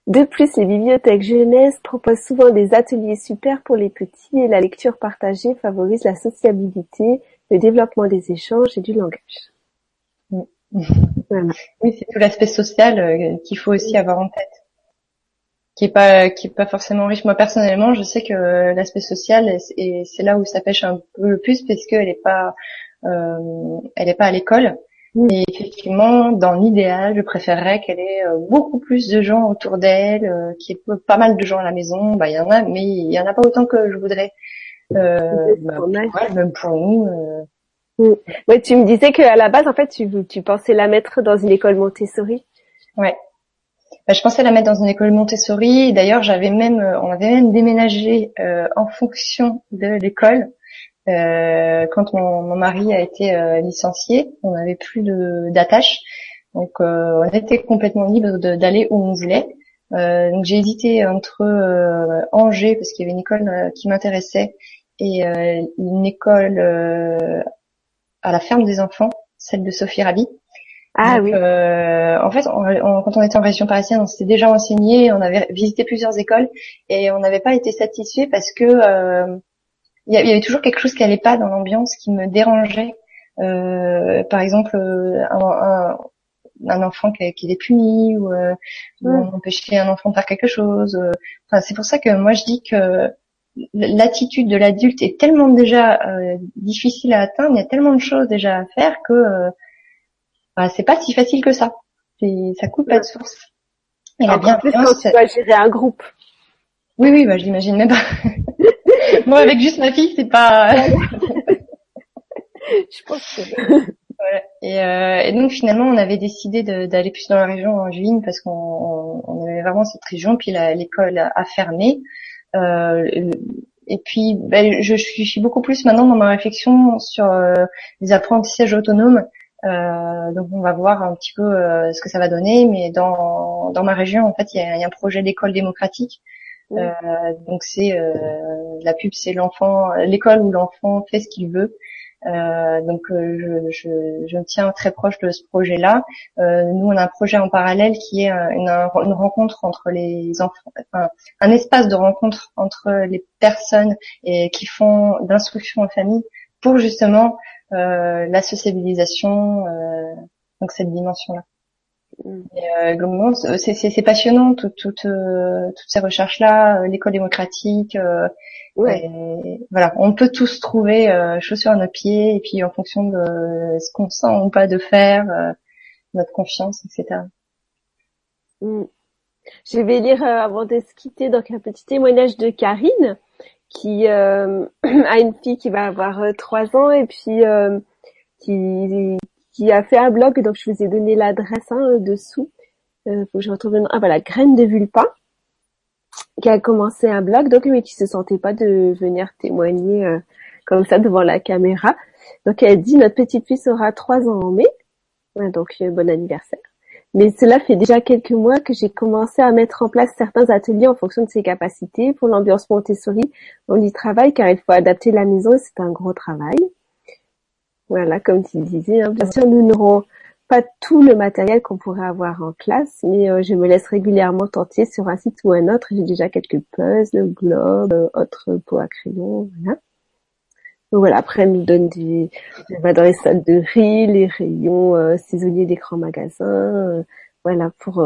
Speaker 1: De plus, les bibliothèques jeunesse proposent souvent des ateliers super pour les petits et la lecture partagée favorise la sociabilité, le développement des échanges et du langage.
Speaker 2: Oui, c'est tout l'aspect social euh, qu'il faut aussi avoir en tête qui est pas qui est pas forcément riche. Moi personnellement, je sais que l'aspect social et c'est là où ça pêche un peu le plus parce qu'elle est pas euh, elle est pas à l'école. Et effectivement, dans l'idéal, je préférerais qu'elle ait euh, beaucoup plus de gens autour d'elle, euh, qu'il y ait pas mal de gens à la maison. Bah, il y en a, mais il y en a pas autant que je voudrais. Euh, bah, même pour nous. Euh...
Speaker 1: Mm. Ouais, tu me disais qu'à la base, en fait, tu, pensais la mettre dans une école Montessori.
Speaker 2: Ouais, bah, je pensais la mettre dans une école Montessori. D'ailleurs, j'avais même, euh, on avait même déménagé euh, en fonction de l'école. Euh, quand mon, mari a été licencié, on n'avait plus d'attache, donc on était complètement libre d'aller où on voulait. donc j'ai hésité entre Angers parce qu'il y avait une école qui m'intéressait et une école à la ferme des enfants, celle de Sophie Rabi.
Speaker 1: Ah oui.
Speaker 2: Euh, en fait, quand on était en région parisienne, on s'était déjà enseigné, on avait visité plusieurs écoles et on n'avait pas été satisfait parce que euh, il y, avait toujours quelque chose qui allait pas dans l'ambiance, qui me dérangeait. Euh, par exemple, un, un, enfant qui, qui est puni ou, euh, mm. empêcher un enfant de faire quelque chose. Enfin, c'est pour ça que moi je dis que l'attitude de l'adulte est tellement déjà difficile à atteindre, il y a tellement de choses déjà à faire que bah, c'est pas si facile que ça. Ça coupe pas de source.
Speaker 1: Et la bienveillance, tu dois gérer un groupe.
Speaker 2: Oui, oui, bah, j'imagine même pas. Moi, avec juste ma fille, c'est pas.
Speaker 1: Je pense que.
Speaker 2: Et, euh, et, donc finalement, on avait décidé d'aller plus dans la région en juin parce qu'on on, avait vraiment cette région. Puis l'école a, fermé. Euh, et puis, ben, je, suis, je, suis, beaucoup plus maintenant dans ma réflexion sur euh, les apprentissages autonomes. Euh, donc on va voir un petit peu euh, ce que ça va donner, mais dans, dans ma région en fait il y a, y a, un projet d'école démocratique. Euh, donc c'est euh, la pub, c'est l'enfant, l'école où l'enfant fait ce qu'il veut. Euh, donc je, je, je, me tiens très proche de ce projet-là. nous on a un projet en parallèle qui est une, une rencontre entre les enfants, enfin, un espace de rencontre entre les personnes et qui font d'instruction en famille pour justement euh, la sociabilisation, euh, donc cette dimension-là. Euh, c'est passionnant toutes toutes ces recherches là, l'école démocratique. Ouais. voilà, on peut tous trouver chaussures à nos pieds et puis en fonction de ce qu'on sent ou pas de faire, notre confiance, etc.
Speaker 1: Mm. Je vais lire avant de se quitter donc un petit témoignage de Karine qui euh, a une fille qui va avoir euh, trois ans et puis euh, qui, qui a fait un blog. Donc je vous ai donné l'adresse hein, dessous. Euh, faut que je retrouve le. Ah voilà, Graine de Vulpa qui a commencé un blog donc mais qui se sentait pas de venir témoigner comme ça devant la caméra. Donc elle dit notre petite fille sera trois ans en mai. donc bon anniversaire. Mais cela fait déjà quelques mois que j'ai commencé à mettre en place certains ateliers en fonction de ses capacités. Pour l'ambiance Montessori, on y travaille car il faut adapter la maison et c'est un gros travail. Voilà, comme tu disais, hein. bien sûr, nous n'aurons pas tout le matériel qu'on pourrait avoir en classe, mais euh, je me laisse régulièrement tenter sur un site ou un autre. J'ai déjà quelques puzzles, globes, euh, autres pots à crayon, voilà. Donc voilà, après elle nous donne des, elle va dans les salles de riz, les rayons euh, saisonniers des grands magasins, euh, voilà pour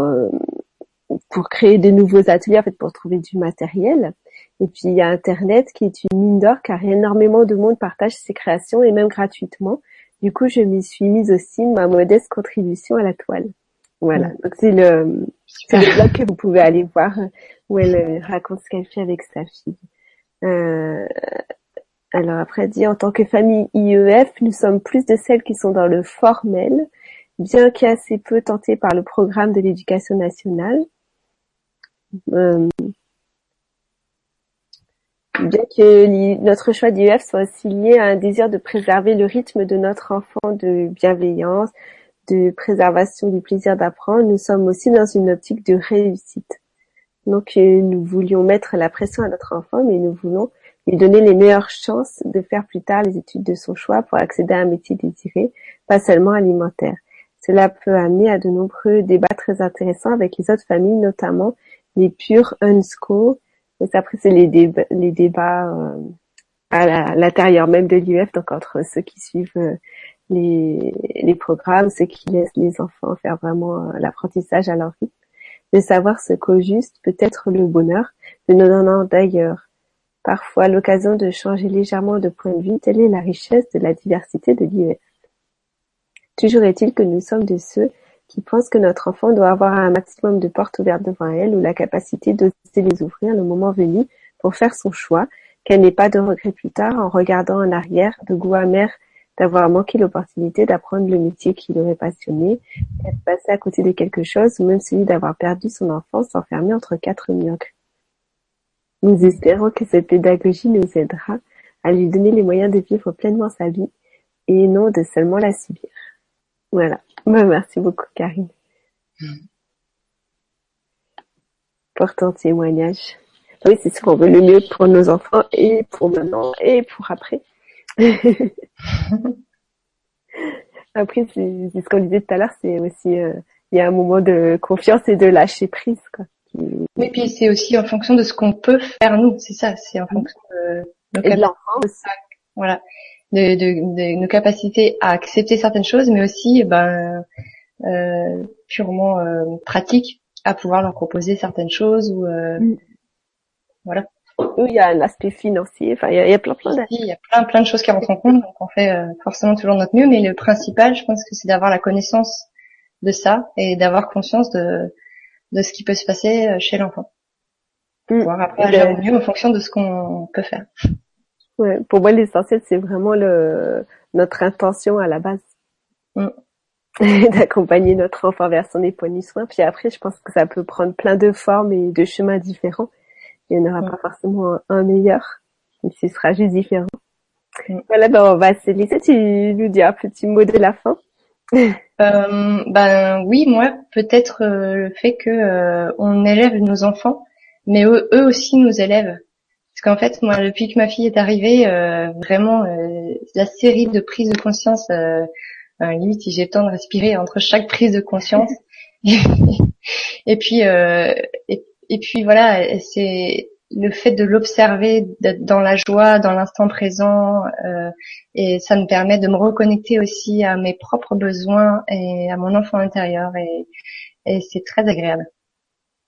Speaker 1: pour créer de nouveaux ateliers en fait pour trouver du matériel. Et puis il y a Internet qui est une mine d'or car énormément de monde partage ses créations et même gratuitement. Du coup, je m'y suis mise aussi ma modeste contribution à la toile. Voilà, donc c'est le c'est le blog que vous pouvez aller voir où elle raconte ce qu'elle fait avec sa fille. Euh, alors après dit en tant que famille IEF, nous sommes plus de celles qui sont dans le formel, bien qu'assez peu tentées par le programme de l'éducation nationale. Euh, bien que notre choix d'IEF soit aussi lié à un désir de préserver le rythme de notre enfant de bienveillance, de préservation du plaisir d'apprendre, nous sommes aussi dans une optique de réussite. Donc euh, nous voulions mettre la pression à notre enfant, mais nous voulons lui donner les meilleures chances de faire plus tard les études de son choix pour accéder à un métier désiré, pas seulement alimentaire. Cela peut amener à de nombreux débats très intéressants avec les autres familles, notamment les purs unschool. Après, c'est les, débats, euh, à l'intérieur même de l'UF, donc entre ceux qui suivent euh, les, les programmes, ceux qui laissent les enfants faire vraiment euh, l'apprentissage à leur vie. De savoir ce qu'au juste peut être le bonheur, de nous donnant d'ailleurs parfois l'occasion de changer légèrement de point de vue, telle est la richesse de la diversité de l'IEF. Toujours est-il que nous sommes de ceux qui pensent que notre enfant doit avoir un maximum de portes ouvertes devant elle ou la capacité d'oser les ouvrir le moment venu pour faire son choix, qu'elle n'ait pas de regrets plus tard en regardant en arrière de goût amer d'avoir manqué l'opportunité d'apprendre le métier qui l'aurait passionné, d'être passé à côté de quelque chose ou même celui d'avoir perdu son enfance enfermé entre quatre murs. Nous espérons que cette pédagogie nous aidera à lui donner les moyens de vivre pleinement sa vie et non de seulement la subir. Voilà. Bah, merci beaucoup, Karine. Pour ton témoignage. Oui, c'est sûr qu'on veut le mieux pour nos enfants et pour maintenant et pour après. après, c'est ce qu'on disait tout à l'heure, c'est aussi, euh, il y a un moment de confiance et de lâcher prise, quoi.
Speaker 2: Oui, puis c'est aussi en fonction de ce qu'on peut faire nous, c'est ça, c'est en fonction de
Speaker 1: de l'enfant
Speaker 2: voilà, de, de, de nos capacités à accepter certaines choses, mais aussi ben euh, purement euh, pratiques à pouvoir leur proposer certaines choses ou euh,
Speaker 1: Mm.
Speaker 2: voilà.
Speaker 1: Oui, il y a un aspect financier. Enfin, il y a, il y a plein, plein d'aspects.
Speaker 2: Il y a plein plein de choses qui rentrent en compte, donc on fait euh, forcément toujours notre mieux, mais le principal, je pense que c'est d'avoir la connaissance de ça et d'avoir conscience de de ce qui peut se passer euh, chez l'enfant.
Speaker 1: Mm.
Speaker 2: Pouvoir après agir
Speaker 1: de-
Speaker 2: au mieux en fonction de ce qu'on peut faire.
Speaker 1: Ouais, pour moi, l'essentiel, c'est vraiment le, notre intention à la base.
Speaker 2: Mm.
Speaker 1: D'accompagner notre enfant vers son épanouissement. Puis après, je pense que ça peut prendre plein de formes et de chemins différents. Il n'y en aura
Speaker 2: Mm.
Speaker 1: pas forcément un, meilleur, mais ce sera juste différent.
Speaker 2: Mm.
Speaker 1: Voilà, ben on va se laisser. Tu nous dis un petit mot de la fin.
Speaker 2: Euh, ben oui, moi peut-être euh, le fait que euh, on élève nos enfants, mais eux, eux aussi nous élèvent. Parce qu'en fait, moi, depuis que ma fille est arrivée, euh, vraiment euh, la série de prises de conscience, euh, limite si j'ai le temps de respirer entre chaque prise de conscience. et puis euh, et, et puis voilà, c'est le fait de l'observer dans la joie, dans l'instant présent, euh, et ça me permet de me reconnecter aussi à mes propres besoins et à mon enfant intérieur et, et c'est très agréable.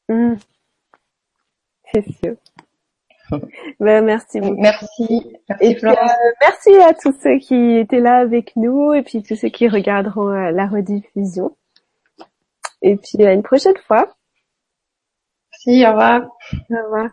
Speaker 1: Mm. C'est sûr. ben, merci beaucoup.
Speaker 2: Merci, merci
Speaker 1: Et puis,
Speaker 2: Florence.
Speaker 1: euh, merci à tous ceux qui étaient là avec nous et puis tous ceux qui regarderont euh, la rediffusion. Et puis à une prochaine fois.
Speaker 2: Merci, au revoir.
Speaker 1: Au revoir.